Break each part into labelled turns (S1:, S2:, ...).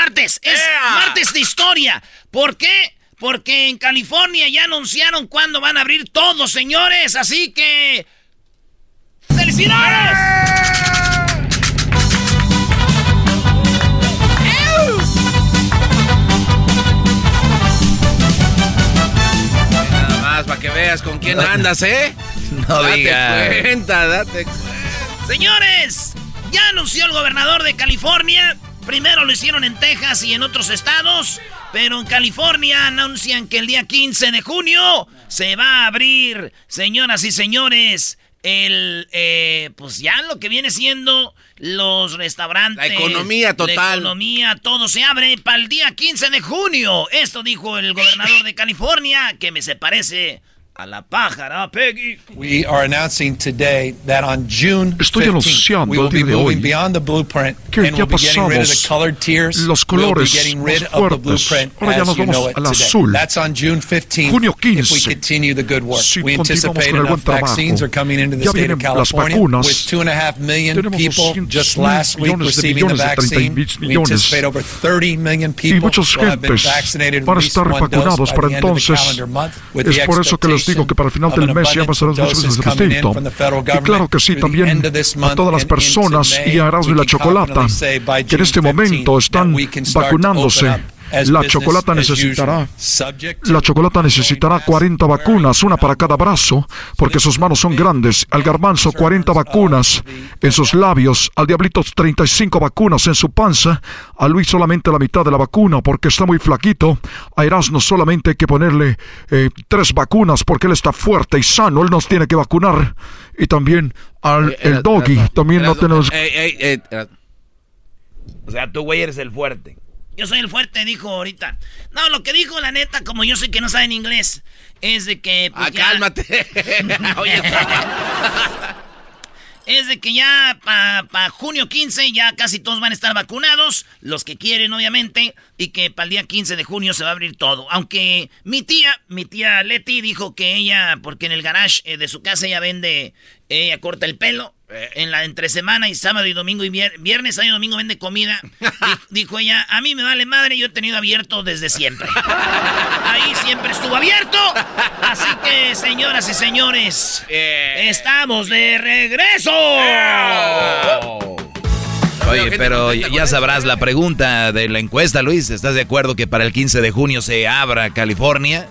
S1: martes. Es martes de historia. ¿Por qué? Porque en California ya anunciaron cuándo van a abrir todo, señores. Así que... ¡Felicidades!
S2: Nada más para que veas con quién andas, ¿eh?
S3: No
S2: date
S3: digas.
S2: cuenta, date cuenta.
S1: Señores, ya anunció el gobernador de California. Primero lo hicieron en Texas y en otros estados. Pero en California anuncian que el día 15 de junio se va a abrir, señoras y señores, el, eh, pues ya lo que viene siendo los restaurantes.
S2: La economía total.
S1: La economía, todo se abre para el día 15 de junio. Esto dijo el gobernador de California, que me se parece a la pájara, Peggy.
S4: We are announcing today that on June
S5: Estoy
S4: 15th,
S5: anunciando
S4: we will
S5: el día
S4: be
S5: de hoy
S4: moving beyond the blueprint
S5: que
S4: and
S5: ya
S4: we'll be getting rid of the
S5: pasamos
S4: colored tiers.
S5: los
S4: We'll be
S5: colores
S4: getting
S5: más
S4: rid of the
S5: fuertes.
S4: blueprint
S5: Ahora ya
S4: as
S5: nos vamos
S4: know it
S5: al
S4: today.
S5: azul.
S4: That's on June 15th.
S5: Junio
S4: If we
S5: 15.
S4: continue the good work.
S5: Si
S4: we
S5: continuamos
S4: anticipate
S5: con el buen
S4: enough
S5: trabajo.
S4: vaccines are coming into the
S5: Ya
S4: state of
S5: vienen las
S4: California
S5: vacunas.
S4: with two and a half million
S5: Tenemos
S4: people
S5: 200
S4: just
S5: mil
S4: last week
S5: millones de
S4: receiving the
S5: millones de 30
S4: vaccine. We
S5: millones.
S4: anticipate over 30 million
S5: Y
S4: people
S5: muchas
S4: will have been
S5: gentes
S4: vaccinated
S5: van a estar vacunados para entonces. Es por eso que les digo que para el final del mes ya dos
S4: abundance
S5: veces
S4: of
S5: de
S4: doses coming in
S5: distinto.
S4: from the federal
S5: Y claro que sí, también a todas las personas y a Erasmo y la Chocolata, que en este
S4: 15
S5: momento están vacunándose. La chocolata necesitará, la chocolata necesitará 40 vacunas, una para cada brazo, porque sus manos son grandes. Al garbanzo 40 vacunas. en sus labios, al diablito 35 vacunas en su panza, a Luis solamente la mitad de la vacuna porque está muy flaquito, a Erasmo solamente hay que ponerle eh, tres vacunas porque él está fuerte y sano, él nos tiene que vacunar. Y también al el doggy, también no tenemos...
S2: Ey, eh,
S3: O sea, tú, güey, eres el fuerte.
S1: Yo soy el fuerte, dijo ahorita. No, lo que dijo la neta, como yo sé que no saben inglés, es de que. pues,
S2: Ah,
S1: ya-
S2: cálmate. Oye,
S1: Es de que ya para junio 15 ya casi todos van a estar vacunados, los que quieren obviamente, y que para el día 15 de junio se va a abrir todo. Aunque mi tía, mi tía Leti dijo que ella, porque en el garage eh, de su casa ella vende, ella corta el pelo, eh, en la entre semana y sábado y domingo y vier- viernes, sábado y domingo vende comida. Di- dijo ella, a mí me vale madre, yo he tenido abierto desde siempre. Ahí siempre estuvo abierto. Así que, señoras y señores, estamos de regreso.
S3: Oye, pero ya sabrás la pregunta de la encuesta, Luis. ¿Estás de acuerdo que para el 15 de junio se abra California?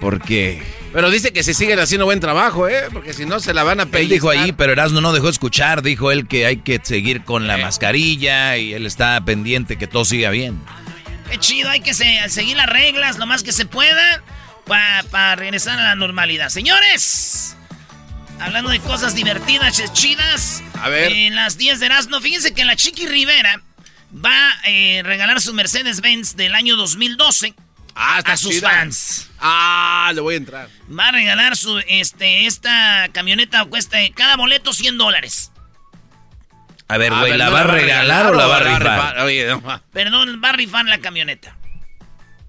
S3: Porque
S2: Pero dice que si siguen haciendo buen trabajo, ¿eh? Porque si no se la van a
S3: él
S2: pellizcar.
S3: dijo ahí, pero Erasmo no dejó escuchar. Dijo él que hay que seguir con la mascarilla y él está pendiente que todo siga bien.
S1: Qué chido, hay que se- seguir las reglas lo más que se pueda para regresar a la normalidad. Señores, hablando de cosas divertidas, ch- chidas.
S2: A ver.
S1: En las 10 de Erasmo, fíjense que la Chiqui Rivera va a eh, regalar su Mercedes-Benz del año 2012
S2: Ah, está
S1: a sus
S2: chida.
S1: fans.
S2: Ah, le voy a entrar.
S1: Va a regalar su, este, esta camioneta cuesta cada boleto 100 dólares.
S3: A ver,
S2: A
S3: güey, ¿la
S2: ¿no
S3: va a regalar o la va a rifar?
S2: Oye, no.
S1: Perdón, va a rifar la camioneta.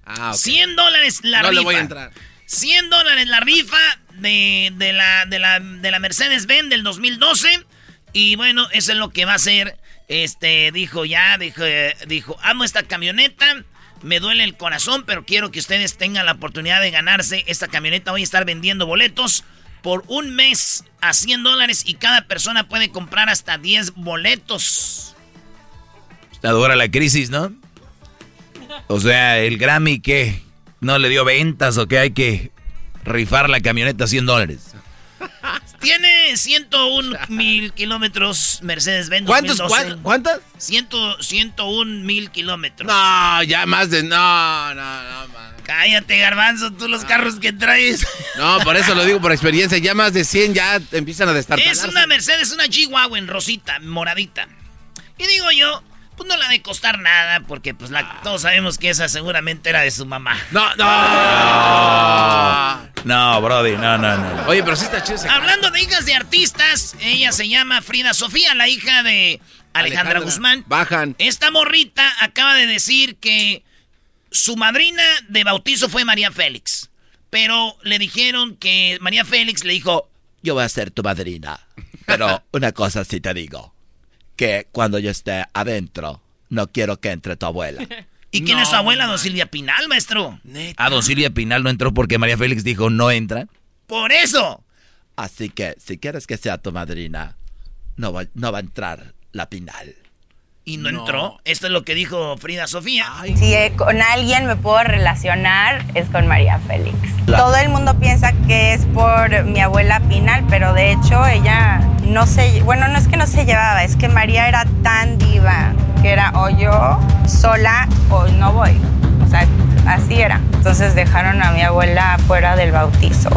S2: Ah, ok.
S1: 100 dólares la
S2: no
S1: rifa.
S2: le voy a entrar.
S1: 100 dólares la rifa de, de la, de la, de la Mercedes-Benz del 2012. Y bueno, eso es lo que va a hacer. Este, dijo ya, dijo, eh, dijo, amo esta camioneta. Me duele el corazón, pero quiero que ustedes tengan la oportunidad de ganarse esta camioneta. Voy a estar vendiendo boletos por un mes a 100 dólares y cada persona puede comprar hasta 10 boletos.
S3: Está dura la crisis, ¿no? O sea, el Grammy, ¿qué? ¿No le dio ventas o qué? Hay que rifar la camioneta a 100 dólares.
S1: Tiene 101 mil kilómetros Mercedes-Benz.
S2: ¿Cuántos?
S1: 2012.
S2: ¿Cuántas?
S1: 100, 101 mil kilómetros.
S2: No, ya más de. No, no, no, man.
S1: Cállate, garbanzo, tú los carros que traes.
S2: No, por eso lo digo por experiencia. Ya más de 100 ya empiezan a destartalar.
S1: Es una Mercedes, una G-Wagon rosita, moradita. Y digo yo, pues no la de costar nada, porque pues la, todos sabemos que esa seguramente era de su mamá.
S2: No, no.
S3: No, Brody, no, no, no.
S2: Oye, pero sí está chido
S1: Hablando de hijas de artistas, ella se llama Frida Sofía, la hija de Alejandra,
S2: Alejandra.
S1: Guzmán.
S2: Bajan.
S1: Esta morrita acaba de decir que su madrina de bautizo fue María Félix. Pero le dijeron que María Félix le dijo,
S6: Yo voy a ser tu madrina. Pero una cosa sí te digo. Que cuando yo esté adentro, no quiero que entre tu abuela.
S1: ¿y quién es su abuela, don Silvia Pinal, maestro?
S3: Ah, don Silvia Pinal no entró porque María Félix dijo no entra.
S1: Por eso.
S6: Así que si quieres que sea tu madrina, no va, no va a entrar la pinal.
S1: Y no, entró. Esto es lo que dijo Frida Sofía.
S7: Si eh, con alguien me puedo relacionar es con María Félix. Todo el mundo piensa que es por mi abuela Pinal, pero de hecho ella no se, bueno, no es que no se llevaba, es que María era tan diva que era o yo sola o no voy. O sea, así era. Entonces dejaron a mi abuela fuera del bautizo.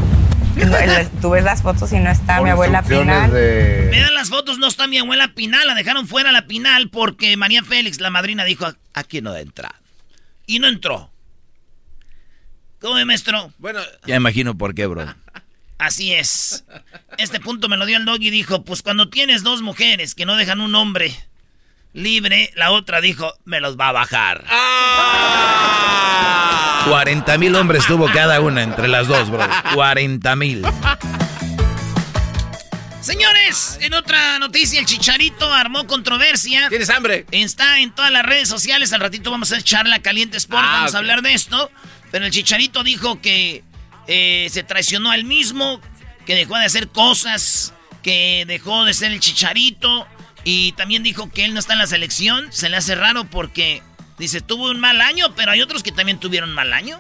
S7: Tú ves las fotos y no está mi abuela Pinal.
S1: Vean las fotos, no está mi abuela Pinal, la dejaron fuera la Pinal porque María Félix, la madrina, dijo,
S6: Aquí no entra.
S1: y no entró. ¿Cómo maestro?
S2: Bueno,
S3: Ya imagino por qué, bro.
S1: Así es. Este punto me lo dio el dog y dijo, pues cuando tienes dos mujeres que no dejan un hombre libre, la otra dijo, me los va a bajar.
S3: 40 mil hombres tuvo cada una entre las dos, bro. 40 mil.
S1: Señores, en otra noticia, el Chicharito armó controversia.
S2: ¿tienes hambre?
S1: Está en todas las redes sociales. Al ratito vamos a echar la caliente sport.
S2: Ah,
S1: vamos a hablar de esto. Pero el Chicharito dijo que eh, se traicionó a él mismo, que dejó de hacer cosas, que dejó de ser el Chicharito. Y también dijo que él no está en la selección. Se le hace raro porque dice, tuvo un mal año, pero hay otros que también tuvieron mal año.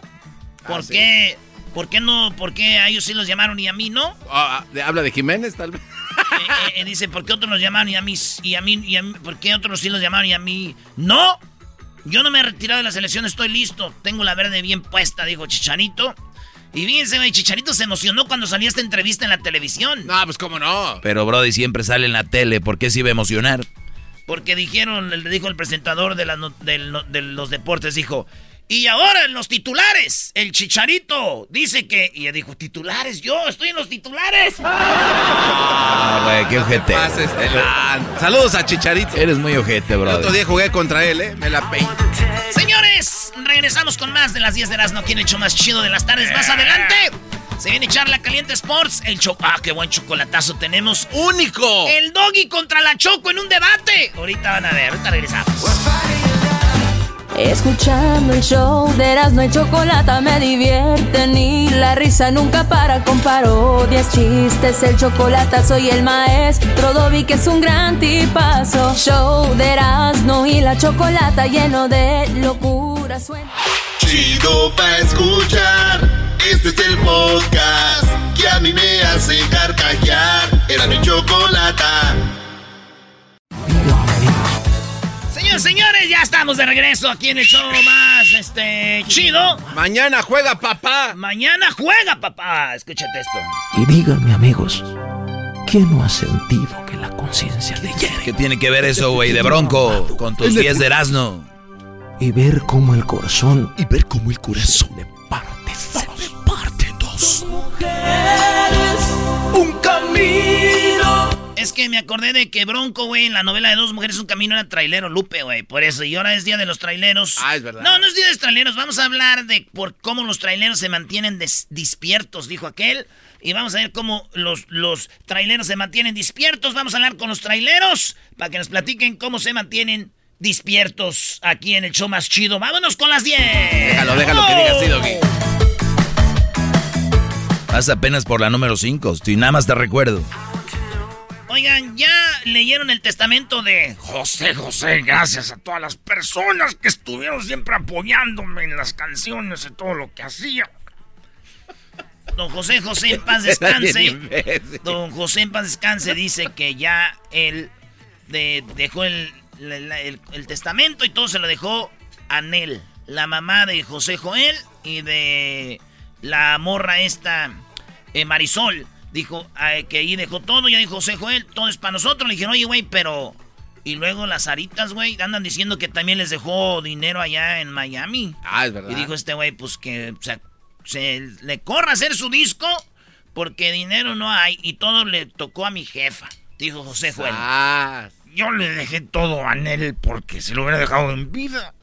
S1: ¿Por
S2: Ah, sí.
S1: qué? ¿Por qué no? ¿Por qué a ellos sí los llamaron y a mí no?
S2: Ah, ¿de- ¿Habla de Jiménez, tal vez?
S1: Eh, eh, dice, ¿por qué otros los llamaron y a mí, y a mí, y a mí- por qué otros sí los llamaron y a mí no? Yo no me he retirado de la selección, estoy listo. Tengo la verde bien puesta, dijo Chicharito. Y fíjense, güey, Chicharito se emocionó cuando salió esta entrevista en la televisión.
S2: No, pues cómo no.
S3: Pero Brody siempre sale en la tele. ¿Por qué se iba a emocionar?
S1: Porque dijeron, le dijo el presentador de, las no- no- los deportes, dijo, y ahora en los titulares, el Chicharito dice que... Y él dijo, ¿titulares? Yo estoy en los titulares.
S3: Ah, güey, qué ojete.
S2: Saludos a Chicharito.
S3: Eres muy ojete,
S2: El otro
S3: bro.
S2: día jugué contra él, ¿eh? Me la peí.
S1: Señores, regresamos con más de las 10 de Erasmo. ¿Quién hecho más chido de las tardes? Más adelante. Se viene Charla Caliente Sports. El cho Ah, qué buen chocolatazo tenemos.
S2: ¡Único!
S1: El Doggy contra la Choco en un debate. Ahorita van a ver, ahorita regresamos.
S8: Escuchando el show de Erasmo y Chocolata me divierte ni la risa nunca para con parodias, chistes, el chocolate soy el maestro Dobby que es un gran tipazo. Show de Erasmo y la Chocolata lleno de locura suena.
S9: Chido pa' escuchar. Este es el podcast que a mí me hace carcajear. Era mi chocolata.
S1: Señores, señores, ya estamos de regreso aquí en el show más este chido.
S2: Mañana juega papá.
S1: Mañana juega, papá. Escúchate esto.
S10: Y díganme amigos, ¿quién no ha sentido que la conciencia le hiere?
S3: ¿Qué tiene que ver eso, güey, de bronco con tus 10 de Erasmo?
S10: Y ver cómo el corazón
S6: Y ver cómo el corazón
S10: le parte
S6: se me parte dos.
S1: Es que me acordé de que Bronco, güey, en la novela de Dos Mujeres, un camino era trailero Lupe, güey. Por eso, y ahora es Día de los Traileros.
S2: Ah, es verdad.
S1: No, no es Día de los Traileros. Vamos a hablar de por cómo los traileros se mantienen des- despiertos, dijo aquel. Y vamos a ver cómo los, los traileros se mantienen despiertos. Vamos a hablar con los traileros para que nos platiquen cómo se mantienen despiertos aquí en el show más chido. Vámonos con las 10.
S2: Déjalo, déjalo que diga así, Doggy.
S3: Haz apenas por la número 5, y nada más te recuerdo.
S1: Oigan, ya leyeron el testamento de José José. Gracias a todas las personas que estuvieron siempre apoyándome en las canciones y todo lo que hacía. Don José José en paz descanse. Don José en paz descanse dice que ya él de- dejó el, la- la- el- el testamento y todo se lo dejó a Nel, la mamá de José Joel y de la morra esta eh, Marisol. Dijo eh, que ahí dejó todo, ya dijo José Joel, todo es para nosotros. Le dijeron, oye, güey, pero... Y luego las aritas, güey, andan diciendo que también les dejó dinero allá en Miami.
S2: Ah, es verdad.
S1: Y dijo este güey, pues que o sea, se le corra hacer su disco porque dinero no hay y todo le tocó a mi jefa, dijo José Joel.
S2: Ah,
S1: Yo le dejé todo a Nel porque si lo hubiera dejado en vida.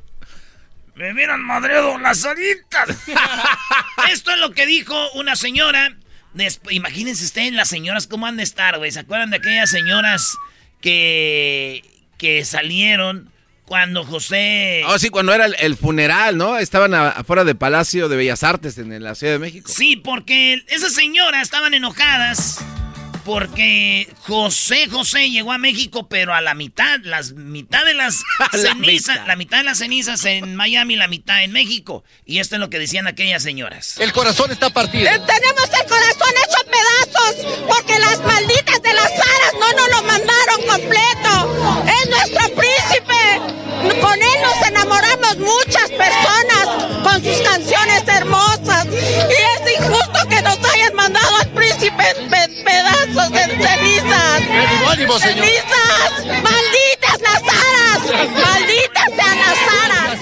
S1: Me hubieran madreado las aritas. Esto es lo que dijo una señora. Desp- Imagínense ustedes las señoras cómo han de estar, güey. ¿Se acuerdan de aquellas señoras que, que salieron cuando José...
S2: Oh, sí, cuando era el, el funeral, ¿no? Estaban a- afuera del Palacio de Bellas Artes en la Ciudad de México.
S1: Sí, porque esas señoras estaban enojadas porque José José llegó a México, pero a la mitad, las mitad de las
S2: la
S1: cenizas,
S2: mitad.
S1: la mitad de las cenizas en Miami, la mitad en México. Y esto es lo que decían aquellas señoras.
S9: El corazón está partido.
S11: Eh, tenemos el corazón hecho pedazos porque las malditas de las aras no nos lo mandaron completo. Es nuestro príncipe. Con él nos enamoramos muchas personas con sus canciones hermosas. Y es injusto que pe- pedazos de cenizas.
S9: Ánimo, ánimo, señor.
S11: ¡Cenizas! ¡Malditas las aras! ¡Malditas sean las aras!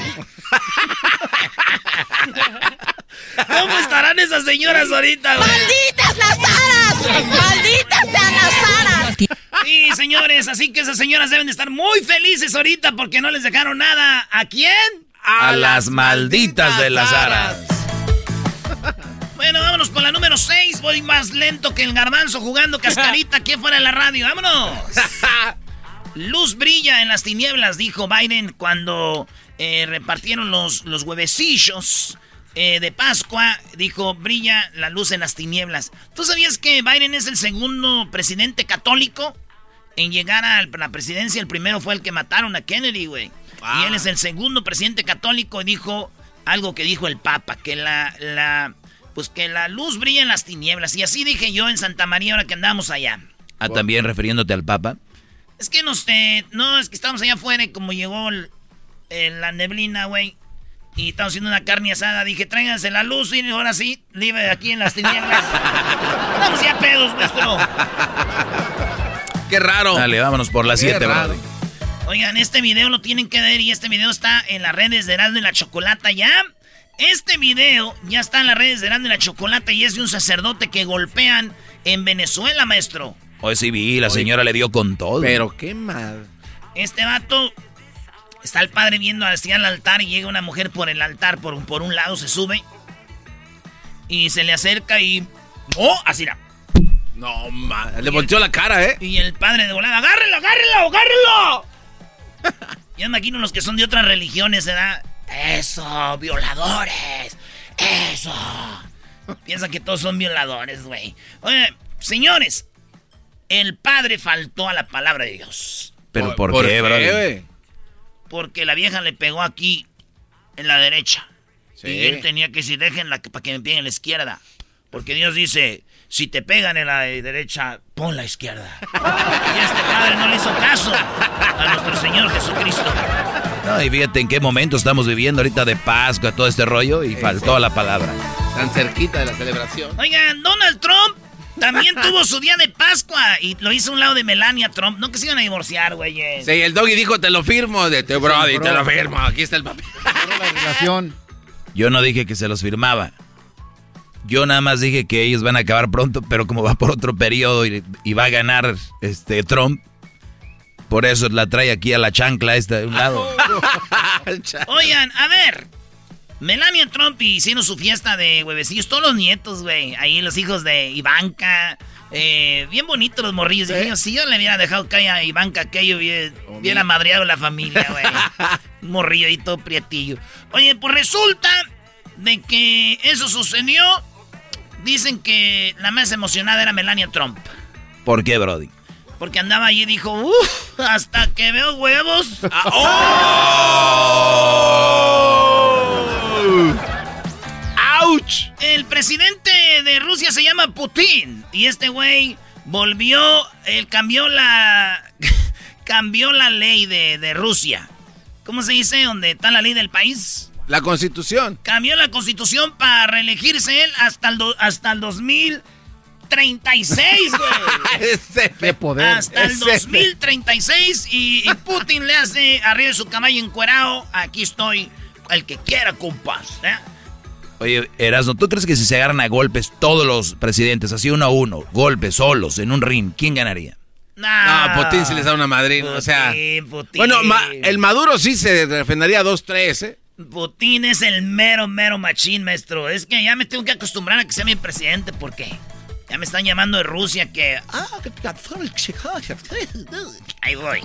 S1: ¿Cómo estarán esas señoras ahorita, güey?
S11: ¡Malditas las aras! ¡Malditas sean las aras!
S1: Sí, señores, así que esas señoras deben de estar muy felices ahorita porque no les dejaron nada. ¿A quién?
S3: A las malditas de las aras.
S1: Bueno, vámonos con la número 6. Voy más lento que el garbanzo jugando cascarita aquí fuera de la radio. ¡Vámonos! Luz brilla en las tinieblas, dijo Biden cuando eh, repartieron los, los huevecillos eh, de Pascua. Dijo, brilla la luz en las tinieblas. ¿Tú sabías que Biden es el segundo presidente católico en llegar a la presidencia? El primero fue el que mataron a Kennedy, güey. Y él es el segundo presidente católico y dijo algo que dijo el Papa, que la, la, pues que la luz brilla en las tinieblas. Y así dije yo en Santa María ahora que andamos allá.
S3: Ah, también refiriéndote al Papa.
S1: Es que nos, eh, no, es que estamos allá afuera y como llegó el- eh, la neblina, güey, y estamos haciendo una carne asada, dije, tráiganse la luz y ahora sí, libre aquí en las tinieblas. Estamos ya pedos, nuestro.
S2: Qué raro.
S3: Dale, vámonos por las
S2: Qué
S3: 7,
S2: raro.
S3: Brody.
S1: Oigan, este video lo tienen que ver y este video está en las redes de Erasmo y la Chocolata ya. Este video ya está en las redes de y la Chocolata y es de un sacerdote que golpean en Venezuela, maestro.
S3: Hoy sí vi, la señora le dio con todo.
S2: Pero qué mal.
S1: Este vato está el padre viendo hacia el altar y llega una mujer por el altar, por, un- por un lado se sube y se le acerca y... ¡Oh! Así era.
S2: No, mal. Le volteó la cara, ¿eh?
S1: Y el padre de volada, ¡agárrelo, agárrelo, agárrelo! Yo imagino los que son de otras religiones, ¿verdad? Eso, violadores. Eso. Piensan que todos son violadores, güey. Oye, señores, el padre faltó a la palabra de Dios.
S3: ¿Pero por, qué,
S2: güey?
S1: Porque la vieja le pegó aquí, en la derecha.
S2: Sí.
S1: Y él tenía que decir, déjenla para que me peguen en la izquierda. Porque Dios dice, si te pegan en la derecha, pon la izquierda. y este padre no le hizo caso a nuestro Señor Jesucristo.
S3: No, y fíjate en qué momento estamos viviendo ahorita de Pascua, todo este rollo, y faltó la palabra.
S2: Tan cerquita de la celebración.
S1: Oigan, Donald Trump también tuvo su día de Pascua y lo hizo a un lado de Melania Trump. No que se iban a divorciar, güey.
S2: Sí, el doggy dijo, te lo firmo. De te, Brody,
S12: bro.
S2: te lo firmo. Aquí está el papel.
S12: La relación.
S3: Yo no dije que se los firmaba. Yo nada más dije que ellos van a acabar pronto, pero como va por otro periodo y, y va a ganar este Trump, por eso la trae aquí a la chancla esta de un lado.
S1: Oigan, a ver. Melania Trump hicieron su fiesta de huevecillos, todos los nietos, güey. Ahí los hijos de Ivanka. Eh, bien bonitos los morrillos. Dije, yo, si yo le hubiera dejado caer a Ivanka, aquello bien, bien amadreado la familia, güey. Un morrillo ahí todo prietillo. Oye, pues resulta de que eso sucedió. Dicen que la más emocionada era Melania Trump.
S3: ¿Por qué, Brody?
S1: Porque andaba allí y dijo, uff, hasta que veo huevos.
S2: ¡Auch!
S1: El presidente de Rusia se llama Putin. Y este güey volvió, él cambió la. cambió la ley de, de Rusia. ¿Cómo se dice? ¿Dónde está la ley del país?
S2: La constitución.
S1: Cambió la constitución para reelegirse él hasta el, do- hasta el 2036, güey.
S2: De poder.
S1: Hasta el
S2: Ese-
S1: 2036 y, y Putin le hace arriba de su caballo encuerado. Aquí estoy, el que quiera, compas. ¿eh?
S3: Oye, Erasmo, ¿tú crees que si se agarran a golpes todos los presidentes, así uno a uno, golpes solos en un ring, ¿quién ganaría?
S2: No, Putin sí les da una madrina. o sea.
S1: Putin, Putin.
S2: Bueno, ma- el Maduro sí se defendería 2-3, ¿eh?
S1: Putin es el mero, mero machín, maestro. Es que ya me tengo que acostumbrar a que sea mi presidente, porque ya me están llamando de Rusia que... Ah, Ahí voy.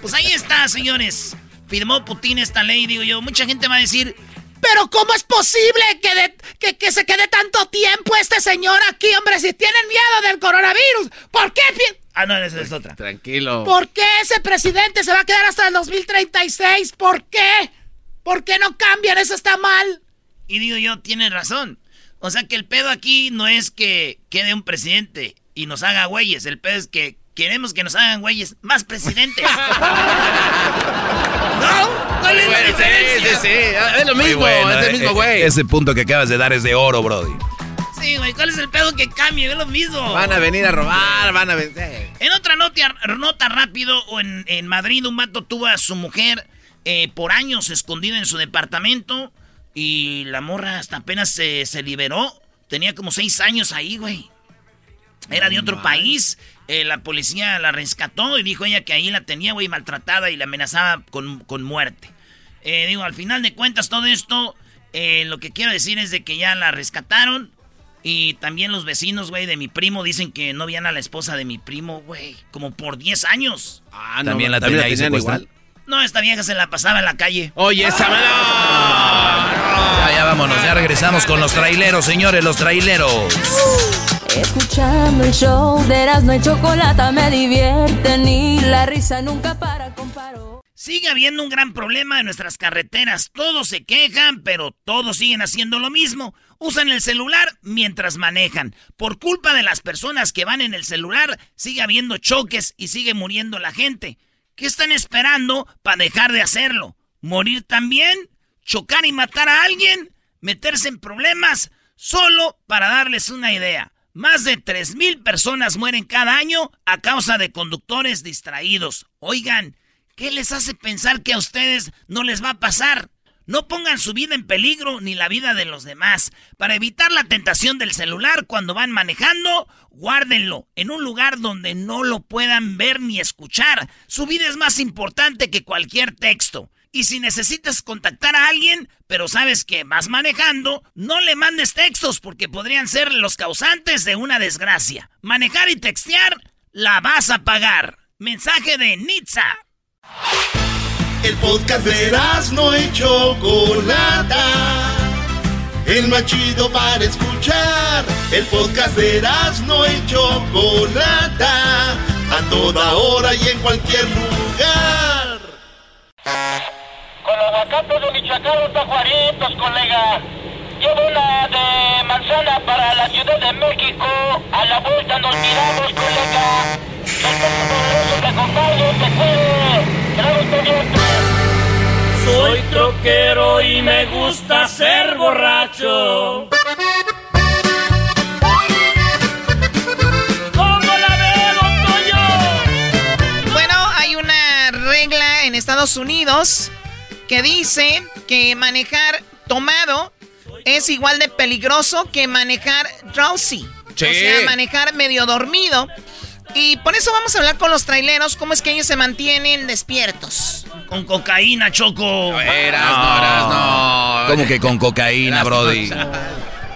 S1: Pues ahí está, señores. Firmó Putin esta ley, digo yo. Mucha gente va a decir...
S9: Pero ¿cómo es posible que, de- que, que se quede tanto tiempo este señor aquí, hombre? Si tienen miedo del coronavirus, ¿por qué,
S1: Ah, no, esa es otra.
S2: Tranquilo.
S9: ¿por qué ese presidente se va a quedar hasta el 2036? ¿Por qué? ¿Por qué no cambian? Eso está mal.
S1: Y digo yo, tiene razón. O sea que el pedo aquí no es que quede un presidente y nos haga güeyes. El pedo es que queremos que nos hagan güeyes más presidentes. ¿No? ¿Cuál es
S2: Bueno, sí,
S1: diferencia?
S2: sí, sí. Es lo mismo,
S3: bueno,
S2: es el mismo
S3: eh,
S2: güey.
S3: Ese punto que acabas de dar es de oro, Brody.
S1: Sí, güey, ¿cuál es el pedo que cambie? Es lo mismo.
S2: Van a venir a robar, van a vencer.
S1: En otra nota, nota rápido, o en, en Madrid un vato tuvo a su mujer eh, por años escondida en su departamento y la morra hasta apenas se, se liberó. Tenía como seis años ahí, güey. Era de otro país. Eh, la policía la rescató y dijo ella que ahí la tenía, güey, maltratada y la amenazaba con, con muerte. Eh, digo, al final de cuentas, todo esto, eh, lo que quiero decir es de que ya la rescataron. Y también los vecinos, güey, de mi primo dicen que no veían a la esposa de mi primo, güey, como por 10 años.
S2: Ah,
S3: También la tenía ahí
S2: igual.
S1: No, esta vieja se la pasaba en la calle.
S2: Oye, esa.
S3: Ya, ya vámonos, ya regresamos con los traileros, señores, los traileros.
S8: Escuchando el show de Erasmo y Chocolata me divierte ni la risa nunca para con paro.
S1: Sigue habiendo un gran problema en nuestras carreteras. Todos se quejan, pero todos siguen haciendo lo mismo. Usan el celular mientras manejan. Por culpa de las personas que van en el celular, sigue habiendo choques y sigue muriendo la gente. ¿Qué están esperando para dejar de hacerlo? ¿Morir también? ¿Chocar y matar a alguien? ¿Meterse en problemas? Solo para darles una idea. Más de 3.000 personas mueren cada año a causa de conductores distraídos. Oigan, ¿qué les hace pensar que a ustedes no les va a pasar? No pongan su vida en peligro ni la vida de los demás. Para evitar la tentación del celular cuando van manejando, guárdenlo en un lugar donde no lo puedan ver ni escuchar. Su vida es más importante que cualquier texto. Y si necesitas contactar a alguien, pero sabes que vas manejando, no le mandes textos porque podrían ser los causantes de una desgracia. Manejar y textear, la vas a pagar. Mensaje de Nitza.
S9: El podcast de no y Chocolata. El más chido para escuchar. El podcast de no y Chocolata. A toda hora y en cualquier lugar.
S12: Con los aguacates de Michoacán, los tajuaritos, colega. Llevo una de manzana para la Ciudad de México. A la vuelta nos miramos, colega. Te te cuide.
S13: Soy troquero y me gusta ser borracho. ¿Cómo la veo, Toño?
S14: Bueno, hay una regla en Estados Unidos que dice que manejar tomado es igual de peligroso que manejar drowsy.
S2: Sí.
S14: O sea, manejar medio dormido. Y por eso vamos a hablar con los traileros, cómo es que ellos se mantienen despiertos.
S1: Con cocaína, Choco.
S2: Eras, no, eras, no.
S3: ¿Cómo que con cocaína, Brody?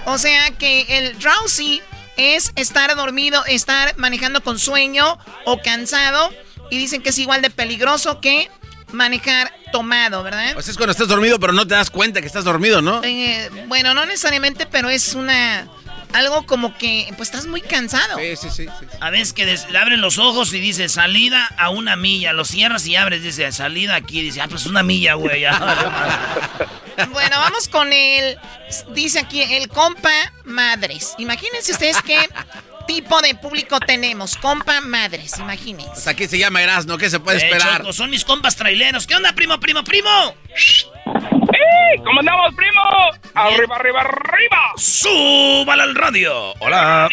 S14: O sea que el drowsy es estar dormido, estar manejando con sueño o cansado. Y dicen que es igual de peligroso que manejar tomado, ¿verdad?
S2: Pues es cuando estás dormido, pero no te das cuenta que estás dormido, ¿no?
S14: Eh, bueno, no necesariamente, pero es una... Algo como que, pues estás muy cansado.
S2: Sí, sí, sí. sí.
S1: A veces que des- le abren los ojos y dice salida a una milla. Lo cierras y abres, dice salida aquí. Dice, ah, pues una milla, güey. ya.
S14: Bueno, vamos con el. Dice aquí el compa madres. Imagínense ustedes qué tipo de público tenemos. Compa madres, imagínense.
S2: Pues aquí se llama Erasmo, ¿qué se puede
S1: Eh,
S2: esperar?
S1: Choco, son mis compas traileros. ¿Qué onda, primo, primo, primo?
S13: ¡Ey! ¿Cómo andamos, primo? Arriba, arriba, arriba.
S1: ¡Súbala al radio! Hola.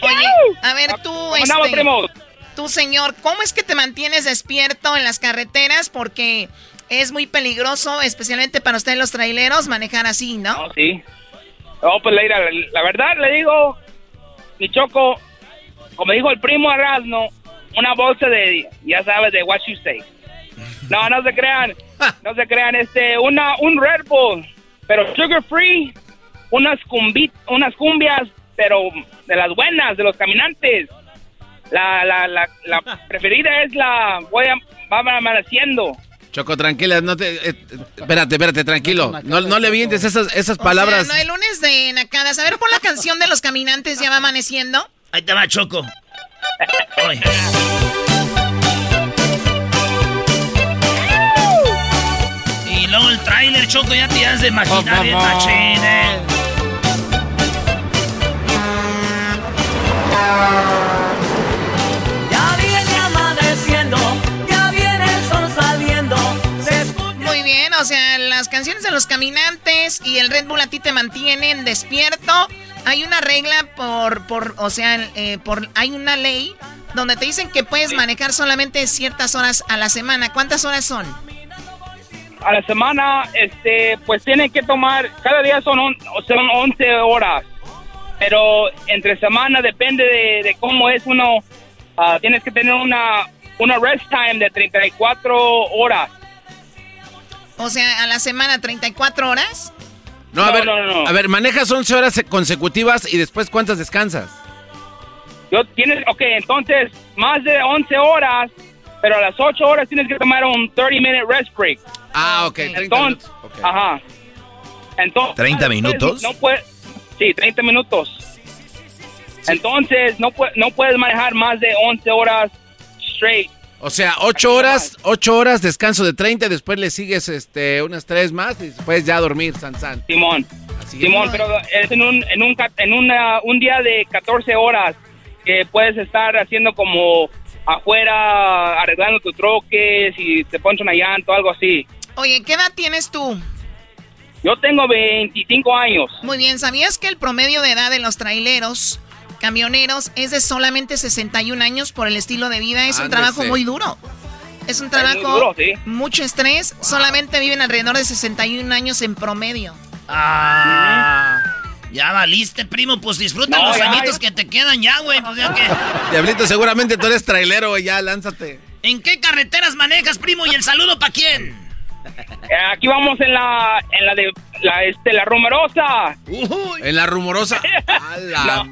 S14: Oye, a ver tú,
S13: ¿Cómo andamos,
S14: este,
S13: primos?
S14: tú señor, ¿cómo es que te mantienes despierto en las carreteras? Porque es muy peligroso, especialmente para ustedes los traileros, manejar así, ¿no?
S13: No, sí. No, pues Leira, la, la verdad le digo, mi choco, como dijo el primo Erasmo, una bolsa de, ya sabes, de what you say. No, no se crean, no se crean, este, una, un Red Bull, pero sugar free, unas cumbi, unas cumbias, pero de las buenas, de los caminantes. La, la, la, la preferida es la, voy a, va amaneciendo.
S2: Choco, tranquila, no te... eh, espérate, espérate, tranquilo. No, no le vientes esas, esas palabras.
S14: O sea, no, el lunes de Nacadas. A ver, pon la canción de los caminantes, ya va amaneciendo.
S1: Ahí te va, Choco. Oye. Y luego el tráiler, Choco, ya te has de imaginar bien machín, eh.
S14: Las canciones de los caminantes y el Red Bull a ti te mantienen despierto. Hay una regla por, por o sea, eh, por, hay una ley donde te dicen que puedes manejar solamente ciertas horas a la semana. ¿Cuántas horas son?
S13: a la semana, este, pues tienen que tomar, cada día son, on- son 11 horas, pero entre semana depende de, de cómo es uno, ah, tienes que tener una, una rest time de 34 horas.
S14: O sea, a la semana 34 horas.
S2: No, a
S13: No,
S2: ver,
S13: no, no.
S2: a ver, manejas 11 horas consecutivas y después ¿cuántas descansas?
S13: Yo tienes, ok, entonces más de 11 horas, pero a las 8 horas tienes que tomar un 30 minute rest break.
S2: Ah, ok, 30
S13: Entonces,
S2: minutos.
S13: ajá. Entonces,
S3: 30 minutos.
S13: No puedes, sí, 30 minutos. Entonces, no, no puedes manejar más de 11 horas straight.
S2: O sea, 8 horas, 8 horas, descanso de 30, y después le sigues este, unas 3 más y después ya a dormir, San San.
S13: Simón.
S2: Así
S13: Simón,
S2: es.
S13: pero es en un, en un, ca- en una, un día de 14 horas que puedes estar haciendo como afuera, arreglando tu troque, si te pones una llanta o algo así.
S14: Oye, ¿qué edad tienes tú?
S13: Yo tengo 25 años.
S14: Muy bien, ¿sabías que el promedio de edad de los traileros, camioneros, es de solamente 61 años por el estilo de vida? Es un trabajo muy duro. Es un
S13: muy
S14: trabajo,
S13: duro, sí.
S14: mucho estrés. Solamente viven alrededor de 61 años en promedio.
S1: Ah. Ya valiste, primo. Pues disfruta
S13: No,
S1: los
S13: ya,
S1: añitos
S13: ya.
S1: que te quedan ya, güey. Pues ya que.
S2: Diablito, seguramente tú eres trailero, güey, ya, lánzate.
S1: ¿En qué carreteras manejas, primo? ¿Y el saludo para quién?
S13: Eh, Aquí vamos en la, en la de la, este, la rumorosa.
S2: En la rumorosa.
S13: No,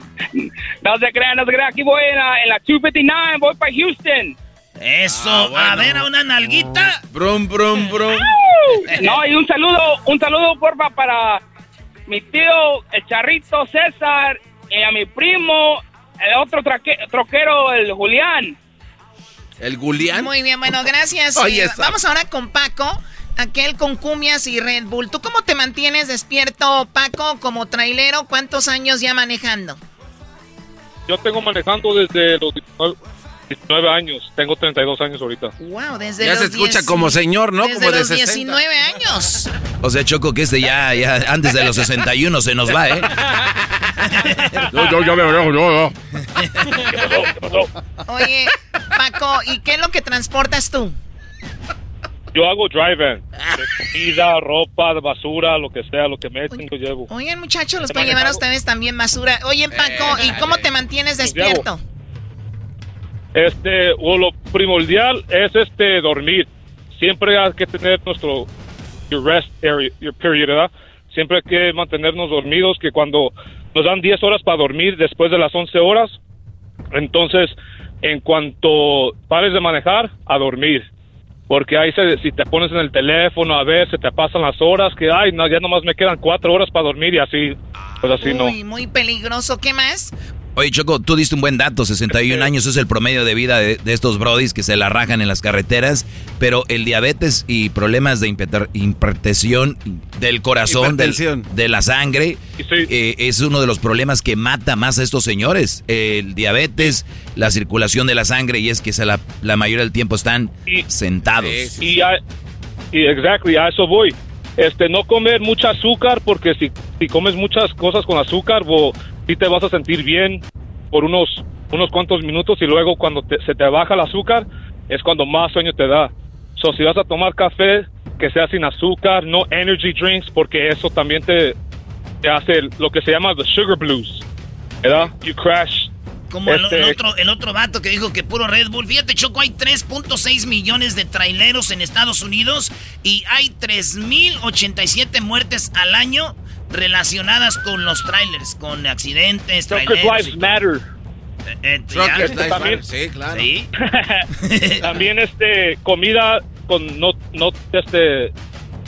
S13: no se crean, no se crean. Aquí voy en la, en la 259, voy para Houston.
S1: Eso,
S2: Ah, bueno.
S1: a ver, a una nalguita.
S2: Brum, brum, brum.
S13: No, y un saludo, un saludo porfa para mi tío, el charrito César, y a mi primo, el otro traque- troquero, el Julián.
S2: ¿El Gulián?
S14: Muy bien, bueno, gracias.
S2: Oye,
S14: Eh, vamos ahora con Paco, aquel con cumbias y Red Bull. ¿Tú cómo te mantienes despierto, Paco, como trailero? ¿Cuántos años ya manejando?
S15: Yo tengo manejando desde los 19, 19 años. Tengo 32 años ahorita.
S14: Wow, desde
S2: Ya
S14: los
S2: se escucha
S14: 10
S2: como señor, ¿no?
S14: Desde
S2: Como de
S14: los
S2: 60.
S14: 19 años.
S3: O sea, Choco, que este ya, ya antes de los 61 se nos va, ¿eh?
S15: Yo, yo, ya me yo, yo.
S14: Oye, Paco, ¿y qué es lo que transportas tú?
S15: Yo hago drive-in. Comida, ropa, basura, lo que sea, lo que me echen, yo llevo.
S14: Oigan, muchachos, los
S15: He
S14: pueden llevar a ustedes también basura. Oye, Paco, ¿y cómo te mantienes despierto?
S15: Este, o lo primordial es este dormir. siempre hay que tener nuestro your rest area, your period, ¿verdad? Siempre hay que mantenernos dormidos, que cuando nos dan 10 horas para dormir después de las 11 horas, entonces en cuanto pares de manejar, a dormir. Porque ahí se- si te pones en el teléfono a ver, se te pasan las horas, que ay, no, ya nomás me quedan cuatro horas para dormir y así, pues así no.
S14: Uy, muy peligroso. ¿Qué más?
S3: Oye, Choco, tú diste un buen dato, 61 años es el promedio de vida de, de estos brodis que se la rajan en las carreteras, pero el diabetes y problemas de hipertensión del corazón, del- de la sangre, eh, es uno de los problemas que mata más a estos señores. El diabetes, la circulación de la sangre, y es que se la, la mayoría del tiempo están sentados.
S15: Y, a- y exactly, a eso voy. Este, no comer mucha azúcar, porque si, si comes muchas cosas con azúcar, bo, sí te vas a sentir bien por unos, unos cuantos minutos y luego cuando te- se te baja el azúcar es cuando más sueño te da. So, si vas a tomar café, que sea sin azúcar, no energy drinks, porque eso también te, te hace lo que se llama the sugar blues, ¿verdad? You crash.
S1: Como el,
S15: Este,
S1: el otro, el otro vato que dijo que puro Red Bull. Fíjate, Choco, hay 3.6 millones de traileros en Estados Unidos y hay 3.087 muertes al año relacionadas con los trailers, con accidentes,
S15: Truckers'
S1: traileros.
S15: lives matter.
S1: Eh, eh,
S2: Truckers lives
S15: También-
S2: matter, sí, claro.
S1: Sí.
S15: También este comida con no no este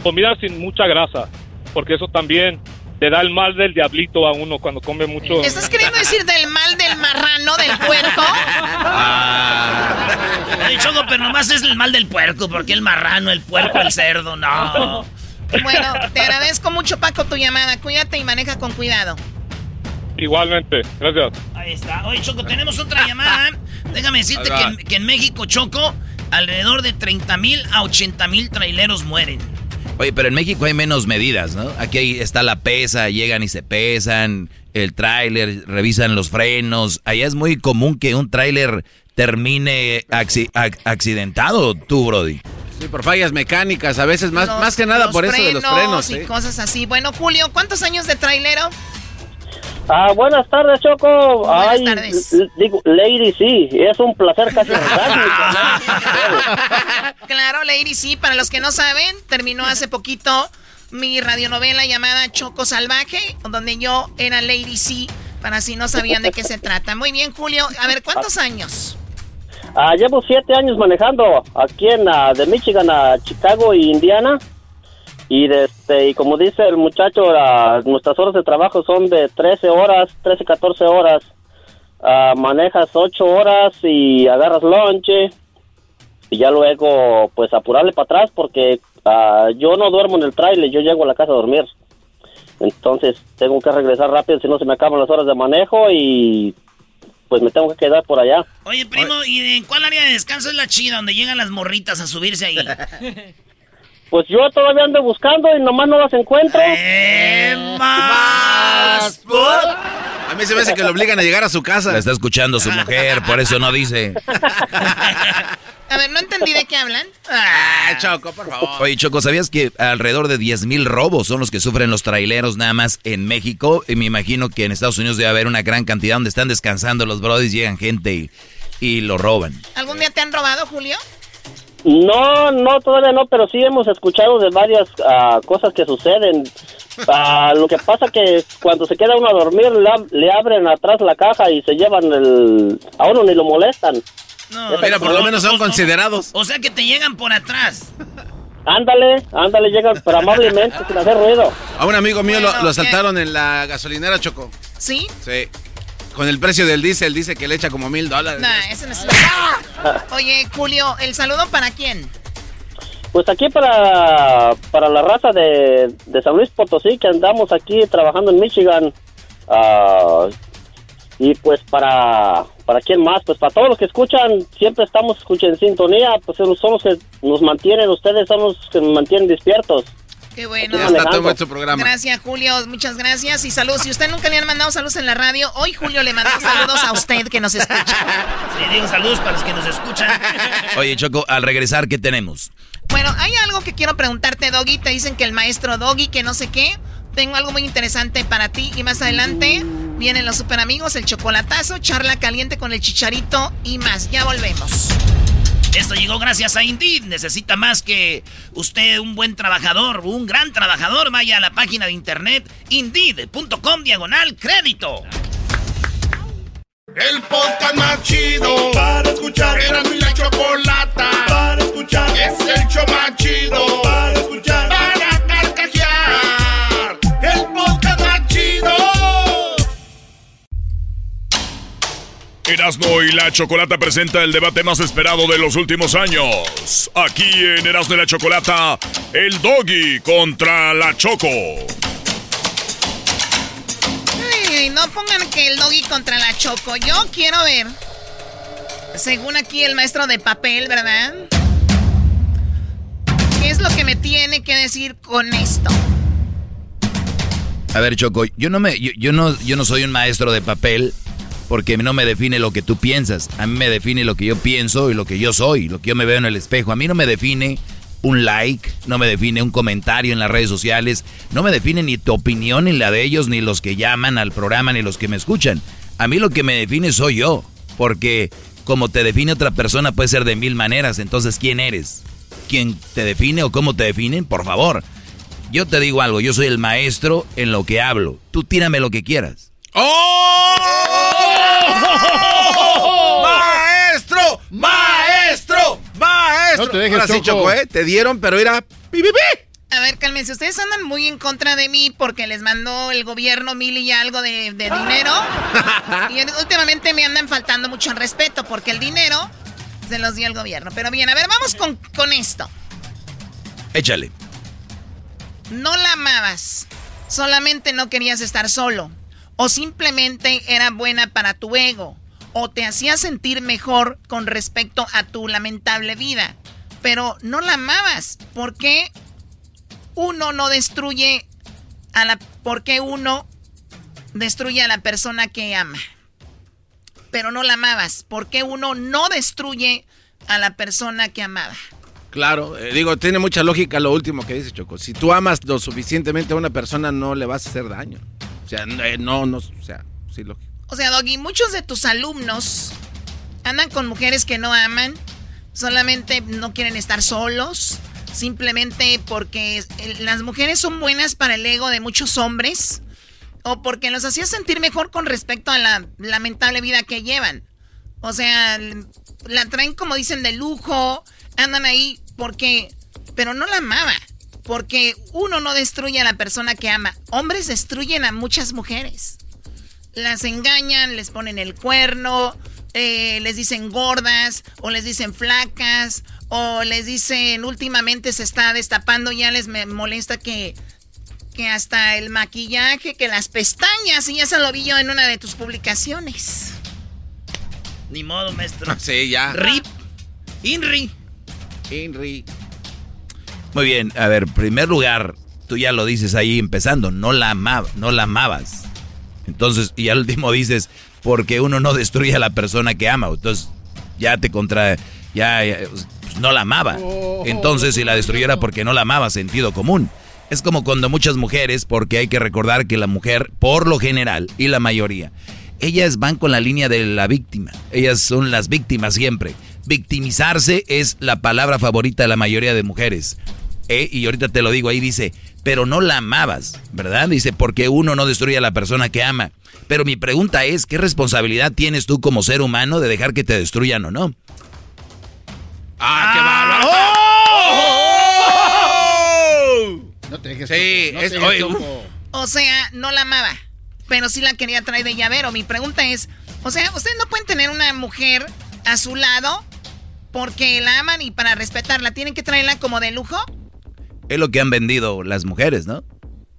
S15: comida sin mucha grasa, porque eso también le da el mal del diablito a uno cuando come mucho.
S14: ¿Estás queriendo decir del mal marrano, del puerco?
S1: Oye, Choco, pero nomás es el mal del puerco, porque el marrano, el puerco, el cerdo, no.
S14: Bueno, te agradezco mucho, Paco, tu llamada. Cuídate y maneja con cuidado.
S15: Igualmente, gracias.
S1: Ahí está. Oye, Choco, tenemos otra llamada. Déjame decirte que, que en México, Choco, alrededor de 30 mil a 80 mil traileros mueren.
S3: Oye, pero en México hay menos medidas, ¿no? Aquí hay- está la pesa, llegan y se pesan, el tráiler, revisan los frenos. Allá es muy común que un tráiler termine acci- ac- accidentado, tú, Brody.
S2: Sí, por fallas mecánicas, a veces más,
S14: Los-
S2: más que nada por eso de los frenos.
S14: y
S2: ¿eh?
S14: cosas así. Bueno, Julio, ¿cuántos años de trailero?
S16: Ah, buenas tardes, Choco.
S14: Buenas
S16: Ay,
S14: tardes.
S16: Digo, Lady, sí, es un placer casi
S14: Claro, Lady, sí, para los que no saben, terminó hace poquito mi radionovela llamada Choco Salvaje, donde yo era Lady C, para si no sabían de qué se trata. Muy bien, Julio. A ver, ¿cuántos años?
S16: Ah, llevo siete años manejando aquí en ah, de Michigan a Chicago y Indiana. Y, de este, y como dice el muchacho, ah, nuestras horas de trabajo son de 13 horas, 13, 14 horas. Ah, manejas 8 horas y agarras lonche. Y ya luego, pues apurarle para atrás porque ah, yo no duermo en el trailer, yo llego a la casa a dormir. Entonces tengo que regresar rápido, si no se me acaban las horas de manejo y pues me tengo que quedar por allá.
S1: Oye, primo, ¿y en cuál área de descanso es la chida donde llegan las morritas a subirse ahí?
S16: Pues yo todavía ando buscando y nomás no las encuentro.
S2: más A mí se me hace que lo obligan a llegar a su casa.
S3: La está escuchando su mujer, por eso no dice.
S14: A ver, no entendí de qué hablan.
S2: Ah, Choco, por favor.
S3: Oye, Choco, ¿sabías que alrededor de 10 mil robos son los que sufren los traileros nada más en México? Y me imagino que en Estados Unidos debe haber una gran cantidad donde están descansando los brodis, llegan gente y, y lo roban.
S14: ¿Algún día te han robado, Julio?
S16: No, no, todavía no, pero sí hemos escuchado de varias ah, cosas que suceden. Ah, lo que pasa que cuando se queda uno a dormir, le, ab- le abren atrás la caja y se llevan el... A uno ni lo molestan.
S1: No,
S2: Mira, por lo menos son considerados.
S1: O sea que te llegan por atrás.
S16: Ándale, ándale, llegan, pero amablemente, sin hacer ruido.
S2: A un amigo mío lo-
S14: Bueno,
S2: lo, asaltaron en la gasolinera, Choco.
S14: ¿Sí?
S2: Sí. Con el precio del diésel, dice que le echa como mil dólares.
S14: Nah, ese no es... Oye, Julio, ¿el saludo para quién?
S16: Pues aquí para, para la raza de, de San Luis Potosí, que andamos aquí trabajando en Michigan. ah, y pues para, para quién más, pues para todos los que escuchan, siempre estamos escuchando en sintonía, pues son los que nos mantienen, ustedes son los que nos mantienen despiertos.
S14: Qué bueno.
S2: Ya está todo nuestro programa.
S14: Gracias, Julio. Muchas gracias. Y saludos. Si usted nunca le han mandado saludos en la radio, hoy Julio le mandó saludos a usted que nos escucha.
S1: Sí, digo saludos para los que nos escuchan.
S3: Oye, Choco, al regresar, ¿qué tenemos?
S14: Bueno, hay algo que quiero preguntarte, Doggy. Te dicen que el maestro Doggy, que no sé qué. Tengo algo muy interesante para ti. Y más adelante vienen los super amigos, el chocolatazo, charla caliente con el chicharito y más. Ya volvemos.
S1: Esto llegó gracias a Indeed. Necesita más que usted un buen trabajador, un gran trabajador. Vaya a la página de internet indeed.com diagonal crédito.
S9: El podcast más chido para escuchar. Era mi la chocolata para escuchar. Es el show más chido para escuchar.
S17: Erasmo y la Chocolata presenta el debate más esperado de los últimos años. Aquí en Erasmo y la Chocolata, el Doggy contra la Choco.
S14: Ay, no pongan que el doggy contra la choco. Yo quiero ver. Según aquí el maestro de papel, ¿verdad? ¿Qué es lo que me tiene que decir con esto?
S3: A ver, Choco, yo no me, yo, yo no, yo no soy un maestro de papel porque no me define lo que tú piensas. A mí me define lo que yo pienso y lo que yo soy, lo que yo me veo en el espejo. A mí no me define un like, no me define un comentario en las redes sociales, no me define ni tu opinión, ni la de ellos, ni los que llaman al programa, ni los que me escuchan. A mí lo que me define soy yo, porque como te define otra persona puede ser de mil maneras, entonces ¿quién eres? ¿Quién te define o cómo te definen? Por favor. Yo te digo algo, yo soy el maestro en lo que hablo. Tú tírame lo que quieras.
S2: ¡Maestro! ¡Maestro! ¡Maestro!
S18: No te dejes,
S2: Ahora sí,
S18: Choco.
S2: ¿eh? Te dieron, pero era... pi, pi, pi.
S14: A ver, cálmense, ustedes andan muy en contra de mí porque les mandó el gobierno mil y algo de, de dinero. y últimamente me andan faltando mucho respeto porque el dinero se los dio el gobierno. Pero bien, a ver, vamos con, con esto.
S3: Échale.
S14: No la amabas, solamente no querías estar solo. O simplemente era buena para tu ego. O te hacía sentir mejor con respecto a tu lamentable vida. Pero no la amabas. ¿Por qué uno no destruye a la... ¿Por qué uno destruye a la persona que ama? Pero no la amabas. ¿Por qué uno no destruye a la persona que amaba?
S2: Claro, eh, digo, tiene mucha lógica lo último que dice Choco. Si tú amas lo suficientemente a una persona, no le vas a hacer daño. O sea, no, eh, no, no, o sea, sí, lógico.
S14: O sea, Doggy, muchos de tus alumnos andan con mujeres que no aman, solamente no quieren estar solos, simplemente porque las mujeres son buenas para el ego de muchos hombres, o porque los hacía sentir mejor con respecto a la lamentable vida que llevan. O sea, la traen como dicen de lujo, andan ahí porque... Pero no la amaba. Porque uno no destruye a la persona que ama. Hombres destruyen a muchas mujeres. Las engañan, les ponen el cuerno, eh, les dicen gordas, o les dicen flacas, o les dicen últimamente se está destapando, ya les me molesta que, que hasta el maquillaje, que las pestañas, y ya se lo vi yo en una de tus publicaciones.
S1: Ni modo, maestro.
S2: Sí, ya.
S1: Rip. Inri.
S2: Inri.
S3: Muy bien, a ver, primer lugar, tú ya lo dices ahí empezando, no la amaba, no la amabas. Entonces, y al último dices, porque uno no destruye a la persona que ama. Entonces, ya te contra, ya, ya, pues, no la amaba. Entonces, si la destruyera porque no la amaba, sentido común. Es como cuando muchas mujeres, porque hay que recordar que la mujer, por lo general, y la mayoría, ellas van con la línea de la víctima. Ellas son las víctimas siempre. Victimizarse es la palabra favorita de la mayoría de mujeres. Eh, Y ahorita te lo digo ahí, dice, pero no la amabas, ¿verdad? Dice, porque uno no destruye a la persona que ama. Pero mi pregunta es, ¿qué responsabilidad tienes tú como ser humano de dejar que te destruyan o no?
S2: ¡Ah, qué bárbaro!
S18: No te dejes.
S2: Sí,
S18: no
S2: es-
S18: te dejes.
S14: O sea, no la amaba, pero sí la quería traer de llavero. Mi pregunta es, o sea, ustedes no pueden tener una mujer a su lado porque la aman y para respetarla tienen que traerla como de lujo.
S3: Es lo que han vendido las mujeres, ¿no?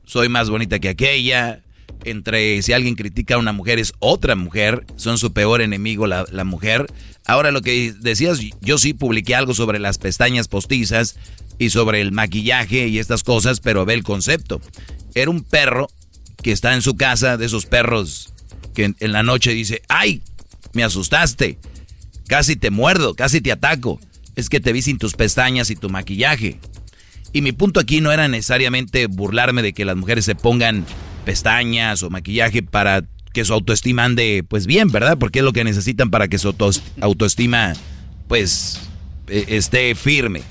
S3: Soy más bonita que aquella. Entre si alguien critica a una mujer es otra mujer, son su peor enemigo la, mujer. Ahora lo que decías, yo sí publiqué algo sobre las pestañas postizas y sobre el maquillaje y estas cosas, pero ve el concepto. Era un perro que está en su casa, de esos perros que en la noche dice, ¡ay! Me asustaste. Casi te muerdo, casi te ataco. Es que te vi sin tus pestañas y tu maquillaje. Y mi punto aquí no era necesariamente burlarme de que las mujeres se pongan pestañas o maquillaje para que su autoestima ande pues bien, ¿verdad? Porque es lo que necesitan para que su autoestima pues eh, esté firme.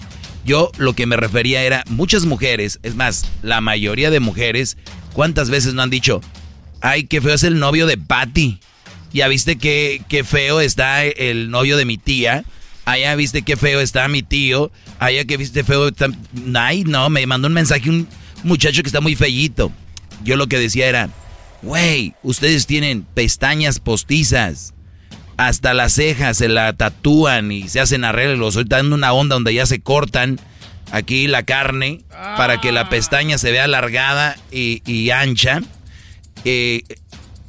S3: Yo lo que me refería era, muchas mujeres, es más, la mayoría de mujeres, ¿cuántas veces no han dicho, ay, qué feo es el novio de Patty? Ya viste qué, qué feo está el novio de mi tía. Allá viste qué feo está mi tío. Allá que viste feo está... Ay, no, me mandó un mensaje un muchacho que está muy fellito. Yo lo que decía era, güey, ustedes tienen pestañas postizas. Hasta las cejas se la tatúan y se hacen arreglos. Ahorita dando una onda donde ya se cortan aquí la carne para que la pestaña se vea alargada y, y ancha. Eh,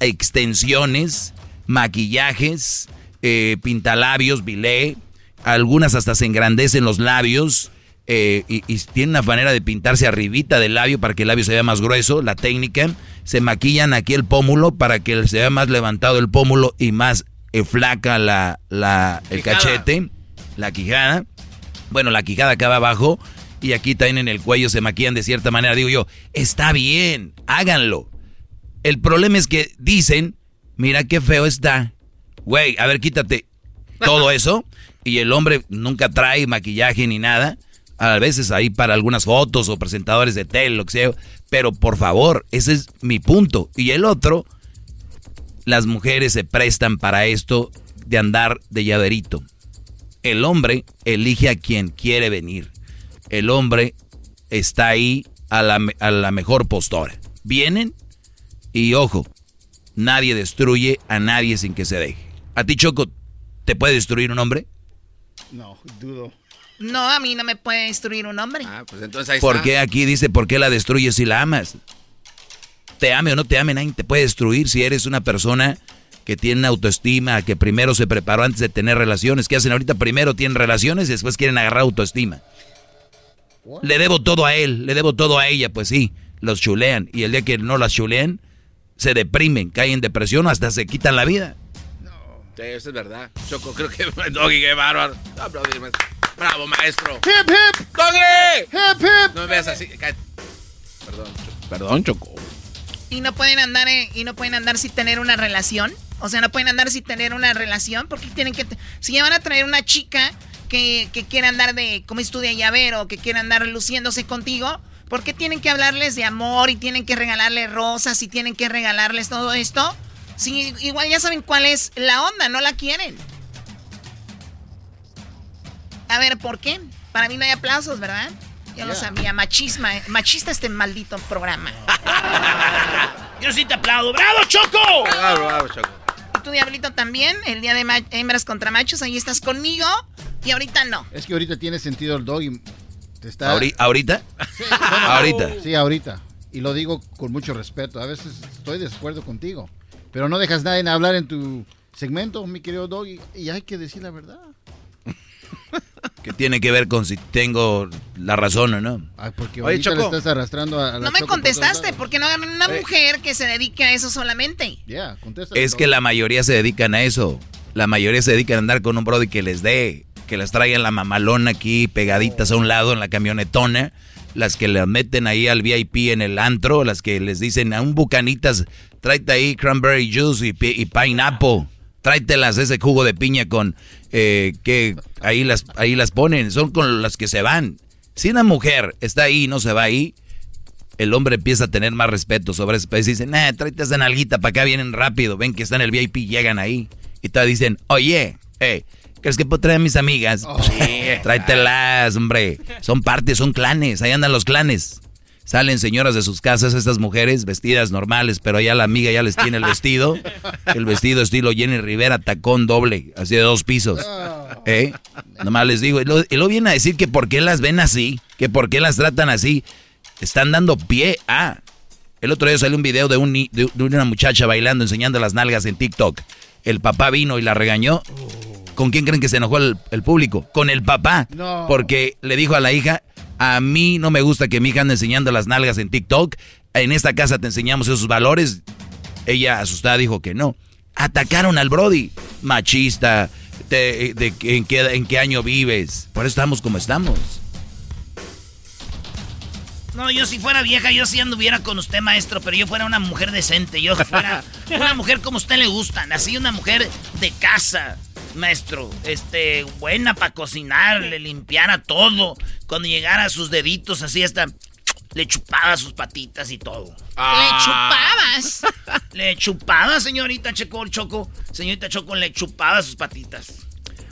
S3: extensiones, maquillajes, eh, pintalabios, bilé. Algunas hasta se engrandecen los labios. eh, y, y tienen una manera de pintarse arribita del labio para que el labio se vea más grueso, la técnica. Se maquillan aquí el pómulo para que se vea más levantado el pómulo y más eh, flaca la, la, el
S2: Quijada.
S3: cachete, la quijada. Bueno, la quijada acá abajo y aquí también en el cuello se maquillan de cierta manera. Digo yo, está bien, háganlo. El problema es que dicen, mira qué feo está. Güey, a ver, quítate todo eso. Y el hombre nunca trae maquillaje ni nada. A veces ahí para algunas fotos o presentadores de tele, lo que sea. Pero por favor, ese es mi punto. Y el otro, las mujeres se prestan para esto de andar de llaverito. El hombre elige a quien quiere venir. El hombre está ahí a la, a la mejor postura. Vienen y ojo, nadie destruye a nadie sin que se deje. ¿A ti, Choco, te puede destruir un hombre?
S18: No, dudo.
S14: No, a mí no me puede destruir un hombre.
S2: Ah, pues entonces ahí
S3: ¿Por
S2: está.
S3: qué aquí dice por qué la destruyes si la amas? Te ame o no te ame, nadie te puede destruir si eres una persona que tiene autoestima, que primero se preparó antes de tener relaciones. ¿Qué hacen ahorita? Primero tienen relaciones y después quieren agarrar autoestima. Le debo todo a él, le debo todo a ella, pues sí, los chulean. Y el día que no las chulean, se deprimen, caen en depresión o hasta se quitan la vida.
S2: Sí, eso es verdad. Choco, creo que Doggy, qué bárbaro. Aplaudir, maestro. Bravo, maestro.
S18: ¡Hip, hip!
S2: ¡Doggy!
S18: ¡Hip, hip!
S2: No me veas así. cállate. Perdón, Choco. Perdón, Choco.
S14: Y no pueden andar eh, y no pueden andar sin tener una relación. O sea, no pueden andar sin tener una relación porque tienen que... Si ya van a traer una chica que, que quiere andar de, como estudia llavero, que quiere andar luciéndose contigo, ¿por qué tienen que hablarles de amor y tienen que regalarles rosas y tienen que regalarles todo esto? Si igual ya saben cuál es la onda, no la quieren. A ver, ¿por qué? Para mí no hay aplausos, ¿verdad? Yo lo sabía, machisma, machista este maldito programa.
S1: Yo sí te aplaudo. ¡Bravo, Choco!
S2: Bravo, bravo, Choco.
S14: Y tú, Diablito, también, el día de hembras contra machos, ahí estás conmigo y ahorita no.
S18: Es que ahorita tiene sentido el dog y te está...
S3: Ahori- ¿Ahorita?
S18: Bueno,
S3: Ahorita.
S18: Sí, ahorita. Y lo digo con mucho respeto. A veces estoy de acuerdo contigo. Pero no dejas nadie hablar en tu segmento, mi querido dog, y, y hay que decir la verdad.
S3: que tiene que ver con si tengo la razón o no.
S18: Ay, porque
S3: Oye,
S18: le
S3: Choco.
S18: estás arrastrando a, a la
S14: No me
S18: Choco
S14: contestaste, porque no agarran una
S3: Eh.
S14: mujer que se dedique a eso solamente.
S18: Ya, contesta.
S3: Es que la mayoría se dedican a eso. La mayoría se dedican a andar con un brody que les dé, que las traigan la mamalona aquí pegaditas a un lado en la camionetona, las que le meten ahí al VIP en el antro, las que les dicen a un bucanitas, tráete ahí cranberry juice y, y pineapple, tráetelas ese jugo de piña con eh, que ahí las ahí las ponen, son con las que se van. Si una mujer está ahí y no se va ahí, el hombre empieza a tener más respeto sobre eso. Pues dicen, nah, tráete esa nalguita para acá, vienen rápido, ven que están en el VIP, llegan ahí. Y todas dicen, oye, eh, ¿crees que puedo traer a mis amigas? sí, tráetelas, hombre. Son partes, son clanes, ahí andan los clanes. Salen señoras de sus casas, estas mujeres vestidas normales, pero ya la amiga ya les tiene el vestido. El vestido estilo Jenny Rivera, tacón doble, así de dos pisos. ¿Eh? Nomás les digo, y luego, y luego vienen a decir que por qué las ven así, que por qué las tratan así. Están dando pie a. El otro día salió un video de, un de, de una muchacha bailando, enseñando las nalgas en TikTok. El papá vino y la regañó. ¿Con quién creen que se enojó el, el público? Con el papá.
S18: No.
S3: Porque le dijo a la hija, a mí no me gusta que mi hija ande enseñando las nalgas en TikTok. En esta casa te enseñamos esos valores. Ella asustada dijo que no. Atacaron al Brody. Machista. De, de- en, qué, ¿En qué año vives? Por eso estamos como estamos.
S1: No, yo si fuera vieja, yo sí anduviera con usted, maestro, pero yo fuera una mujer decente. Yo fuera una mujer como a usted le gustan, así una mujer de casa. Maestro, este, buena para cocinar, le limpiara todo. Cuando llegara a sus deditos así hasta le chupaba sus patitas y todo.
S14: ¿Le chupabas?
S1: Le chupaba, señorita Checo, Choco. Señorita Choco, le chupaba sus patitas.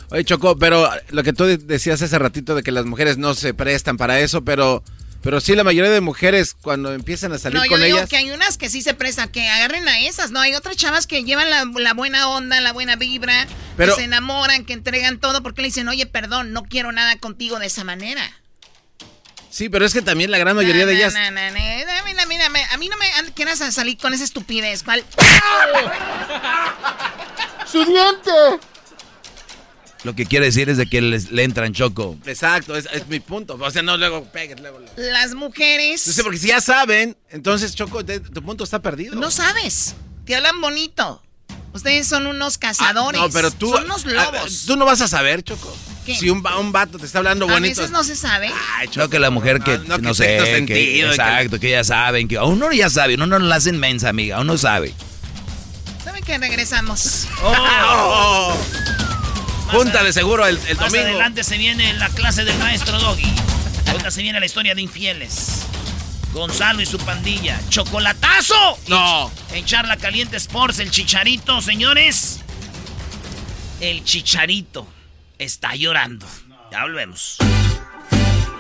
S2: Oye, Choco, pero lo que tú decías hace ratito de que las mujeres no se prestan para eso, pero, pero sí la mayoría de mujeres cuando empiezan a salir
S14: No, yo
S2: con
S14: digo
S2: ellas...
S14: que hay unas que sí se prestan, que agarren a esas, ¿no? Hay otras chavas que llevan la, la buena onda, la buena vibra,
S2: Pero-
S14: que se enamoran, que entregan todo, porque le dicen, oye, perdón, no quiero nada contigo de esa manera.
S2: Sí, pero es que también la gran mayoría de
S14: No,
S2: ellas...
S14: no, no, no. Mira, mira, mira, a mí no me quieras salir con esa estupidez. ¿Cuál?
S18: ¡Su diente!
S3: Lo que quiere decir es de que les- le entran choco.
S2: Exacto, es, es mi punto. O sea, no luego pegues, luego... luego.
S14: Las mujeres...
S2: No sé, porque si ya saben, entonces, Choco, de- tu punto está perdido.
S14: No sabes. Te hablan bonito. Ustedes son unos cazadores.
S2: Ah, No, pero tú...
S14: Son unos
S2: a-
S14: lobos.
S2: tú no vas a saber, Choco.
S14: ¿Qué?
S2: Si un, un vato te está hablando
S14: A
S2: bonito...
S14: veces no se sabe.
S3: No que la mujer que
S2: no,
S3: no,
S2: que
S3: sé, que-
S2: sentido,
S3: exacto, que ya saben, que uno ya sabe, uno no la hace mensa, amiga, uno sabe.
S14: ¿Saben que regresamos?
S2: Oh. Junta de seguro el, el
S1: Más
S2: domingo.
S1: adelante se viene la clase del maestro Doggy. Ahorita se viene la historia de infieles. Gonzalo y su pandilla. ¡Chocolatazo!
S2: No.
S1: En Charla Caliente Sports, el chicharito, señores. El chicharito está llorando. Ya volvemos.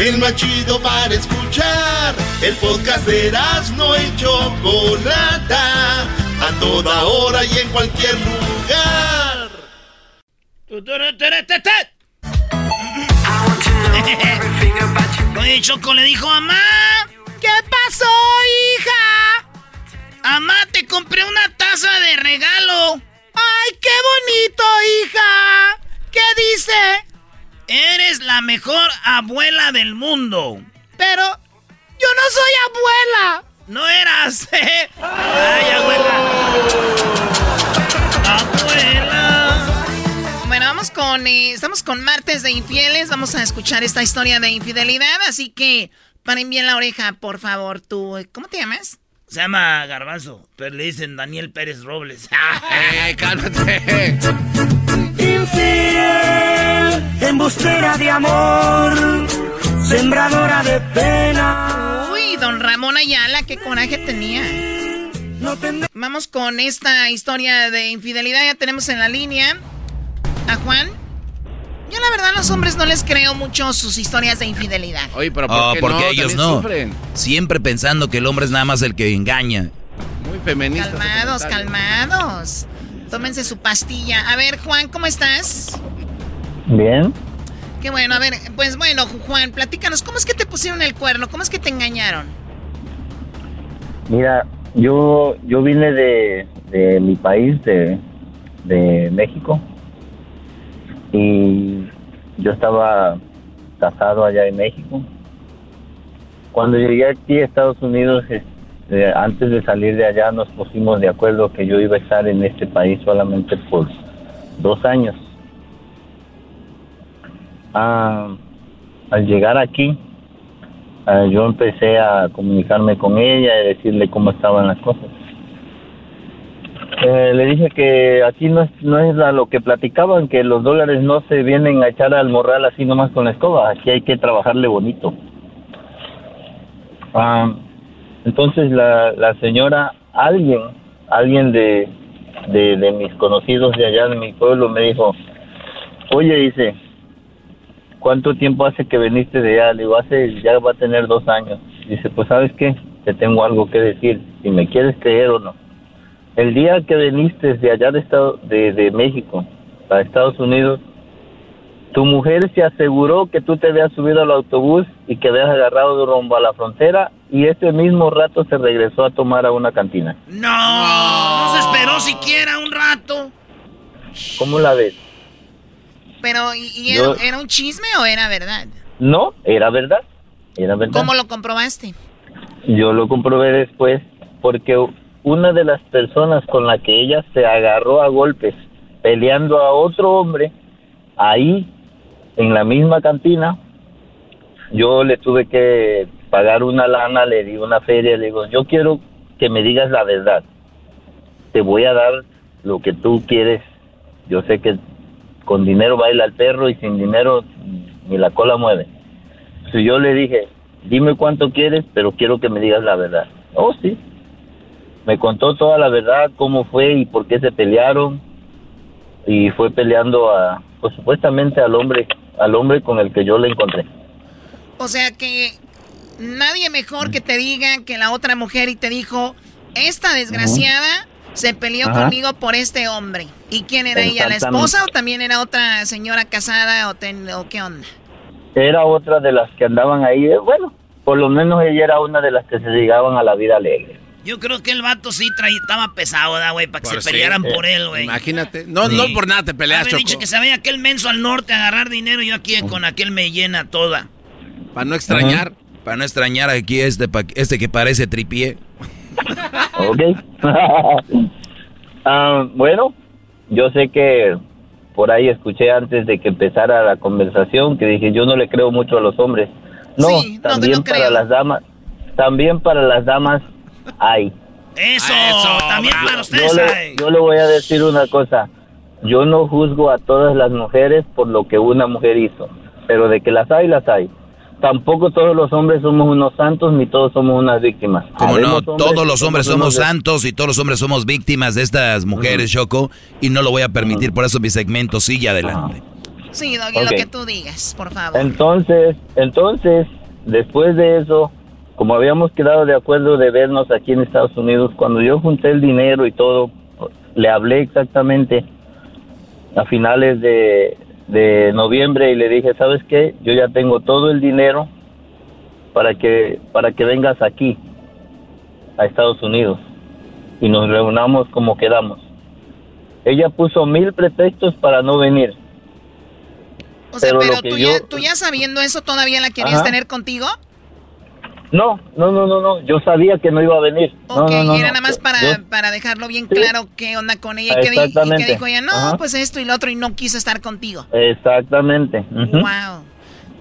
S9: El más chido para escuchar. El podcast de no y Chocolata. A toda hora y en cualquier lugar.
S1: Oye, Choco le dijo, mamá. ¿Qué pasó, hija? Mamá, te compré una taza de regalo. ¡Ay, qué bonito, hija! ¿Qué dice? Eres la mejor abuela del mundo. Pero yo no soy abuela. No eras. Ay, abuela. Abuela.
S14: Bueno, vamos con. eh, estamos con martes de infieles. Vamos a escuchar esta historia de infidelidad. Así que paren bien la oreja, por favor. Tú, ¿cómo te llamas?
S1: Se llama Garbanzo, pero le dicen Daniel Pérez Robles.
S2: ¡Eh, cálmate!
S19: Infiel, embustera de amor, sembradora de pena.
S14: Uy, don Ramón Ayala, qué coraje tenía. Vamos con esta historia de infidelidad. Ya tenemos en la línea a Juan. Yo la verdad a los hombres no les creo mucho sus historias de infidelidad.
S2: Oye, pero ¿por
S3: Oh,
S2: qué
S3: porque
S2: no?
S3: ellos no.
S2: sufren.
S3: Siempre pensando que el hombre es nada más el que engaña.
S2: Muy feminista.
S14: Calmados, calmados. Tómense su pastilla. A ver, Juan, ¿cómo estás?
S20: Bien.
S14: Qué bueno, a ver, pues bueno, Juan, platícanos, ¿cómo es que te pusieron el cuerno? ¿Cómo es que te engañaron?
S20: Mira, yo yo vine de, de mi país, de, de México, y yo estaba casado allá en México. Cuando llegué aquí a Estados Unidos, este, antes de salir de allá, nos pusimos de acuerdo que yo iba a estar en este país solamente por dos años. Ah, al llegar aquí, ah, yo empecé a comunicarme con ella y decirle cómo estaban las cosas. Eh, le dije que aquí no es, no es lo que platicaban, que los dólares no se vienen a echar al morral así nomás con la escoba, aquí hay que trabajarle bonito. Ah, entonces la, la señora, alguien, alguien de, de, de mis conocidos de allá de mi pueblo me dijo, oye, dice, ¿cuánto tiempo hace que viniste de allá? Le digo, hace, ya va a tener dos años. Dice, pues sabes qué, te tengo algo que decir, si me quieres creer o no. El día que viniste de allá de, Estado, de, de México a Estados Unidos, tu mujer se aseguró que tú te habías subido al autobús y que habías agarrado de rumbo a la frontera y ese mismo rato se regresó a tomar a una cantina.
S1: No, no se esperó siquiera un rato.
S20: ¿Cómo la ves?
S14: Pero, ¿y, y
S20: Yo-
S14: era, era un chisme o era verdad?
S20: No, era verdad. Era verdad.
S14: ¿Cómo lo comprobaste?
S20: Yo lo comprobé después porque una de las personas con la que ella se agarró a golpes peleando a otro hombre ahí en la misma cantina, yo le tuve que pagar una lana, le di una feria, le digo, yo quiero que me digas la verdad. Te voy a dar lo que tú quieres. Yo sé que con dinero baila el perro y sin dinero ni la cola mueve. Si yo le dije, dime cuánto quieres, pero quiero que me digas la verdad. Oh, sí. Me contó toda la verdad, cómo fue y por qué se pelearon. Y fue peleando a, pues supuestamente al hombre, al hombre con el que yo le encontré.
S14: O sea que nadie mejor que te diga que la otra mujer y te dijo, esta desgraciada se peleó
S20: Ajá.
S14: conmigo por este hombre. ¿Y quién era ella? ¿La esposa o también era otra señora casada o, ten- o qué onda?
S20: Era otra de las que andaban ahí. Bueno, por lo menos ella era una de las que se llegaban a la vida alegre.
S1: Yo creo que el vato sí traía, estaba pesado, ¿da, güey, para que
S2: Por
S20: Pues
S1: se
S2: sí.
S1: pelearan
S2: Eh,
S1: por él, güey.
S2: Imagínate. No,
S1: Sí.
S2: no por nada te peleas, Choco.
S1: dicho que se vaya aquel menso al norte a agarrar dinero y yo aquí con aquel me llena toda.
S2: Para no extrañar.
S3: Para no extrañar aquí este, pa- este que parece tripié.
S20: Ok. Ah, bueno, yo sé que por ahí escuché antes de que empezara la conversación que dije yo no le creo mucho a los hombres. No,
S14: Sí, no,
S20: también
S14: no
S20: para
S14: creo.
S20: las damas, también para las damas hay.
S1: Eso, también para
S20: Yo
S1: ustedes.
S20: le,
S1: ay.
S20: yo le voy a decir una cosa. Yo no juzgo a todas las mujeres por lo que una mujer hizo, pero de que las hay, las hay. Tampoco todos los hombres somos unos santos ni todos somos unas víctimas.
S3: Como no, todos los hombres somos
S20: de-
S3: santos y todos los hombres somos víctimas de estas mujeres, Choco, y no lo voy a permitir, por eso mi segmento sigue adelante.
S14: Sí, Doggy,
S20: Ok.
S14: lo que tú digas, por favor.
S20: Entonces, entonces, después de eso, como habíamos quedado de acuerdo de vernos aquí en Estados Unidos, cuando yo junté el dinero y todo, le hablé exactamente a finales de, de noviembre y le dije, ¿sabes qué? Yo ya tengo todo el dinero para que, para que vengas aquí, a Estados Unidos, y nos reunamos como quedamos. Ella puso mil pretextos para no venir.
S14: O sea,
S20: pero
S14: tú,
S20: yo-
S14: ya, tú ya sabiendo eso, ¿todavía la querías
S20: Ajá.
S14: tener contigo?
S20: No, no, no, no, no. Yo sabía que no iba a venir. No,
S14: Ok,
S20: no, no,
S14: y era
S20: no.
S14: nada más para,
S20: Yo-
S14: para dejarlo bien claro qué onda con ella. Y que, dijo ella, no,
S20: Ajá.
S14: pues esto y lo otro, y no quiso estar contigo.
S20: Exactamente.
S14: Wow.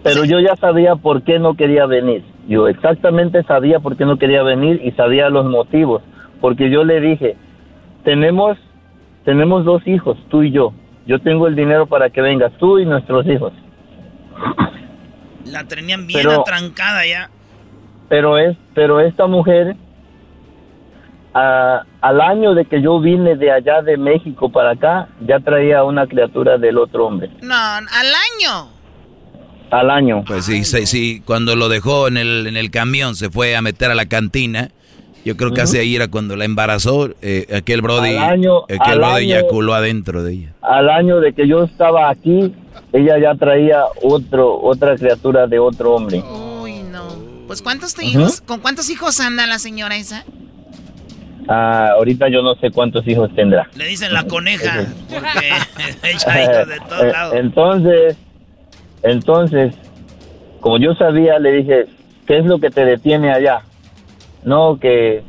S20: Pero yo ya sabía por qué no quería venir. Yo exactamente sabía por qué no quería venir y sabía los motivos. Porque yo le dije, tenemos, tenemos dos hijos, tú y yo. Yo tengo el dinero para que vengas tú y nuestros hijos.
S1: La tenían bien
S20: Pero-
S1: atrancada ya.
S20: Pero es, pero esta mujer, a- al año de que yo vine de allá de México para acá, ya traía una criatura del otro hombre.
S14: No, al año.
S20: Al año.
S3: Pues sí, sí, sí, cuando lo dejó en el, en el camión, se fue a meter a la cantina. Yo creo que hace ahí era cuando la embarazó, eh, aquel brody,
S20: Al año-
S3: aquel
S20: al
S3: brody
S20: año-
S3: eyaculó adentro de ella.
S20: Al año de que yo estaba aquí, ella ya traía otro, otra criatura de otro hombre.
S14: No. Pues ¿cuántos te- hijos, con cuántos hijos anda la señora esa?
S20: Ah, ahorita yo no sé cuántos hijos tendrá.
S1: Le dicen la coneja, porque hijos de todos lados.
S20: Entonces, entonces, como yo sabía, le dije, ¿qué es lo que te detiene allá? No, que,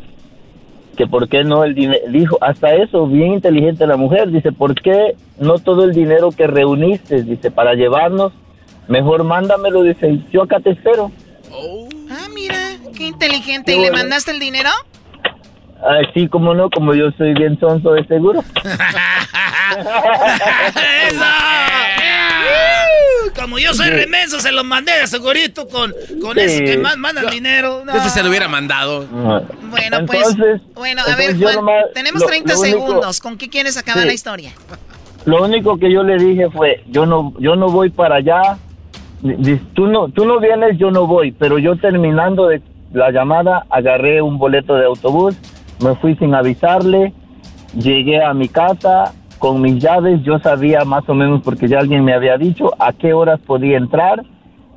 S20: que por qué no el dinero, dijo, hasta eso, bien inteligente la mujer, dice, ¿por qué no todo el dinero que reuniste, dice, para llevarnos, mejor mándamelo, dice, yo acá te espero.
S14: Ah, mira, qué inteligente. ¿Y le
S20: bueno.
S14: mandaste el dinero?
S20: Así como no, como yo soy bien sonso de seguro.
S1: Como yo soy remenso, se los mandé de segurito con, con
S20: Sí.
S1: eso que más mandan dinero. No.
S2: Este se lo hubiera mandado.
S14: Bueno, pues.
S20: Entonces-
S14: Bueno, a ver, Juan,
S20: nomás-
S14: tenemos
S20: lo-
S14: 30
S20: lo único-
S14: segundos. ¿Con qué quieres acabar
S20: Sí.
S14: la historia?
S20: Lo único que yo le dije fue, yo no, yo no voy para allá. Tú no, tú no vienes, yo no voy. Pero yo terminando de la llamada, agarré un boleto de autobús, me fui sin avisarle, llegué a mi casa con mis llaves. Yo sabía más o menos porque ya alguien me había dicho a qué horas podía entrar.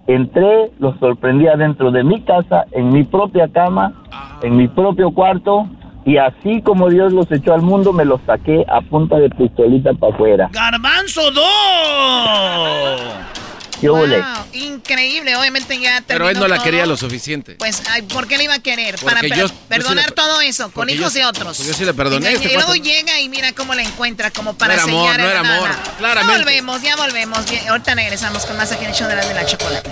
S20: Entré, los sorprendí adentro de mi casa, en mi propia cama, en mi propio cuarto. Y así como Dios los echó al mundo, me los saqué a punta de pistolita para afuera.
S1: ¡Garbanzo 2!
S20: ¿Qué huele?
S14: Wow, increíble, obviamente ya
S2: Pero él
S14: terminó
S2: no la
S14: todo.
S2: quería lo suficiente.
S14: Pues, ay, ¿por qué le iba a querer? Para
S2: Porque
S14: per-
S2: yo- yo sí
S14: perdonar todo eso, con hijos
S2: yo-
S14: de otros.
S2: yo sí le perdoné
S14: Y,
S2: este
S14: y luego llega y mira cómo la encuentra, como para
S2: No era amor,
S14: sellar.
S2: no era amor,
S14: Ya
S2: claramente.
S14: volvemos, ya volvemos. Ahorita regresamos con más aquí en el show de la, de la chocolate.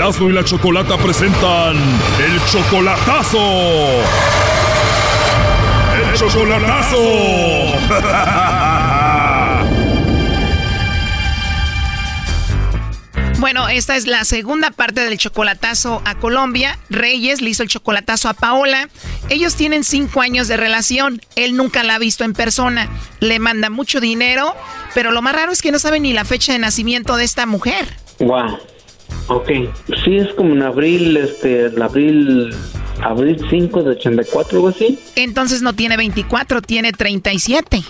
S17: Erasmo y la Chocolata presentan el chocolatazo. El chocolatazo.
S14: Bueno, esta es la segunda parte del chocolatazo a Colombia. Reyes le hizo el chocolatazo a Paola. Ellos tienen cinco años de relación. Él nunca la ha visto en persona. Le manda mucho dinero, pero lo más raro es que no sabe ni la fecha de nacimiento de esta mujer.
S21: Wow. Ok. Sí, es como en abril, este, el abril, abril 5 de 84, algo así.
S14: Entonces no tiene 24, tiene 37.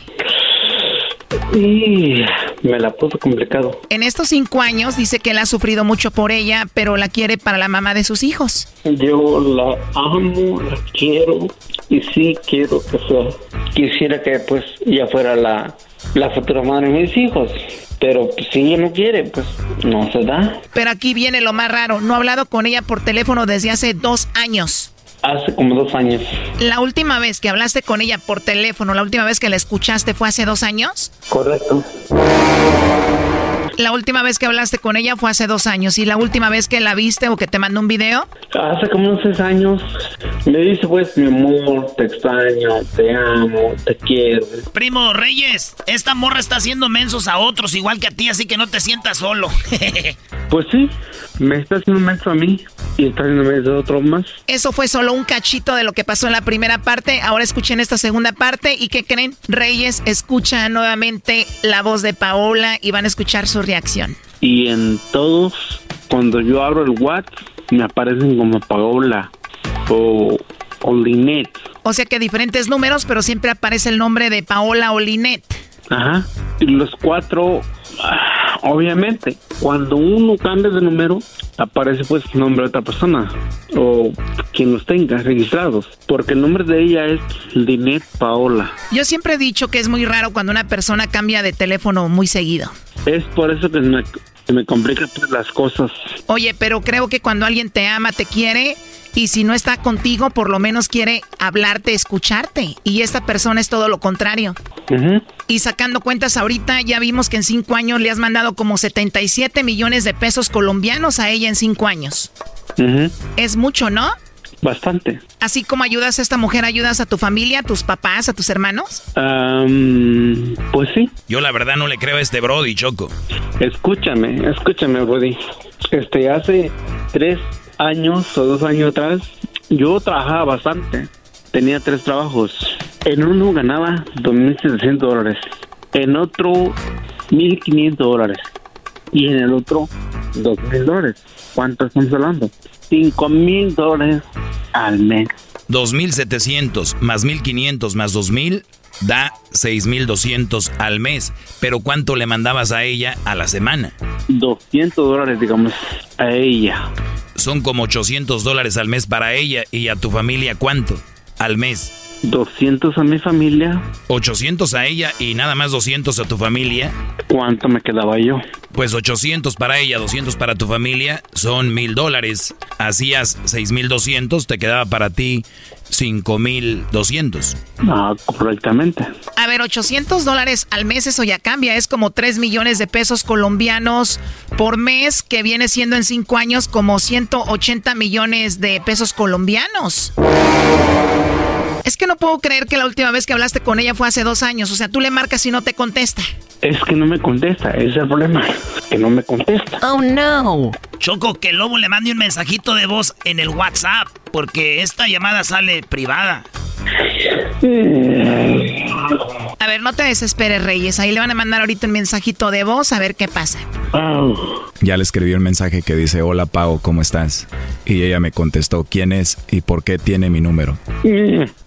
S21: Y me la puso complicado.
S14: En estos cinco años dice que él ha sufrido mucho por ella, pero la quiere para la mamá de sus hijos.
S21: Yo la amo, la quiero y sí quiero que sea. Quisiera que pues ella fuera la, la futura madre de mis hijos. Pero pues, si ella no quiere, pues no se da.
S14: Pero aquí viene lo más raro, no ha hablado con ella por teléfono desde hace dos años.
S21: Hace como dos años.
S14: La última vez que hablaste con ella por teléfono, la última vez que la escuchaste fue hace dos años.
S21: Correcto.
S14: La última vez que hablaste con ella fue hace dos años. ¿Y la última vez que la viste o que te mandó un video?
S21: Hace como unos seis años me dice pues mi amor, te extraño, te amo, te quiero.
S1: Primo Reyes, esta morra está haciendo mensos a otros igual que a ti, así que no te sientas solo.
S21: Pues sí, me está haciendo menso a mí y está haciendo otro más.
S14: Eso fue solo un cachito de lo que pasó en la primera parte. Ahora escuchen esta segunda parte. ¿Y qué creen? Reyes escucha nuevamente la voz de Paola y van a escuchar su reacción.
S21: Y en todos, cuando yo abro el WhatsApp, me aparecen como Paola o, o Linet.
S14: O sea que diferentes números, pero siempre aparece el nombre de Paola o Linet.
S21: Ajá. Y los cuatro, ah, obviamente, cuando uno cambia de número, aparece pues el nombre de otra persona o quien los tenga registrados. Porque el nombre de ella es Linet Paola.
S14: Yo siempre he dicho que es muy raro cuando una persona cambia de teléfono muy seguido.
S21: Es por eso que me, que me complica pues, las cosas.
S14: Oye, pero creo que cuando alguien te ama, te quiere, y si no está contigo, por lo menos quiere hablarte, escucharte. Y esta persona es todo lo contrario. Y sacando cuentas ahorita, ya vimos que en cinco años le has mandado como 77 millones de pesos colombianos a ella en cinco años. Es mucho, ¿no?
S21: Bastante.
S14: Así como ayudas a esta mujer, ayudas a tu familia, a tus papás, a tus hermanos.
S21: Pues sí.
S3: Yo la verdad no le creo a este Brody, Choco.
S21: Escúchame, escúchame, Brody. Este, hace tres años o dos años atrás, yo trabajaba bastante. Tenía tres trabajos. En uno ganaba 2.700 dólares. En otro, 1.500 dólares. Y en el otro, 2.000 dólares. ¿Cuánto estamos hablando? 5.000 dólares al mes.
S3: 2.700 más 1.500 más 2.000 da 6.200 al mes. Pero ¿cuánto le mandabas a ella a la semana?
S21: 200 dólares, digamos, a ella.
S3: Son como 800 dólares al mes para ella y a tu familia ¿cuánto? Al mes.
S21: 200 a mi familia.
S3: 800 a ella y nada más 200 a tu familia.
S21: ¿Cuánto me quedaba yo?
S3: Pues 800 para ella, 200 para tu familia, son mil dólares. Hacías 6.200, te quedaba para ti 5.200.
S21: Ah, correctamente.
S14: A ver, 800 dólares al mes, eso ya cambia. Es como 3 millones de pesos colombianos por mes, que viene siendo en 5 años como 180 millones de pesos colombianos. Es que no puedo creer que la última vez que hablaste con ella fue hace dos años. O sea, tú le marcas y no te contesta.
S22: Es que no me contesta, ese es el problema. Que no me contesta.
S14: Oh, no.
S1: Choco, que el lobo le mande un mensajito de voz en el WhatsApp, porque esta llamada sale privada.
S14: A ver, no te desesperes, Reyes. Ahí le van a mandar ahorita un mensajito de voz a ver qué pasa.
S23: Ya le escribí un mensaje que dice, hola Pau, ¿cómo estás? Y ella me contestó, ¿quién es y por qué tiene mi número?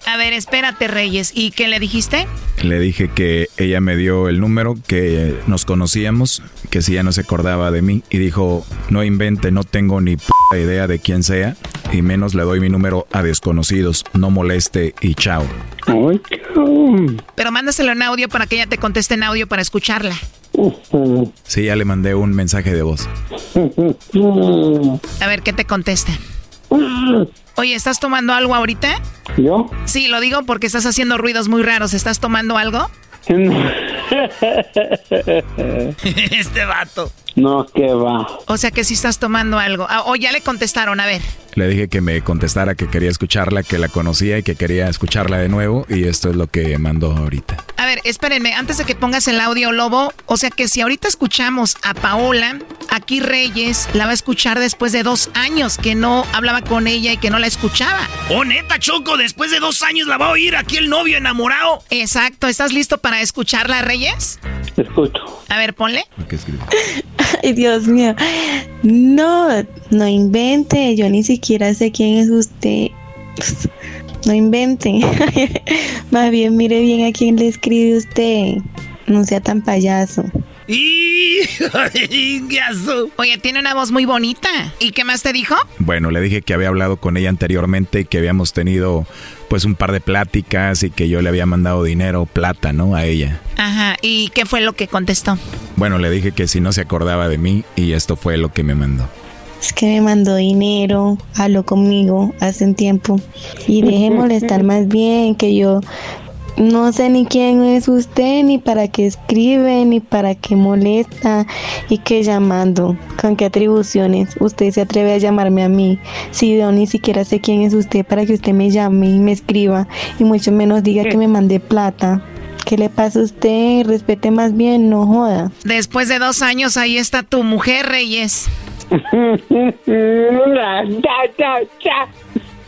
S14: A ver, espérate, Reyes. ¿Y qué le dijiste?
S23: Le dije que ella me dio el número, que nos conocíamos, que si ya no se acordaba de mí. Y dijo, no invente, no tengo ni p idea de quién sea. Y menos le doy mi número a desconocidos. No moleste y chao.
S14: Pero mándaselo en audio para que ella te conteste en audio para escucharla.
S23: Sí, ya le mandé un mensaje de voz.
S14: A ver, ¿qué te contesta? Oye, ¿estás tomando algo ahorita?
S22: ¿Yo?
S14: Sí, lo digo porque estás haciendo ruidos muy raros. ¿Estás tomando algo?
S1: este vato.
S22: No, que va.
S14: O sea que sí estás tomando algo. Ah, o ya le contestaron, a ver.
S23: Le dije que me contestara que quería escucharla, que la conocía y que quería escucharla de nuevo. Y esto es lo que mandó ahorita.
S14: A ver, espérenme, antes de que pongas el audio, Lobo. O sea que si ahorita escuchamos a Paola, aquí Reyes la va a escuchar después de dos años que no hablaba con ella y que no la escuchaba.
S1: Oh, neta, Choco, después de dos años la va a oír aquí el novio enamorado.
S14: Exacto, ¿estás listo para escucharla, Reyes?
S22: Escucho.
S14: A ver, ponle.
S23: ¿Qué escribe?
S24: Ay, Dios mío. No, no invente. Yo ni siquiera sé quién es usted. No invente. Más bien mire bien a quién le escribe usted. No sea tan payaso.
S14: Oye, tiene una voz muy bonita. ¿Y qué más te dijo?
S23: Bueno, le dije que había hablado con ella anteriormente y que habíamos tenido pues un par de pláticas y que yo le había mandado dinero, plata, ¿no? A ella.
S14: Ajá. ¿Y qué fue lo que contestó?
S23: Bueno, le dije que si no se acordaba de mí y esto fue lo que me mandó.
S24: Es que me mandó dinero, habló conmigo hace un tiempo. Y deje molestar más bien que yo no sé ni quién es usted, ni para qué escribe, ni para qué molesta, y qué llamando, con qué atribuciones usted se atreve a llamarme a mí, si yo ni siquiera sé quién es usted para que usted me llame y me escriba, y mucho menos diga que me mande plata. ¿Qué le pasa a usted? Respete más bien, no joda.
S14: Después de dos años, ahí está tu mujer, Reyes.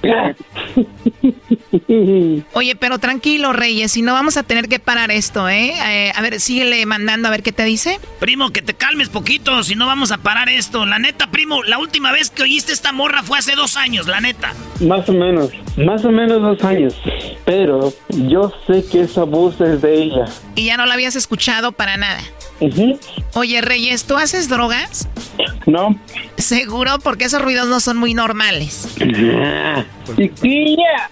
S14: Oye, pero tranquilo, Reyes, si no vamos a tener que parar esto, ¿eh? ¿eh? A ver, síguele mandando a ver qué te dice.
S1: Primo, que te calmes poquito, si no vamos a parar esto. La neta, primo, la última vez que oíste esta morra fue hace dos años, la neta.
S22: Más o menos, más o menos dos años. Pero yo sé que esa voz es de ella.
S14: Y ya no la habías escuchado para nada. Oye, Reyes, ¿tú haces drogas?
S22: No.
S14: Seguro, porque esos ruidos no son muy normales.
S22: Chiquilla.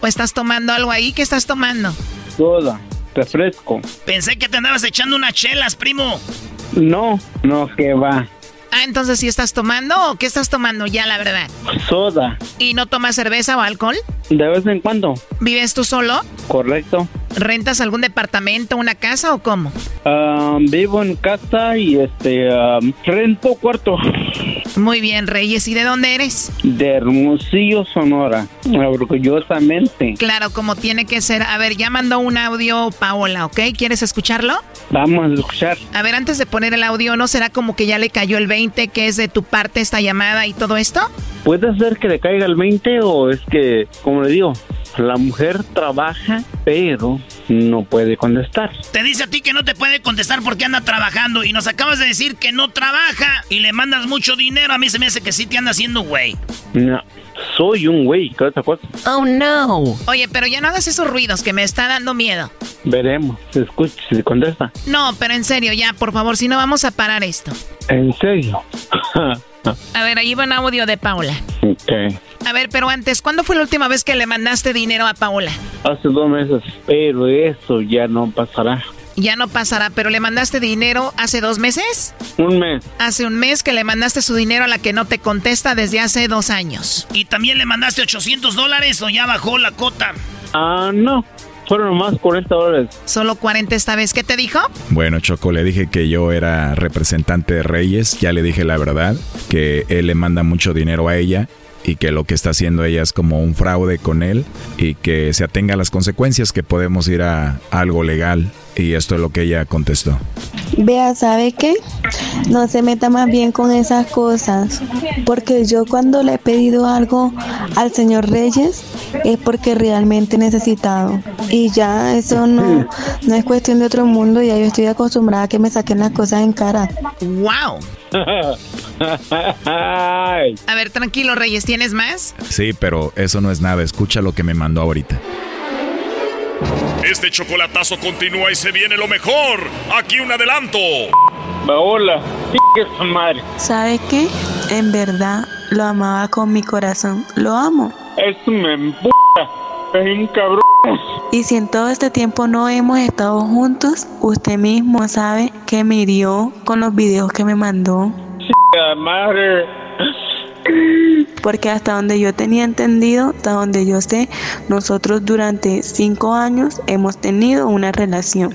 S14: ¿O estás tomando algo ahí? ¿Qué estás tomando?
S22: Soda, refresco.
S1: Pensé que te andabas echando unas chelas, primo.
S22: No, no, que va.
S14: Ah, entonces sí estás tomando o qué estás tomando ya, la verdad.
S22: Soda.
S14: ¿Y no tomas cerveza o alcohol?
S22: De vez en cuando.
S14: ¿Vives tú solo?
S22: Correcto.
S14: ¿Rentas algún departamento, una casa o cómo?
S22: Ah, vivo en casa y este ah, rento cuarto.
S14: Muy bien, Reyes. ¿Y de dónde eres?
S22: De Hermosillo, Sonora. Orgullosamente.
S14: Claro, como tiene que ser. A ver, ya mandó un audio Paola, ¿ok? ¿Quieres escucharlo?
S22: Vamos a escuchar.
S14: A ver, antes de poner el audio, ¿no será como que ya le cayó el 20 que es de tu parte esta llamada y todo esto?
S22: Puede ser que le caiga el 20 o es que, como le digo, la mujer trabaja, pero no puede contestar.
S1: Te dice a ti que no te puede contestar porque anda trabajando y nos acabas de decir que no trabaja y le mandas mucho dinero. A mí se me hace que sí te anda haciendo güey.
S22: No, soy un güey.
S14: Oh no. Oye, pero ya no hagas esos ruidos que me está dando miedo.
S22: Veremos, se escucha, se contesta.
S14: No, pero en serio, ya, por favor, si no vamos a parar esto.
S22: ¿En serio?
S14: A ver, ahí va un audio de Paola.
S22: Ok.
S14: A ver, pero antes, ¿cuándo fue la última vez que le mandaste dinero a Paola?
S22: Hace dos meses, pero eso ya no pasará.
S14: Ya no pasará, pero le mandaste dinero hace dos meses?
S22: Un mes.
S14: Hace un mes que le mandaste su dinero a la que no te contesta desde hace dos años.
S1: ¿Y también le mandaste 800 dólares o ya bajó la cota?
S22: Ah, no. Fueron más 40 dólares.
S14: Solo 40 esta vez. ¿Qué te dijo?
S23: Bueno, Choco, le dije que yo era representante de Reyes. Ya le dije la verdad, que él le manda mucho dinero a ella y que lo que está haciendo ella es como un fraude con él y que se atenga a las consecuencias que podemos ir a, a algo legal y esto es lo que ella contestó.
S24: Vea, ¿sabe qué? No se meta más bien con esas cosas, porque yo cuando le he pedido algo al señor Reyes es porque realmente he necesitado. Y ya eso no, no es cuestión de otro mundo, ya yo estoy acostumbrada a que me saquen las cosas en cara.
S14: ¡Wow! A ver, tranquilo, Reyes, ¿tienes más?
S23: Sí, pero eso no es nada. Escucha lo que me mandó ahorita.
S17: Este chocolatazo continúa y se viene lo mejor. Aquí un adelanto.
S22: Hola, madre.
S24: ¿Sabe qué? En verdad lo amaba con mi corazón. Lo amo.
S22: Eso me empuja. Es un cabrón.
S24: Y si en todo este tiempo no hemos estado juntos, usted mismo sabe que me hirió con los videos que me mandó.
S22: madre.
S24: Porque hasta donde yo tenía entendido, hasta donde yo sé, nosotros durante cinco años hemos tenido una relación.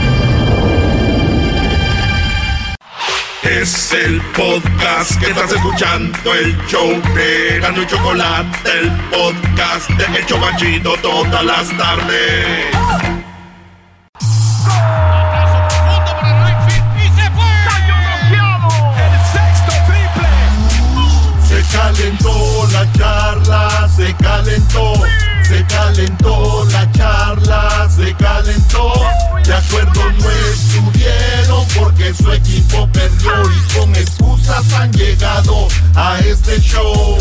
S9: Es el podcast que estás escuchando, el show de Gano y Chocolate, el podcast de El Chocachito todas las tardes. Se calentó la charla, se calentó, se calentó la charla, se calentó. De acuerdo no estuvieron porque su equipo perdió y con excusas han llegado a este show.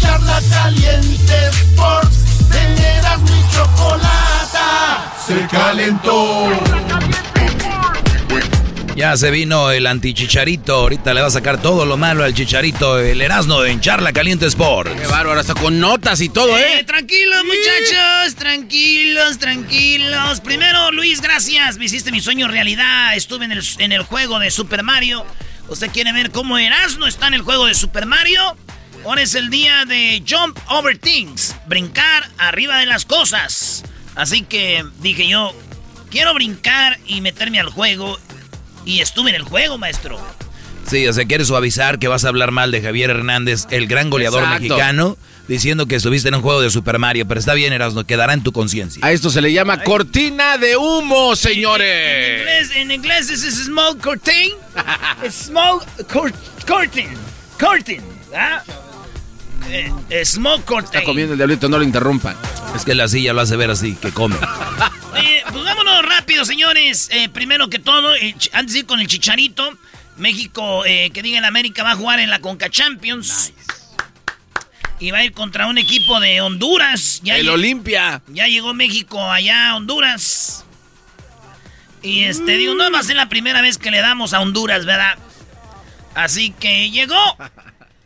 S9: Charla caliente Sports, teneras mi chocolata, se calentó.
S3: Ya se vino el antichicharito. Ahorita le va a sacar todo lo malo al chicharito. El Erasmo en Charla Caliente Sport.
S2: Qué bárbaro, hasta con notas y todo, ¿eh?
S1: Eh, tranquilos, muchachos, tranquilos, tranquilos. Primero, Luis, gracias. Me hiciste mi sueño realidad. Estuve en el, en el juego de Super Mario. ¿Usted quiere ver cómo Erasmo está en el juego de Super Mario? Ahora es el día de Jump Over Things. Brincar arriba de las cosas. Así que dije yo, quiero brincar y meterme al juego. Y estuve en el juego, maestro.
S3: Sí, o sea, quieres suavizar que vas a hablar mal de Javier Hernández, el gran goleador
S2: Exacto.
S3: mexicano, diciendo que estuviste en un juego de Super Mario. Pero está bien, Erasmo, quedará en tu conciencia.
S2: A esto se le llama cortina de humo,
S1: En
S2: señores.
S1: inglés, en inglés this is smoke curtain. It's smoke cur- curtain. Curtain. ¿ah? Eh, eh, smoke curtain.
S2: Está comiendo el diablito, no lo interrumpan.
S3: Es que la silla lo hace ver así, que come.
S1: Rápido, señores. Eh, primero que todo, antes de ir con el chicharito, México, eh, que diga el América, va a jugar en la Conca Champions. Y va a ir contra un equipo de Honduras. Ya
S2: el Olimpia.
S1: Ya llegó México allá a Honduras. Y este, digo, no va a ser la primera vez que le damos a Honduras, ¿verdad? Así que llegó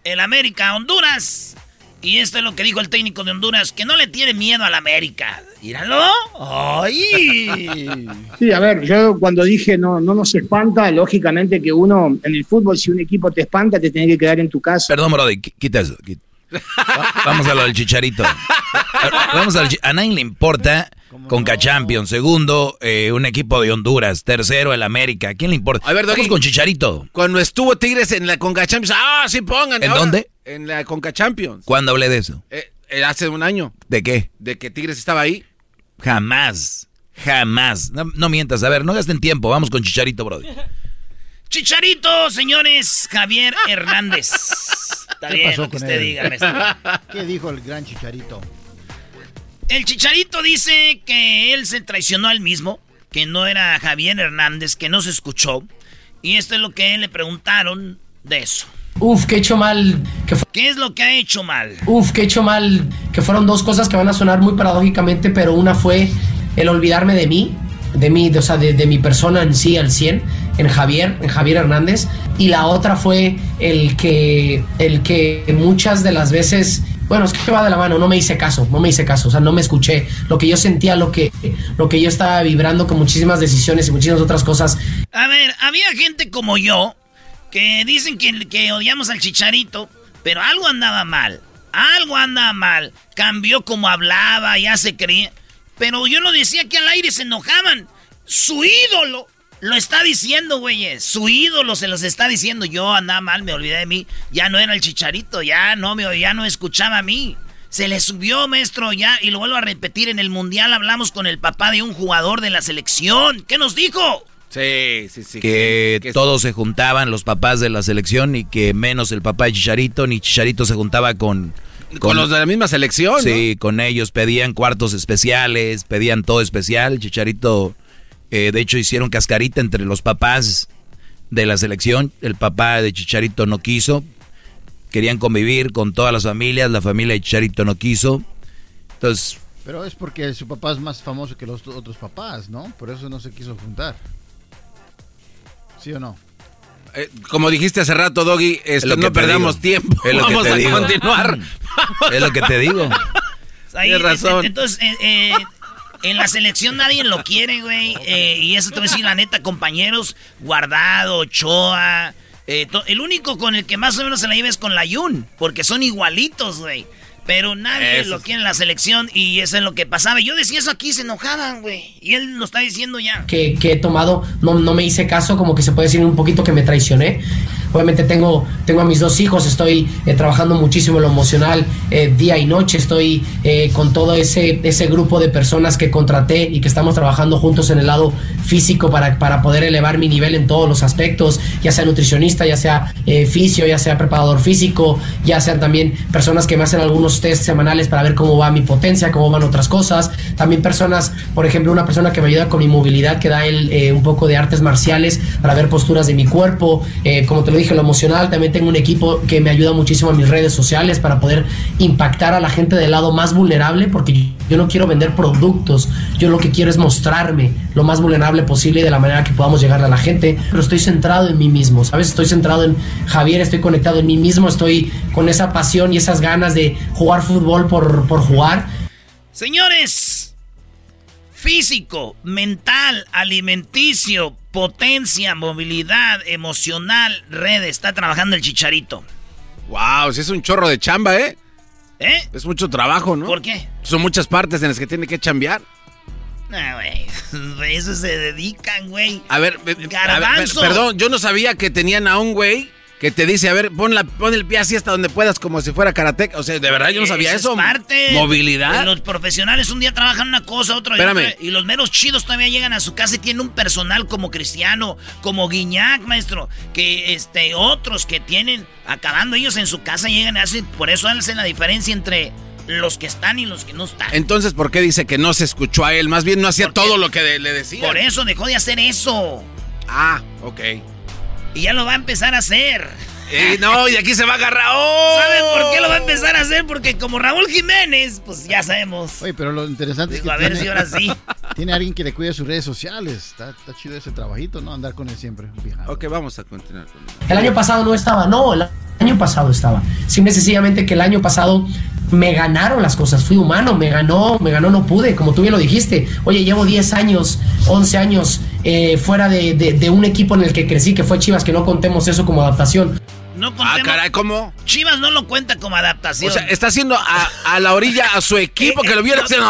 S1: el América a Honduras. Y esto es lo que dijo el técnico de Honduras, que no le tiene miedo al América. Míralo. ¡Ay!
S25: Sí, a ver, yo cuando dije no, no nos espanta, lógicamente que uno en el fútbol, si un equipo te espanta, te tiene que quedar en tu casa.
S3: Perdón, Brody, qu- quita eso. quita. Va- Vamos a lo del chicharito. Vamos al chi- a nadie le importa Conca Champions. Segundo, eh, un equipo de Honduras. Tercero, el América. ¿A quién le importa?
S2: A ver,
S3: Vamos con Chicharito.
S2: Cuando estuvo Tigres en la Conca Champions, ah, sí pongan.
S3: ¿En
S2: ahora,
S3: dónde?
S2: En la Conca Champions.
S3: ¿Cuándo hablé de eso?
S2: Eh, eh, hace un año.
S3: ¿De qué?
S2: De que Tigres estaba ahí.
S3: Jamás. Jamás. No, no mientas. A ver, no gasten tiempo. Vamos con Chicharito, Brody.
S1: Chicharito, señores, Javier Hernández. Está
S18: ¿Qué
S1: bien
S18: pasó
S1: lo que
S18: con
S1: usted
S18: él?
S1: diga, maestro.
S18: ¿Qué dijo el gran chicharito?
S1: El Chicharito dice que él se traicionó al mismo, que no era Javier Hernández, que no se escuchó. Y esto es lo que le preguntaron de eso.
S26: Uf, que he hecho mal. Que
S1: ¿Qué es lo que ha hecho mal?
S26: Uf, que he hecho mal. Que fueron dos cosas que van a sonar muy paradójicamente, pero una fue el olvidarme de mí, de mí, de- o sea, de, de mi persona en sí al 100, en Javier, en Javier Hernández. Y la otra fue el que, el que muchas de las veces Bueno, es que va de la mano, no me hice caso, no me hice caso, o sea, no me escuché. Lo que yo sentía, lo que, lo que yo estaba vibrando con muchísimas decisiones y muchísimas otras cosas.
S1: A ver, había gente como yo que dicen que, que odiamos al chicharito, pero algo andaba mal. Algo andaba mal. Cambió como hablaba, ya se creía. Pero yo lo decía que al aire se enojaban. Su ídolo lo está diciendo, güeyes. Su ídolo se los está diciendo. Yo andaba mal, me olvidé de mí. Ya no era el chicharito, ya no me ya no escuchaba a mí. Se le subió, maestro, ya, y lo vuelvo a repetir. En el mundial hablamos con el papá de un jugador de la selección. ¿Qué nos dijo?
S2: Sí, sí, sí.
S3: Que, todos se juntaban, los papás de la selección, y que menos el papá de Chicharito, ni Chicharito se juntaba con...
S2: Con, los de la misma selección,
S3: Sí, con ellos pedían cuartos especiales, pedían todo especial. Chicharito, eh, de hecho, hicieron cascarita entre los papás de la selección. El papá de Chicharito no quiso. Querían convivir con todas las familias. La familia de Chicharito no quiso. Entonces...
S18: Pero es porque su papá es más famoso que los otros papás, ¿no? Por eso no se quiso juntar. ¿Sí o no?
S2: Eh, como dijiste hace rato, Doggy, esto, no perdamos tiempo. Vamos a continuar.
S3: Es lo que te digo.
S1: Tienes razón. Entonces, eh, eh, en la selección nadie lo quiere, güey. y eso te voy a decir la neta, compañeros. Guardado, Ochoa. el único con el que más o menos se la lleva es con la Yun. Porque son igualitos, güey. Pero nadie lo quiere en la selección y eso es lo que pasaba. Yo decía eso aquí, se enojaban, güey. Y él lo está diciendo ya.
S26: Que, que he tomado, no, no me hice caso, como que se puede decir un poquito que me traicioné. Obviamente tengo, tengo a mis dos hijos, estoy eh, trabajando muchísimo en lo emocional eh, día y noche, estoy eh, con todo ese, ese grupo de personas que contraté y que estamos trabajando juntos en el lado físico para, para poder elevar mi nivel en todos los aspectos, ya sea nutricionista, ya sea fisio, ya sea preparador físico, ya sean también personas que me hacen algunos test semanales para ver cómo va mi potencia, cómo van otras cosas, también personas, por ejemplo, una persona que me ayuda con mi movilidad, que da él un poco de artes marciales para ver posturas de mi cuerpo, como te lo dije, lo emocional. También tengo un equipo que me ayuda muchísimo en mis redes sociales para poder impactar a la gente del lado más vulnerable, porque yo no quiero vender productos. Yo lo que quiero es mostrarme lo más vulnerable posible de la manera que podamos llegar a la gente. Pero estoy centrado en mí mismo, ¿sabes? Estoy centrado en Javier, estoy conectado en mí mismo, estoy con esa pasión y esas ganas de jugar fútbol por, por jugar.
S1: Señores, físico, mental, alimenticio, potencia, movilidad, emocional, red, está trabajando el chicharito.
S2: Wow, si es un chorro de chamba, ¿eh?
S1: ¿Eh?
S2: Es mucho trabajo, ¿no?
S1: ¿Por qué?
S2: Son muchas partes en las que tiene que chambear.
S1: No, güey. Eso se dedican, güey.
S2: A ver, Garbanzo. perdón, yo no sabía que tenían a un güey que te dice, a ver, pon, la, pon el pie así hasta donde puedas, como si fuera karate. O sea, de verdad yo no sabía eso.
S1: Es parte.
S2: Movilidad.
S1: Los profesionales un día trabajan una cosa, otro y otra. Y los meros chidos todavía llegan a su casa y tienen un personal como Cristiano, como Guiñac, maestro. Que este, otros que tienen, acabando ellos en su casa, llegan a hacer. Por eso hacen la diferencia entre los que están y los que no están.
S2: Entonces, ¿por qué dice que no se escuchó a él? Más bien no hacía todo lo que le decía.
S1: Por eso dejó de hacer eso.
S2: Ah, ok.
S1: Y ya lo va a empezar a hacer.
S2: no, y aquí se va a agarrar. ¡Oh!
S1: ¿Saben por qué lo va a empezar a hacer? Porque como Raúl Jiménez, pues ya sabemos.
S18: Oye, pero lo interesante es que.
S1: A ver si ahora sí.
S18: Tiene alguien que le cuide sus redes sociales. Está, chido ese trabajito, ¿no? Andar con él siempre.
S2: Ok, vamos a continuar con
S26: El año pasado no estaba, no. El año pasado estaba. Simple y sencillamente que el año pasado me ganaron las cosas, fui humano, me ganó, me ganó, no pude, como tú bien lo dijiste. Oye, llevo 10 años, 11 años eh, fuera de, un equipo en el que crecí, que fue Chivas, que no contemos eso como adaptación.
S1: No ah,
S2: caray, ¿cómo?
S1: Chivas no lo cuenta como adaptación.
S2: O sea, está haciendo a, la orilla a su equipo que lo viera haciendo.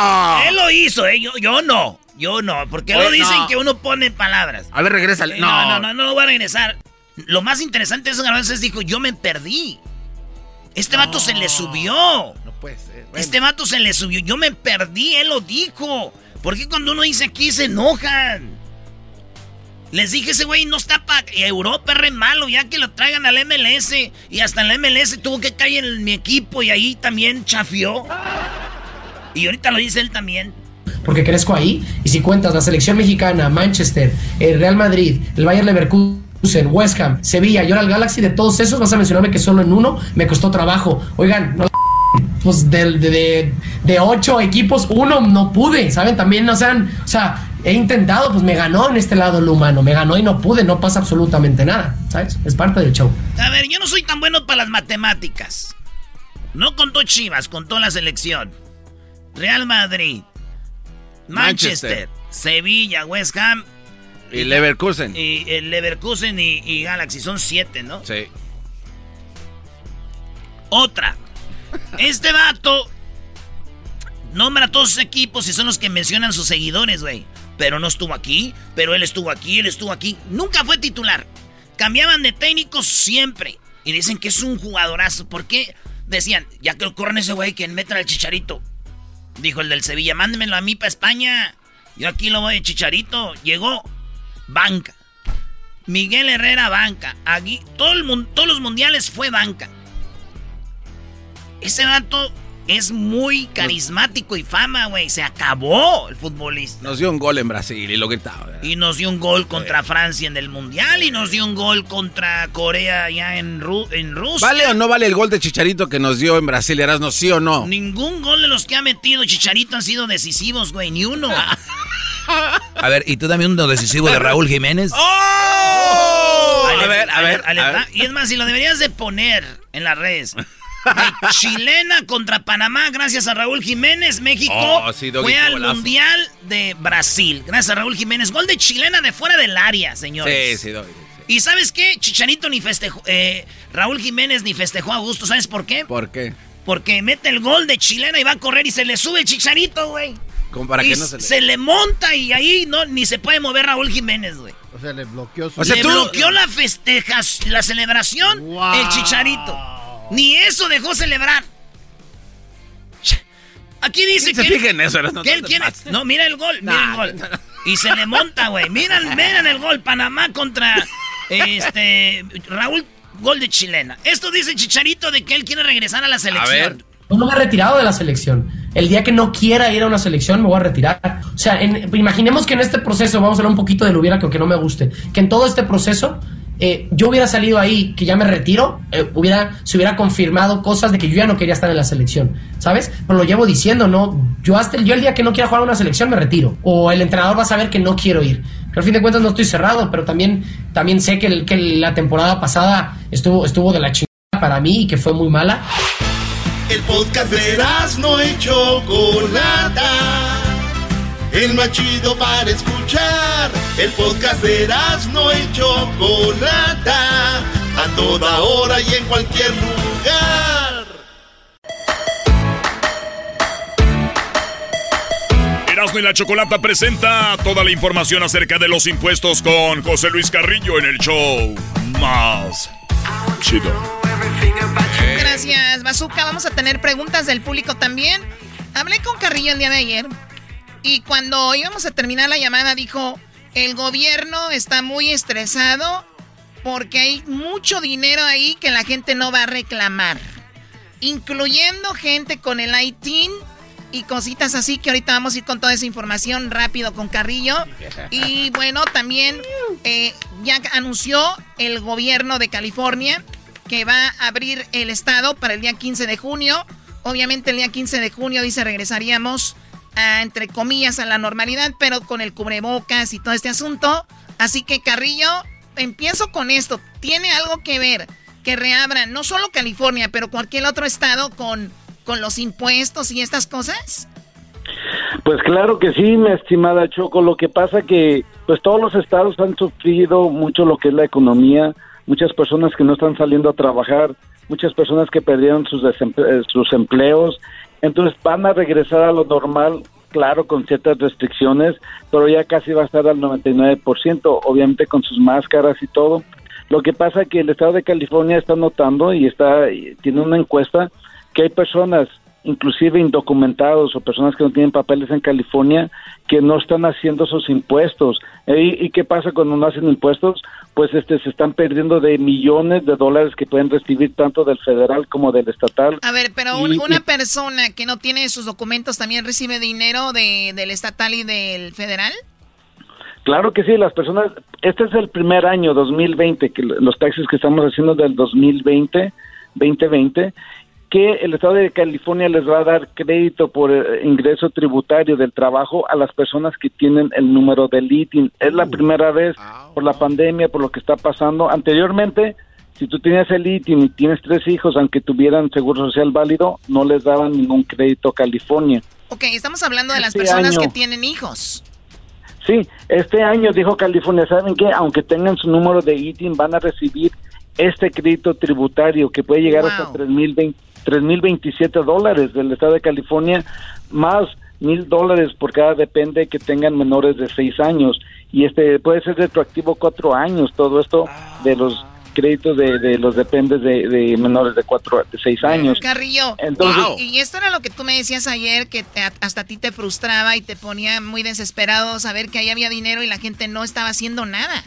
S1: Él lo hizo, eh, yo, no. Yo no, porque lo dicen que uno pone palabras.
S2: A ver, regresa.
S1: No, no, no, no, no, lo voy a regresar. Lo más interesante de eso, es dijo, yo me perdí. Este vato se le subió.
S2: No puede ser.
S1: Este vato se le subió. Yo me perdí, él lo dijo. ¿Por qué cuando uno dice aquí se enojan? Les dije, ese güey no está para Europa, es re malo, ya que lo traigan al MLS. Y hasta en la MLS tuvo que caer en mi equipo y ahí también chafió. Y ahorita lo dice él también.
S26: Porque crezco ahí. Y si cuentas la selección mexicana, Manchester, el Real Madrid, el Bayern Leverkusen en West Ham, Sevilla y ahora el Galaxy, de todos esos vas a mencionarme que solo en uno me costó trabajo. Oigan, no, pues de, de, ocho equipos, uno no pude, ¿saben? También no sean, o sea, he intentado, pues me ganó en este lado el humano, me ganó y no pude, no pasa absolutamente nada, ¿sabes? Es parte del show.
S1: A ver, yo no soy tan bueno para las matemáticas. No contó Chivas, contó la selección. Real Madrid, Manchester,
S2: Manchester.
S1: Sevilla, West Ham.
S2: Y Leverkusen.
S1: Y el Leverkusen y, y Galaxy, son siete, ¿no?
S2: Sí.
S1: Otra. Este vato nombra a todos sus equipos y son los que mencionan sus seguidores, güey. Pero no estuvo aquí, pero él estuvo aquí, él estuvo aquí. Nunca fue titular. Cambiaban de técnicos siempre. Y dicen que es un jugadorazo. ¿Por qué? Decían, ya que corran ese güey, que metan al chicharito. Dijo el del Sevilla, mándemelo a mí para España. Yo aquí lo voy de chicharito. Llegó, banca. Miguel Herrera, banca. Aquí, todo el, todos los mundiales fue banca. Ese vato es muy carismático y fama, güey. Se acabó el futbolista.
S2: Nos dio un gol en Brasil y lo gritaba. ¿verdad?
S1: Y nos dio un gol contra Francia en el Mundial y nos dio un gol contra Corea allá en, Ru- en Rusia.
S2: ¿Vale o no vale el gol de Chicharito que nos dio en Brasil, Erasmo? ¿Sí o no?
S1: Ningún gol de los que ha metido Chicharito han sido decisivos, güey. Ni uno.
S3: A ver, ¿y tú también uno decisivo de Raúl Jiménez?
S1: Ahí
S2: A ver, a ver, a.
S1: Y es más, si lo deberías de poner en las redes. De chilena contra Panamá, gracias a Raúl Jiménez, México
S2: Oh, sí, Doggy,
S1: fue al
S2: golazo.
S1: Mundial de Brasil. Gracias a Raúl Jiménez. Gol de chilena de fuera del área, señores.
S2: Sí, sí, Doggy.
S1: ¿Y sabes qué? Chicharito ni festejó, eh, Raúl Jiménez ni festejó a gusto. ¿Sabes por qué?
S2: ¿Por qué?
S1: Porque mete el gol de chilena y va a correr y se le sube el Chicharito, güey.
S2: Como para
S1: y
S2: que no se le...
S1: se le monta y ahí no ni se puede mover Raúl Jiménez, güey.
S18: O sea, le bloqueó su...
S2: O sea,
S1: le
S2: tú-
S1: bloqueó la festejas, la celebración, el chicharito. Ni eso dejó celebrar. Aquí dice
S2: ¿Quién se
S1: que.
S2: fija en eso,
S1: que él quiere-. No, mira el gol, mira el gol. Y se le monta, güey. Miren, miren el gol. Panamá contra este Raúl, gol de chilena. Esto dice Chicharito de que él quiere regresar a la selección.
S26: No me he retirado de la selección. El día que no quiera ir a una selección, me voy a retirar. O sea, en- imaginemos que en este proceso, vamos a hablar un poquito del hubiera que aunque no me guste, que en todo este proceso eh, yo hubiera salido ahí, que ya me retiro, eh, hubiera, se hubiera confirmado cosas de que yo ya no quería estar en la selección, ¿sabes? Pero lo llevo diciendo, ¿no? Yo hasta el, yo el día que no quiera jugar a una selección me retiro. O el entrenador va a saber que no quiero ir. Pero al fin de cuentas no estoy cerrado, pero también, también sé que la temporada pasada estuvo, estuvo de la chingada para mí y que fue muy mala.
S9: El podcast de no y Chocolata. El más chido para escuchar. El podcast de no y Chocolata. A toda hora y en cualquier lugar.
S17: Erasmo y la Chocolata presenta toda la información acerca de los impuestos con José Luis Carrillo en el show más chido.
S14: Gracias, Bazooka. Vamos a tener preguntas del público también. Hablé con Carrillo el día de ayer y cuando íbamos a terminar la llamada dijo, el gobierno está muy estresado porque hay mucho dinero ahí que la gente no va a reclamar, incluyendo gente con el ITIN y cositas así que ahorita vamos a ir con toda esa información rápido con Carrillo. Y bueno, también eh, ya anunció el gobierno de California que va a abrir el estado para el día 15 de junio. Obviamente el día 15 de junio dice regresaríamos a, entre comillas a la normalidad, pero con el cubrebocas y todo este asunto. Así que Carrillo, empiezo con esto. ¿Tiene algo que ver que reabran no solo California, pero cualquier otro estado con, con los impuestos y estas cosas?
S22: Pues claro que sí, mi estimada Choco. Lo que pasa que pues todos los estados han sufrido mucho lo que es la economía, muchas personas que no están saliendo a trabajar, muchas personas que perdieron sus, eh, sus empleos, entonces van a regresar a lo normal, claro, con ciertas restricciones, pero ya casi va a estar al 99%, obviamente con sus máscaras y todo. Lo que pasa que el estado de California está notando y está tiene una encuesta que hay personas inclusive indocumentados o personas que no tienen papeles en California que no están haciendo sus impuestos. Eh, ¿Y, y qué pasa cuando no hacen impuestos? Pues este se están perdiendo de millones de dólares que pueden recibir tanto del federal como del estatal.
S14: A ver, pero un-
S22: Y-
S14: una persona que no tiene sus documentos también recibe dinero de, del estatal y del federal.
S22: Claro que sí, las personas, este es el primer año 2020, que los taxis que estamos haciendo del 2020, 2020, que el Estado de California les va a dar crédito por eh, ingreso tributario del trabajo a las personas que tienen el número del ITIN. Es la primera vez por la pandemia, por lo que está pasando. Anteriormente si tú tenías el ITIN y tienes tres hijos, aunque tuvieran seguro social válido, no les daban ningún crédito a California.
S14: Ok, estamos hablando de las
S22: Este
S14: personas
S22: año-
S14: que tienen hijos.
S22: Sí, este año dijo California, ¿saben qué? Aunque tengan su número de ITIN, van a recibir este crédito tributario que puede llegar hasta 3.020 3.027 dólares del estado de California, más mil dólares por cada depende que tengan menores de seis años. Y este puede ser retroactivo cuatro años, todo esto de los créditos de, de los dependes de, de menores de cuatro, de seis años.
S14: Carrillo,
S22: Entonces-
S14: y, y esto era lo que tú me decías ayer, que te- hasta a ti te frustraba y te ponía muy desesperado saber que ahí había dinero y la gente no estaba haciendo nada.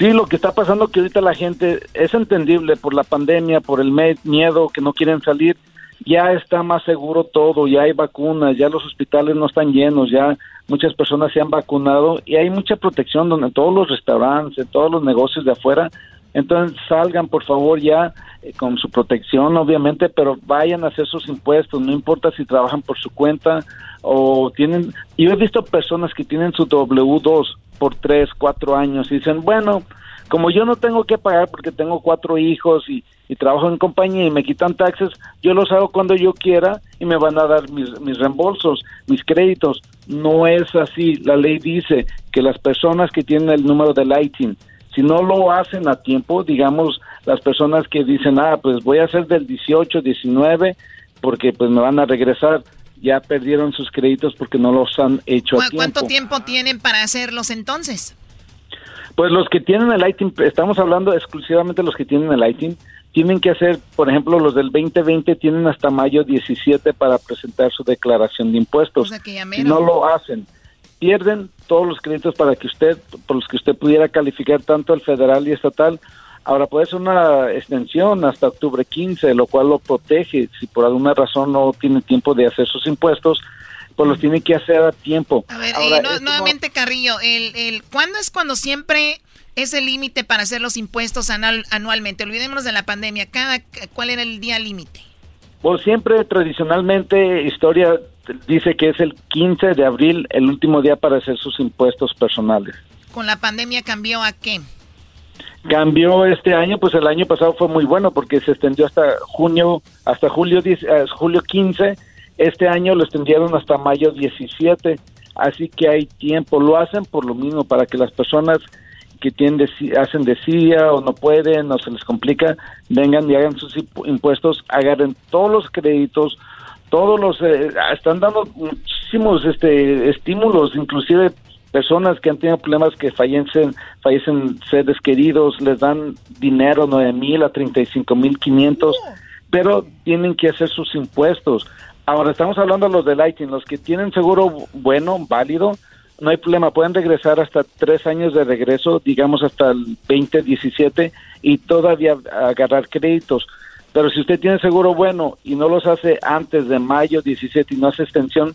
S22: Sí, lo que está pasando que ahorita la gente es entendible por la pandemia, por el miedo que no quieren salir, ya está más seguro todo, ya hay vacunas, ya los hospitales no están llenos, ya muchas personas se han vacunado y hay mucha protección donde todos los restaurantes, todos los negocios de afuera. Entonces salgan por favor ya eh, con su protección obviamente, pero vayan a hacer sus impuestos, no importa si trabajan por su cuenta o tienen, yo he visto personas que tienen su W2 por tres, cuatro años y dicen, bueno, como yo no tengo que pagar porque tengo cuatro hijos y, trabajo en compañía y me quitan taxes, yo los hago cuando yo quiera y me van a dar mis, mis reembolsos, mis créditos. No es así. La ley dice que las personas que tienen el número del ITIN, si no lo hacen a tiempo, digamos, las personas que dicen, ah, pues voy a hacer del 18, 19, porque pues me van a regresar, ya perdieron sus créditos porque no los han hecho a
S14: ¿Cu-
S22: tiempo.
S14: ¿Cuánto tiempo tienen para hacerlos entonces?
S22: Pues los que tienen el ITIN, estamos hablando exclusivamente de los que tienen el ITIN, tienen que hacer, por ejemplo, los del 2020 tienen hasta mayo 17 para presentar su declaración de impuestos.
S14: O sea que ya
S22: si no lo hacen, pierden todos los créditos para que usted, por los que usted pudiera calificar tanto el federal y estatal. Ahora puede ser una extensión hasta octubre 15, lo cual lo protege. Si por alguna razón no tiene tiempo de hacer sus impuestos, pues los tiene que hacer a tiempo.
S14: A ver,
S22: Ahora,
S14: eh,
S22: no-
S14: nuevamente, Carrillo, el, el, ¿cuándo es cuando siempre es el límite para hacer los impuestos anual- anualmente? Olvidémonos de la pandemia. Cada, ¿Cuál era el día límite?
S22: Pues siempre tradicionalmente historia dice que es el 15 de abril el último día para hacer sus impuestos personales.
S14: ¿Con la pandemia cambió a qué?
S22: Cambió este año, pues el año pasado fue muy bueno porque se extendió hasta junio, hasta julio, 10 eh, julio 15. Este año lo extendieron hasta mayo 17. Así que hay tiempo. Lo hacen por lo mismo, para que las personas que tienen hacen desidia o no pueden o se les complica, vengan y hagan sus impu- impuestos, agarren todos los créditos, todos los eh, están dando muchísimos este estímulos, inclusive personas que han tenido problemas que fallecen, fallecen seres queridos, les dan dinero, nueve mil a treinta y cinco mil quinientos, pero tienen que hacer sus impuestos. Ahora estamos hablando de los de Lighting, los que tienen seguro bueno, válido, no hay problema, pueden regresar hasta tres años de regreso, digamos hasta el 2017 y todavía agarrar créditos. Pero si usted tiene seguro bueno y no los hace antes de mayo 17 y no hace extensión,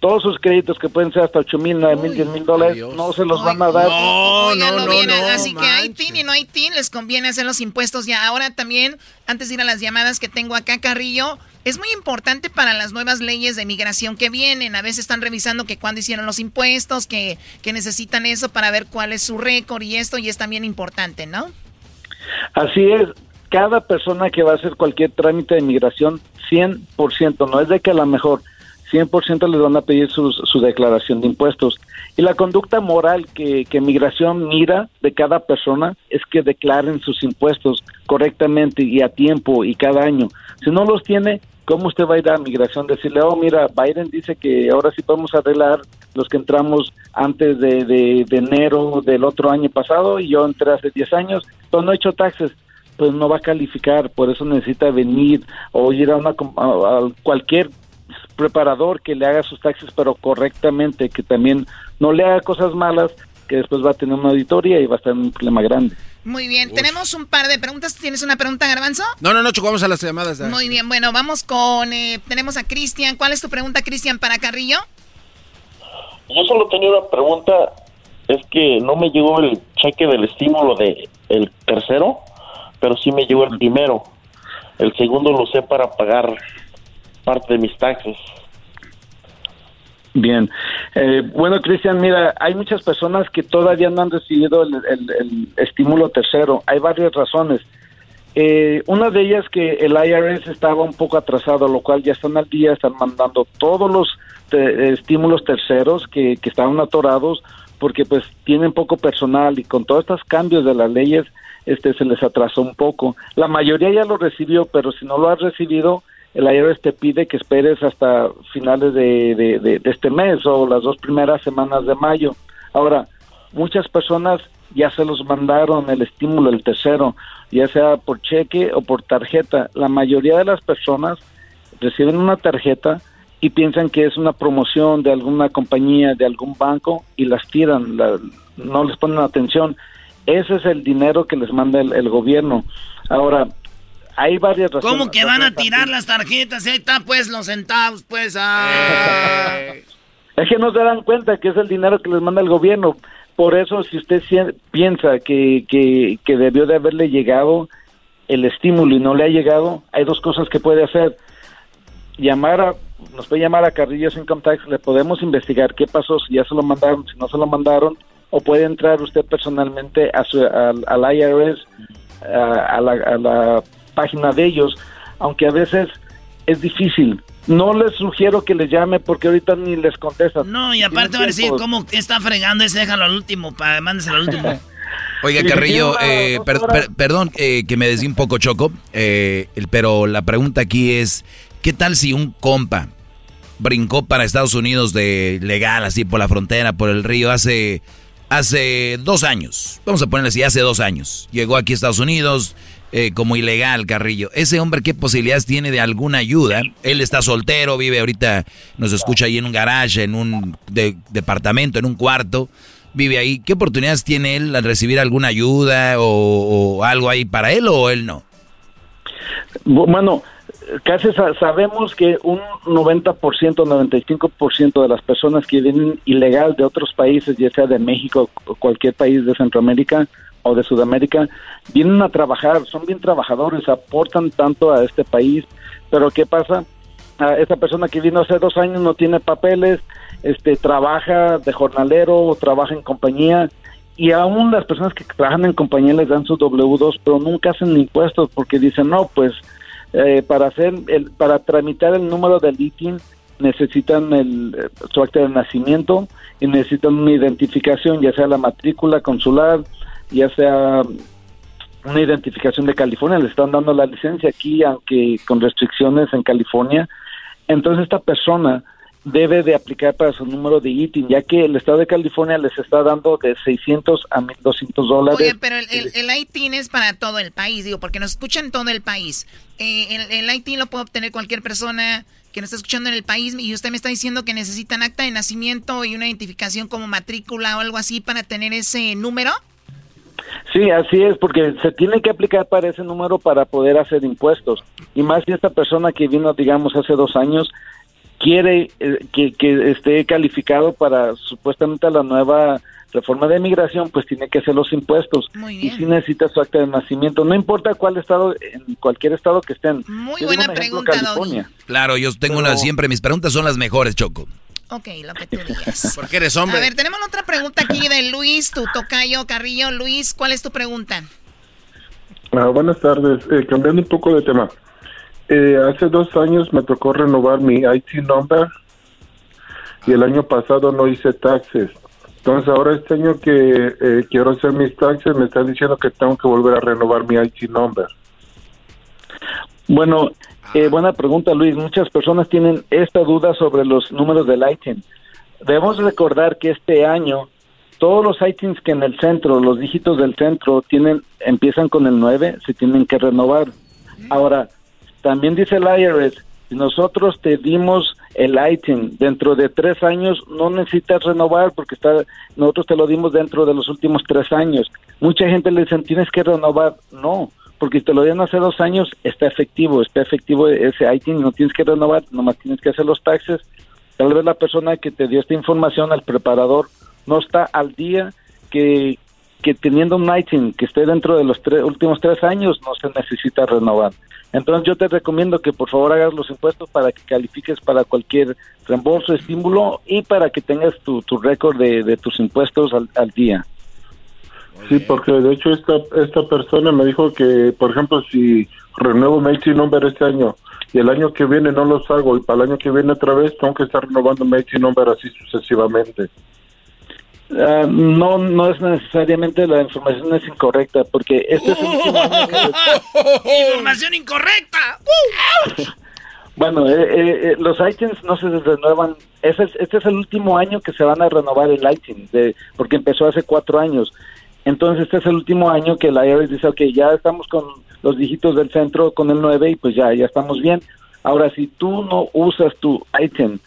S22: todos sus créditos que pueden ser hasta 8 mil, 9 mil, 10 mil dólares, no se los van a dar.
S14: Óiganlo bien, así que hay TIN y no hay TIN, les conviene hacer los impuestos ya. Ahora también, antes de ir a las llamadas que tengo acá, Carrillo, es muy importante para las nuevas leyes de migración que vienen. A veces están revisando que cuándo hicieron los impuestos, que, que necesitan eso para ver cuál es su récord y esto, y es también importante, ¿no?
S22: Así es, cada persona que va a hacer cualquier trámite de inmigración, 100%, no es de que a lo mejor 100% les van a pedir sus- su declaración de impuestos. Y la conducta moral que, que migración mira de cada persona es que declaren sus impuestos correctamente y a tiempo y cada año. Si no los tiene, ¿cómo usted va a ir a migración? Decirle, oh, mira, Biden dice que ahora sí podemos arreglar los que entramos antes de, de- enero del otro año pasado y yo entré hace 10 años, pero no he hecho taxes pues no va a calificar, por eso necesita venir o ir a, una, a cualquier preparador que le haga sus taxes, pero correctamente, que también no le haga cosas malas, que después va a tener una auditoría y va a estar en un problema grande.
S14: Muy bien, tenemos un par de preguntas. ¿Tienes una pregunta, Garbanzo?
S2: No, no, no, Choco, vamos a las llamadas.
S14: Muy bien, bueno, vamos con... eh, tenemos a Cristian. ¿Cuál es tu pregunta, Cristian, para Carrillo?
S27: Yo solo tenía una pregunta, es que no me llegó el cheque del estímulo de el tercero, pero sí me llegó el primero. El segundo lo usé para pagar parte de mis taxes.
S22: Bien. Eh, bueno, Cristian, mira, hay muchas personas que todavía no han recibido el, estímulo tercero. Hay varias razones. Eh, una de ellas que el IRS estaba un poco atrasado, lo cual ya están al día, están mandando todos los estímulos terceros que, que estaban atorados porque pues tienen poco personal y con todos estos cambios de las leyes este se les atrasó un poco. La mayoría ya lo recibió, pero si no lo has recibido, el IRS te pide que esperes hasta finales de, este mes o las dos primeras semanas de mayo. Ahora, muchas personas ya se los mandaron el estímulo, el tercero, ya sea por cheque o por tarjeta. La mayoría de las personas reciben una tarjeta y piensan que es una promoción de alguna compañía, de algún banco y las tiran, la- no les ponen atención. Ese es el dinero que les manda el, el gobierno. Ahora, hay varias razones.
S1: ¿Cómo que van a tirar las tarjetas? Ahí están pues los centavos, pues. ah.
S22: Es que no se dan cuenta que es el dinero que les manda el gobierno. Por eso, si usted piensa que, que, que debió de haberle llegado el estímulo y no le ha llegado, hay dos cosas que puede hacer. Llamar a, nos puede llamar a Carrillos Income Tax, le podemos investigar qué pasó, si ya se lo mandaron, si no se lo mandaron, o puede entrar usted personalmente a su, al, al IRS, a, a la, a la página de ellos, aunque a veces es difícil. No les sugiero que les llame porque ahorita ni les contestan.
S1: No, y aparte van a decir. ¿cómo está fregando ese? Déjalo al último, pa, mándeselo al último.
S3: Oiga, Carrillo, eh, per- per- perdón eh, que me decía un poco choco, eh, pero la pregunta aquí es, ¿qué tal si un compa brincó para Estados Unidos de legal, así por la frontera, por el río, hace, hace dos años? Vamos a ponerle así, hace dos años. Llegó aquí a Estados Unidos eh, como ilegal, Carrillo. ¿Ese hombre qué posibilidades tiene de alguna ayuda? Él está soltero, vive ahorita, nos escucha ahí en un garage, en un de- departamento, en un cuarto vive ahí, ¿qué oportunidades tiene él al recibir alguna ayuda o, o algo ahí para él o él no?
S22: Bu- Bueno, casi sa- sabemos que un 90%, 95% de las personas que vienen ilegal de otros países, ya sea de México o cualquier país de Centroamérica o de Sudamérica, vienen a trabajar, son bien trabajadores, aportan tanto a este país, pero ¿qué pasa? Ah, esa persona que vino hace dos años no tiene papeles, este trabaja de jornalero, trabaja en compañía y aún las personas que trabajan en compañía les dan su W2, pero nunca hacen impuestos porque dicen, no, pues eh, para hacer el, para tramitar el número del ITIN necesitan el, eh, su acta de nacimiento y necesitan una identificación, ya sea la matrícula consular, ya sea una identificación de California, le están dando la licencia aquí, aunque con restricciones en California. Entonces esta persona debe de aplicar para su número de ITIN, ya que el estado de California les está dando de 600 a 1200 dólares.
S14: Oye, pero el, ITIN es para todo el país, digo, porque nos escuchan todo el país. Eh, el, el ITIN lo puede obtener cualquier persona que nos está escuchando en el país y usted me está diciendo que necesitan acta de nacimiento y una identificación como matrícula o algo así para tener ese número.
S22: Sí, así es, porque se tiene que aplicar para ese número para poder hacer impuestos. Y más si esta persona que vino, digamos, hace dos años, quiere eh, que, que esté calificado para supuestamente la nueva reforma de migración, pues tiene que hacer los impuestos. Y si necesita su acta de nacimiento, no importa cuál estado, en cualquier estado que estén.
S14: Muy
S22: Yo
S14: buena
S22: ejemplo,
S14: pregunta,
S22: California.
S3: Claro, yo tengo una, siempre mis preguntas son las mejores, Choco.
S14: Ok, lo que tú digas.
S3: Porque eres
S14: A
S3: hombre.
S14: ver, tenemos otra pregunta aquí de Luis, tu tocayo Carrillo. Luis, ¿cuál es tu pregunta?
S28: Ah, buenas tardes. Eh, cambiando un poco de tema. Eh, hace dos años me tocó renovar mi IT number y el año pasado no hice taxes. Entonces ahora este año que eh, quiero hacer mis taxes me están diciendo que tengo que volver a renovar mi IT number.
S22: Bueno, eh, buena pregunta, Luis. Muchas personas tienen esta duda sobre los números del ITIN. Debemos recordar que este año todos los ITINs que en el centro, los dígitos del centro, tienen empiezan con el 9, se tienen que renovar. Ahora, también dice el IRS, si nosotros te dimos el ITIN dentro de tres años, no necesitas renovar porque está, nosotros te lo dimos dentro de los últimos tres años. Mucha gente le dicen, tienes que renovar. No, porque te lo dieron hace dos años, está efectivo, está efectivo ese ITIN, no tienes que renovar, nomás tienes que hacer los taxes. Tal vez la persona que te dio esta información al preparador no está al día que, que teniendo un ITIN que esté dentro de los tres, últimos tres años no se necesita renovar. Entonces yo te recomiendo que por favor hagas los impuestos para que califiques para cualquier reembolso, estímulo y para que tengas tu, tu récord de, de tus impuestos al, al día.
S28: Sí, porque de hecho esta, esta persona me dijo que, por ejemplo, si renuevo mi number este año y el año que viene no los hago y para el año que viene otra vez tengo que estar renovando mi IT number así sucesivamente.
S22: Ah, no, no es necesariamente la información es incorrecta porque este es el último año que-
S1: Información incorrecta.
S22: Bueno, eh, eh, eh, los iTunes no se renuevan. Ese es- este es el último año que se van a renovar el iTunes, de, porque empezó hace cuatro años. Entonces, este es el último año que la IRS dice, ok, ya estamos con los dígitos del centro, con el 9, y pues ya, ya estamos bien. Ahora, si tú no usas tu iTunes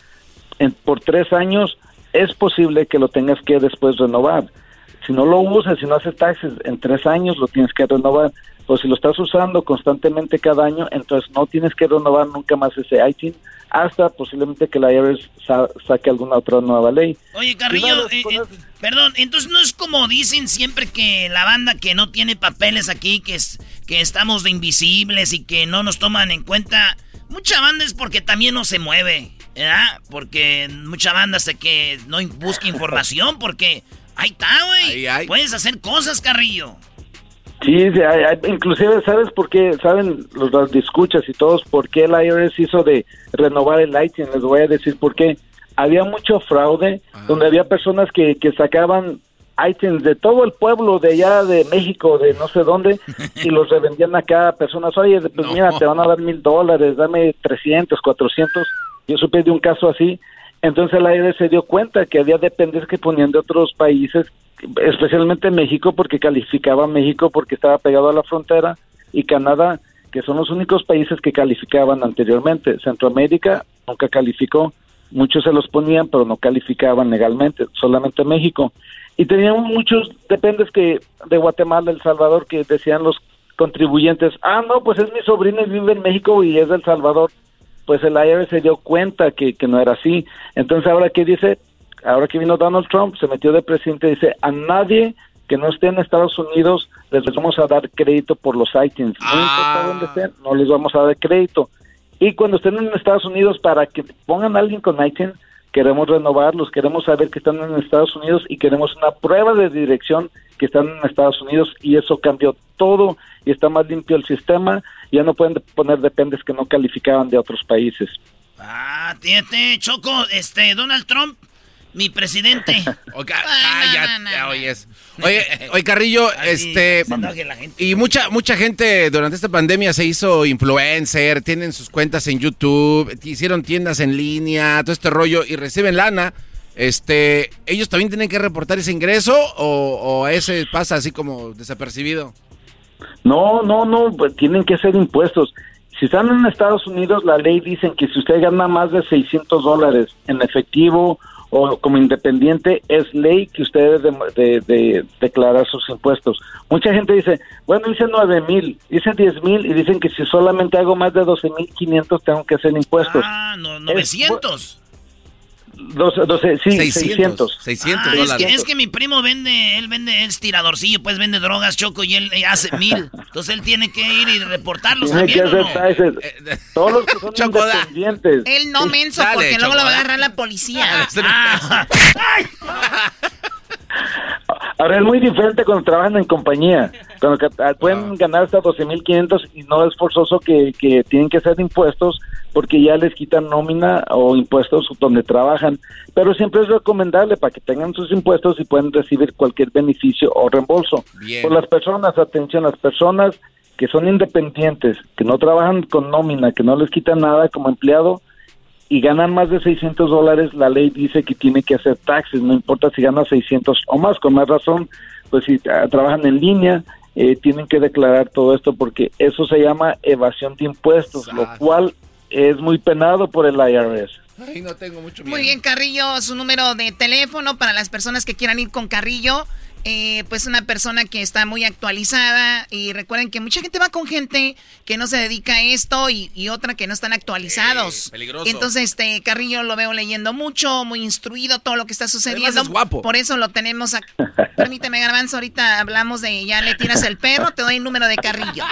S22: en- por tres años, es posible que lo tengas que después renovar. Si no lo usas, si no haces taxes en tres años, lo tienes que renovar. O si lo estás usando constantemente cada año, entonces no tienes que renovar nunca más ese iTunes hasta posiblemente que la IRS sa- saque alguna otra nueva ley.
S1: Oye, Carrillo, eh, eh, perdón, entonces no es como dicen siempre que la banda que no tiene papeles aquí, que, es, que estamos de invisibles y que no nos toman en cuenta. Mucha banda es porque también no se mueve, ¿verdad? Porque mucha banda sé que no busca información porque ahí está, güey. Puedes hacer cosas, Carrillo.
S22: Sí, sí, hay- hay- inclusive, ¿sabes por qué? ¿Saben los, los escuchas y todos por qué el IRS hizo de renovar el iTunes? Les voy a decir por qué. Había mucho fraude, donde había personas que, que sacaban iTunes de todo el pueblo, de allá de México, de no sé dónde, y los revendían acá a personas. Oye, pues mira, te van a dar mil dólares, dame 300, 400. Yo supe de un caso así. Entonces el IRS se dio cuenta que había dependencias que ponían de otros países, especialmente México, porque calificaba México porque estaba pegado a la frontera, y Canadá, que son los únicos países que calificaban anteriormente. Centroamérica nunca calificó, muchos se los ponían, pero no calificaban legalmente, solamente México. Y teníamos muchos dependes que de Guatemala, El Salvador, que decían los contribuyentes, ah, no, pues es mi sobrino y vive en México y es del Salvador. Pues el IRS se dio cuenta que, que no era así. Entonces, ahora que dice, ahora que vino Donald Trump, se metió de presidente y dice, a nadie que no esté en Estados Unidos les vamos a dar crédito por los iTunes. No importa dónde estén, no les vamos a dar crédito. Y cuando estén en Estados Unidos, para que pongan a alguien con iTunes, queremos renovarlos, queremos saber que están en Estados Unidos y queremos una prueba de dirección que están en Estados Unidos y eso cambió todo y está más limpio el sistema. Ya no pueden poner dependes que no calificaban de otros países.
S1: Ah, tíete, Choco, este, Donald Trump, mi presidente.
S2: Oyes. Oye, oye, Carrillo, este.
S1: la gente.
S2: Y mucha, mucha gente durante esta pandemia se hizo influencer, tienen sus cuentas en YouTube, hicieron tiendas en línea, todo este rollo, y reciben lana. Este, ¿ellos también tienen que reportar ese ingreso o, o ese pasa así como desapercibido?
S22: No, no, no, pues tienen que ser impuestos. Si están en Estados Unidos, la ley dice que si usted gana más de 600 dólares en efectivo o como independiente, es ley que usted debe de, de- de declarar sus impuestos. Mucha gente dice, bueno, dice 9 mil, dice 10 mil y dicen que si solamente hago más de 12 mil 500 tengo que hacer impuestos.
S1: Ah, no, 900.
S22: 12, 12, sí, 600.
S2: 600
S1: Ah, es, que, es que mi primo vende, él vende, es tiradorcillo, pues vende drogas, Choco, y él eh, hace mil. Entonces él tiene que ir y reportarlos
S22: Tiene que
S1: también, ¿o
S22: hacer
S1: no?
S22: taxes. Todos los que son independientes.
S14: Él no menso,
S22: dale,
S14: porque luego lo va a agarrar la policía.
S1: Ah,
S22: Ahora es muy diferente cuando trabajan en compañía. Cuando ah, pueden ganar hasta 12.500 y no es forzoso que, que tienen que hacer impuestos porque ya les quitan nómina o impuestos donde trabajan. Pero siempre es recomendable para que tengan sus impuestos y pueden recibir cualquier beneficio o reembolso.
S2: Bien.
S22: Por las personas, atención, las personas que son independientes, que no trabajan con nómina, que no les quitan nada como empleado, y ganan más de 600 dólares, la ley dice que tiene que hacer taxes, no importa si ganan 600 o más, con más razón, pues si ah, trabajan en línea, eh, tienen que declarar todo esto porque eso se llama evasión de impuestos, lo cual es muy penado por el IRS.
S2: Ay, no tengo mucho
S14: Muy bien, Carrillo, su número de teléfono para las personas que quieran ir con Carrillo. Eh, pues una persona que está muy actualizada y recuerden que mucha gente va con gente que no se dedica a esto y, y otra que no están actualizados.
S2: peligroso.
S14: Y entonces este Carrillo lo veo leyendo mucho, muy instruido todo lo que está sucediendo.
S2: es guapo.
S14: Por eso lo tenemos aquí. Permíteme, Garbanzo, ahorita hablamos de ya le tiras el perro, te doy el número de Carrillo.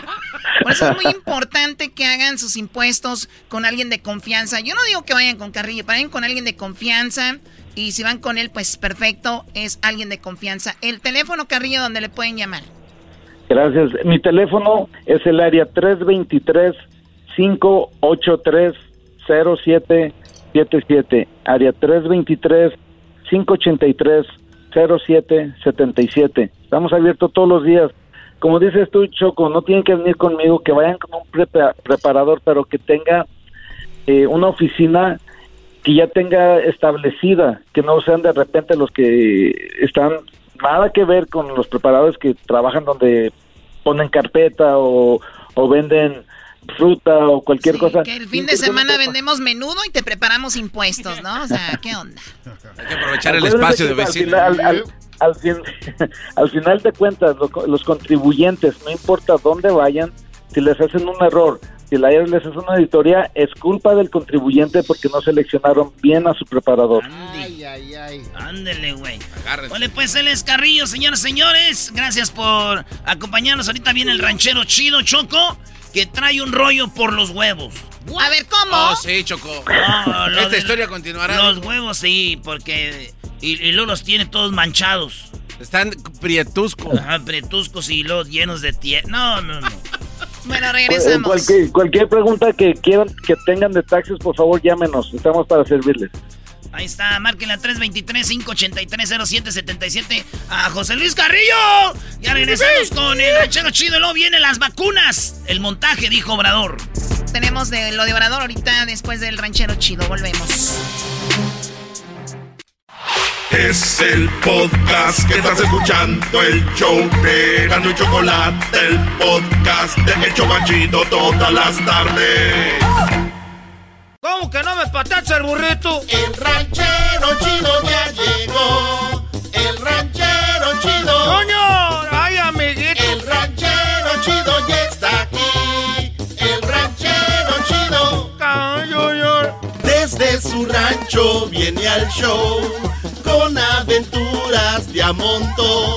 S14: Por eso es muy importante que hagan sus impuestos con alguien de confianza. Yo no digo que vayan con Carrillo, vayan con alguien de confianza. Y si van con él, pues perfecto, es alguien de confianza. El teléfono Carrillo donde le pueden llamar.
S22: Gracias. Mi teléfono es el área 323-583-0777. Área 323-583-0777. Estamos abiertos todos los días. Como dices tú, Choco, no tienen que venir conmigo, que vayan con un prepa- preparador, pero que tenga eh, una oficina que ya tenga establecida, que no sean de repente los que están nada que ver con los preparadores que trabajan donde ponen carpeta o, o venden fruta o cualquier cosa.
S14: Que el fin de semana vendemos menudo y te preparamos impuestos, ¿no? O sea, ¿qué onda?
S2: Hay que aprovechar el espacio de
S22: al
S2: vecino.
S22: final- Al, al fin- al final de cuentas, lo- los contribuyentes, no importa dónde vayan, si les hacen un error, si la IRS les hace una auditoría, es culpa del contribuyente porque no seleccionaron bien a su preparador.
S18: Ay, ay, ay.
S1: Ándele, güey. Ole, pues él es Carrillo, señores, señores. Gracias por acompañarnos. Ahorita viene el ranchero chido, Choco, que trae un rollo por los huevos.
S14: A ver, ¿cómo?
S2: Oh, sí, Choco.
S1: No, lo
S2: Esta
S1: de-
S2: historia continuará.
S1: Los huevos, sí, porque. Y, y luego los tiene todos manchados.
S2: Están prietuscos.
S1: Ajá, prietuscos y luego llenos de tierra. No, no, no.
S14: Bueno, regresamos.
S22: cualquier, cualquier pregunta que quieran que tengan de taxes, por favor, llámenos. Estamos para servirles.
S1: Ahí está, marquen la 323-583-0777 a José Luis Carrillo. Ya regresamos con el ranchero chido. y Luego vienen las vacunas. El montaje, dijo Obrador.
S14: Tenemos de lo de Obrador ahorita después del ranchero chido. Volvemos.
S9: Es el podcast que estás escuchando, el show de Gano y Chocolate, el podcast de El Chocachito todas las tardes.
S1: ¿Cómo que no me patacha el burrito?
S9: El ranchero chido ya llegó. El ranchero chido.
S1: ¡Coño! ¡Ay, amiguito!
S9: El ranchero chido ya está aquí. El ranchero chido. Desde su rancho viene al show con aventuras de a montón.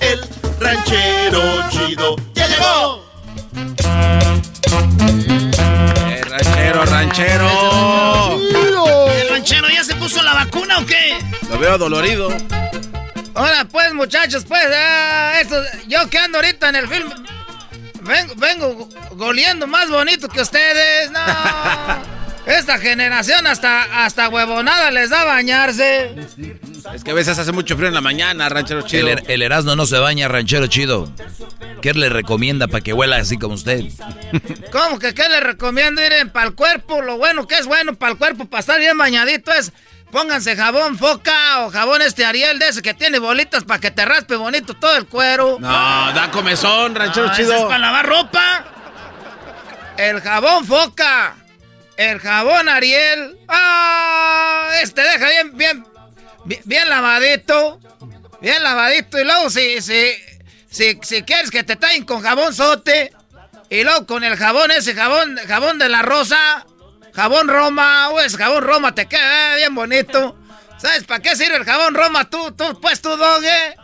S9: El ranchero chido ya llegó.
S2: Eh, ranchero, ranchero.
S1: ¿El ranchero ya se puso la vacuna o qué?
S2: Lo veo dolorido.
S1: Ahora pues, muchachos, pues, ah, esto, yo que ando ahorita en el film, vengo, vengo goleando más bonito que ustedes, no. Esta generación hasta, hasta huevonada les da bañarse.
S2: Es que a veces hace mucho frío en la mañana, ranchero chido.
S3: El, er- el Erasmo no se baña, ranchero chido. ¿Qué le recomienda para que huela así como usted?
S1: ¿Cómo que qué les recomiendo ir para el cuerpo? Lo bueno que es bueno para el cuerpo, para estar bien bañadito es... Pónganse jabón foca o jabón este Ariel de ese que tiene bolitas para que te raspe bonito todo el cuero.
S2: No, da comezón, ranchero
S1: Ah,
S2: chido.
S1: ese es para lavar ropa. El jabón foca. El jabón Ariel. Ah, este deja bien, bien, bien, bien lavadito. Bien lavadito. Y luego si, si, si, si quieres que te tallen con jabón sote. Y luego con el jabón ese, jabón, jabón de la rosa. Jabón Roma. O ese jabón Roma te queda bien bonito. ¿Sabes para qué sirve el jabón Roma tú, tú, pues tú, doge?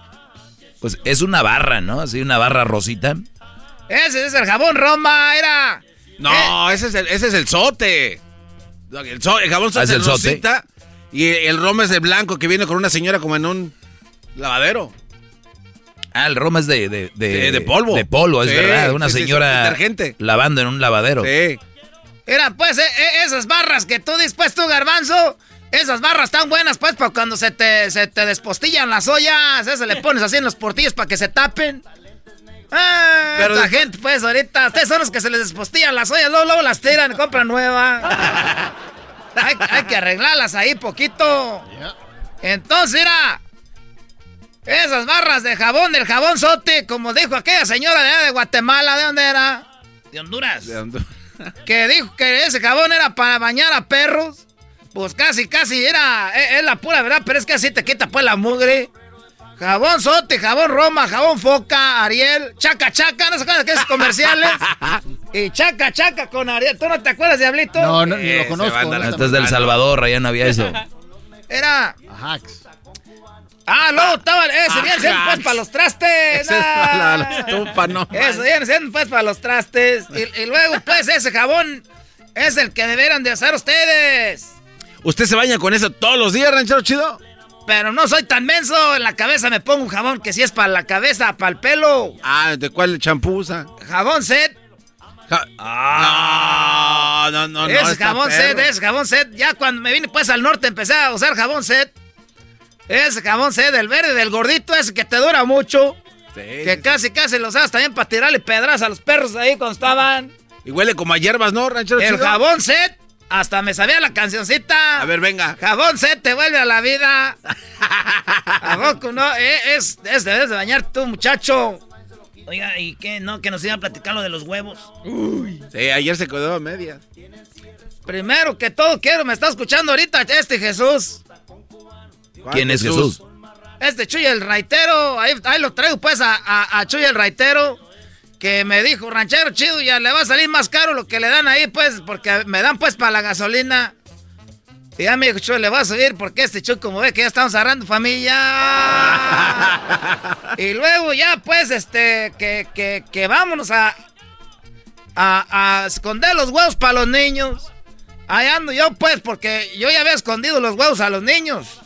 S3: Pues es una barra, ¿no? Así una barra rosita.
S1: Ese es el jabón Roma, era.
S2: No, ese, es el, ese es el sote. El, so- el jabón sote
S3: Ah, ¿es el sote?
S2: rosita. Y el, el rom es de blanco que viene con una señora como en un lavadero.
S3: Ah, el Roma es de... De, de,
S2: De- de polvo.
S3: De polvo, es
S2: Sí,
S3: verdad. Una
S2: sí, sí, sí,
S3: señora
S2: detergente.
S3: lavando en un lavadero.
S2: Sí.
S1: Era, pues, eh, eh, esas barras que tú dices, tú, garbanzo. Esas barras están buenas, pues, para cuando se te, se te despostillan las ollas. Esas le pones así en los portillos para que se tapen. Ah,
S2: Pero
S1: la gente, pues, ahorita. Ustedes son los que se les despostillan las ollas. Luego, luego las tiran y compran nueva. hay, hay que arreglarlas ahí poquito. Entonces, era. Esas barras de jabón, del jabón sote, como dijo aquella señora de de Guatemala, ¿de dónde era? De Honduras. que dijo que ese jabón era para bañar a perros. Pues casi, casi era, es, es la pura verdad, pero es que así te quita pues la mugre. Jabón sote, jabón Roma, jabón foca, Ariel, chaca chaca, ¿no se acuerdan de esos comerciales? y chaca chaca con Ariel, ¿tú no te acuerdas, Diablito?
S18: No, no, ni lo conozco.
S3: Este es del Salvador, allá no había eso.
S1: Era,
S18: Ajax.
S1: Ah, luego estaba, ese viene siendo pues para los trastes.
S2: Ese es para la estufa, no.
S1: Eso viene siendo pues para los trastes. Y, y luego pues ese jabón es el que deberán de hacer ustedes.
S2: ¿Usted se baña con eso todos los días, ranchero chido?
S1: Pero no soy tan menso. En la cabeza me pongo un jabón que si es para la cabeza, para el pelo.
S2: Ah, ¿de cuál champú usa?
S1: Jabón set.
S2: Ah, no, no, no.
S1: es jabón set, es jabón set. Ya cuando me vine pues al norte empecé a usar jabón set. Es jabón set, del verde, del gordito, ese que te dura mucho. que casi, casi lo usabas también para tirarle pedras a los perros ahí cuando estaban.
S2: Y huele como a hierbas, ¿no, ranchero
S1: El
S2: chido?
S1: jabón set, hasta me sabía la cancioncita.
S2: A ver, venga.
S1: Jabón set te vuelve a la vida. ¿A poco no? Eh, Es, es, debes de bañar tú, muchacho. Oiga, ¿y qué? No, que nos iban a platicar lo de los huevos.
S2: Sí, ayer se quedó a medias.
S1: Primero que todo, quiero, me está escuchando ahorita este Jesús.
S3: ¿Quién es Jesús?
S1: Este Chuy el Raitero, ahí, ahí lo traigo pues a, a, a Chuy el Raitero, que me dijo, ranchero chido, ya le va a salir más caro lo que le dan ahí pues, porque me dan pues para la gasolina. Y ya me dijo, Chuy, le va a subir porque este Chuy como ve que ya estamos agarrando familia. y luego ya pues, este, que, que, que vámonos a, a, a esconder los huevos para los niños. Ahí ando yo pues, porque yo ya había escondido los huevos a los niños.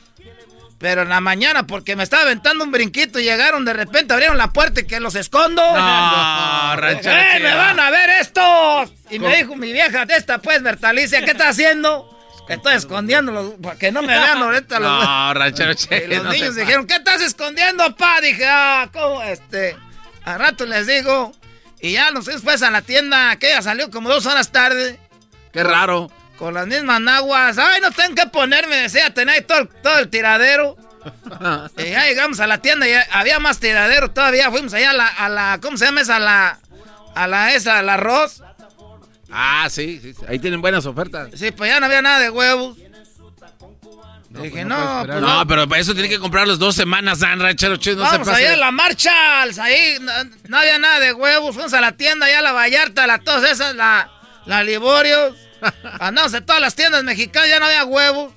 S1: Pero en la mañana, porque me estaba aventando un brinquito y llegaron de repente, abrieron la puerta y que los escondo.
S2: No,
S1: ¡Eh, me van a ver estos! Y me dijo mi vieja, esta pues, Bertalicia, ¿qué estás haciendo? Estoy escondiéndolos, para que no me vean ahorita los
S2: No, ranchero
S1: Y
S2: chido.
S1: los
S2: no
S1: niños dijeron, ¿qué estás escondiendo, pa? Dije, ah, ¿cómo? Este, al rato les digo. Y ya nos fuimos pues a la tienda, que ella salió como dos horas tarde.
S2: Qué raro.
S1: Con las mismas naguas. Ay, no tengo que ponerme, decía, tenía ahí todo, el- todo el tiradero. y ya llegamos a la tienda y había más tiradero todavía. Fuimos allá a la, a la ¿cómo se llama esa? A la, a la, esa, al arroz.
S2: Ah, sí, sí, sí. Ahí tienen buenas ofertas.
S1: Sí, pues ya no había nada de huevos. Dije, no, pues
S2: No, pero para eso tiene que comprarlos dos semanas, Dan, ranchero chido. No
S1: Vamos
S2: se
S1: allá a la marcha, ahí no, no había nada de huevos, fuimos a la tienda, allá a la Vallarta, la todas esas, la, la Liborios. Andamos en todas las tiendas mexicanas, ya no había huevos.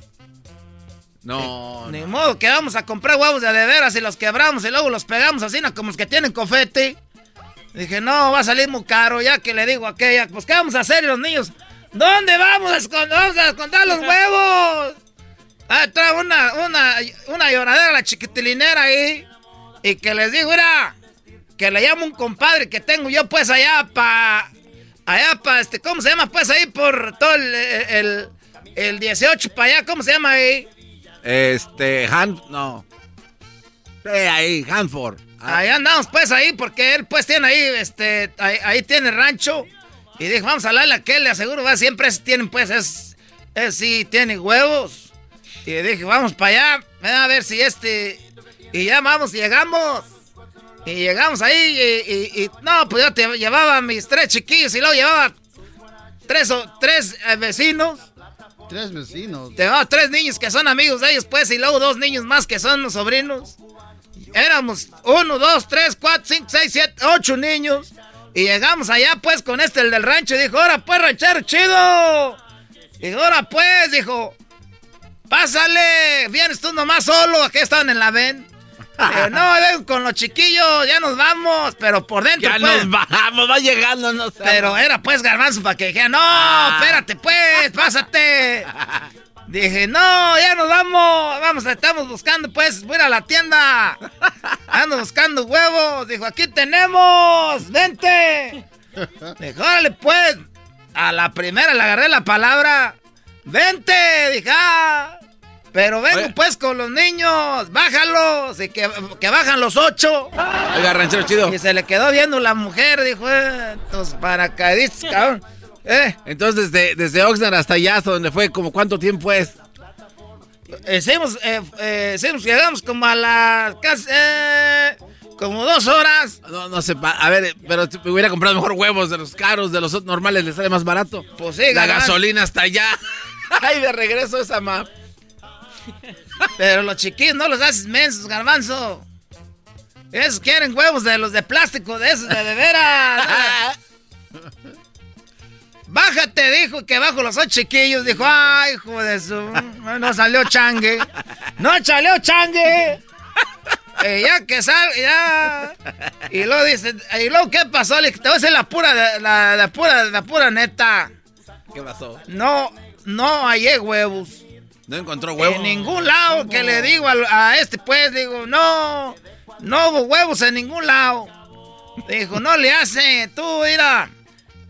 S2: No.
S1: Ni modo, que vamos a comprar huevos de veras y los quebramos y luego los pegamos así, ¿no? como los que tienen cofete. Dije, no, va a salir muy caro, ya que le digo a aquella, pues ¿qué vamos a hacer y los niños? ¿Dónde vamos a esconder, vamos a esconder los huevos? Ah, trae una, una, una lloradera la chiquitilinera ahí. Y que les digo, mira, que le llamo un compadre que tengo yo pues allá pa... Allá pa, este, ¿cómo se llama? Pues ahí por todo el, el, el 18 para allá, ¿cómo se llama ahí?
S2: Este, Han, no. Sí, ahí, Hanford.
S1: Ahí andamos pues ahí porque él pues tiene ahí, este, ahí, ahí tiene rancho. Y dije, vamos a hablarle a aquel, le aseguro, va, siempre tienen pues, es, es sí, tiene huevos. Y dije, vamos para allá, a ver si este... Y ya vamos, llegamos. Y llegamos ahí y, y- y- no, pues yo te llevaba mis tres chiquillos y luego llevaba tres, o, tres eh, vecinos.
S18: Tres vecinos.
S1: Te llevaba tres niños que son amigos de ellos, pues, y luego dos niños más que son los sobrinos. Éramos uno, dos, tres, cuatro, cinco, seis, siete, ocho niños. Y llegamos allá, pues, con este, el del rancho. Y dijo, ahora, pues, ranchero, chido. Dijo, ahora, pues, dijo, pásale. Vienes tú nomás solo. Aquí estaban en la ven. Digo, no, vengo con los chiquillos, ya nos vamos. Pero por dentro,
S2: Ya
S1: pues,
S2: nos vamos, va llegando, no sé.
S1: pero era pues garbanzo para que dijera, no, espérate pues, pásate. Dije, no, ya nos vamos, vamos, estamos buscando pues, voy a la tienda. Ando buscando huevos. Dijo, aquí tenemos, vente. Dijo, órale pues. A la primera le agarré la palabra, vente. Dije, ah, pero vengo pues con los niños, bájalos. Y que, que bajan los ocho.
S2: Oiga, ranchero chido.
S1: Y se le quedó viendo la mujer, dijo, eh, paracaidistas, cabrón. Eh,
S2: Entonces, desde, desde Oxnard hasta allá, hasta donde fue, como cuánto tiempo es.
S1: hicimos, eh, eh, hicimos, llegamos como a las casi, eh, como dos horas.
S2: No, no sé, a ver, pero me hubiera comprado mejor huevos de los caros, de los normales, les sale más barato.
S1: Pues sí,
S2: La gasolina hasta allá. Ay, de regreso esa map.
S1: Pero los chiquillos no los haces mensos, garbanzo. Esos quieren huevos de los de plástico, de esos de de veras. Bájate, dijo que bajo los ocho chiquillos. Dijo, ay, hijo de su. No salió changue. No salió changue. Eh, ya que sal, ya. Y luego dice, ¿y luego qué pasó? Le dije, te voy a decir la pura, la, la pura, la pura neta.
S2: ¿Qué pasó?
S1: No, no hallé huevos.
S2: No encontró huevos.
S1: En ningún lado que le digo a, a este, pues, digo, no, no hubo huevos en ningún lado. Dijo, no le hace, tú, mira,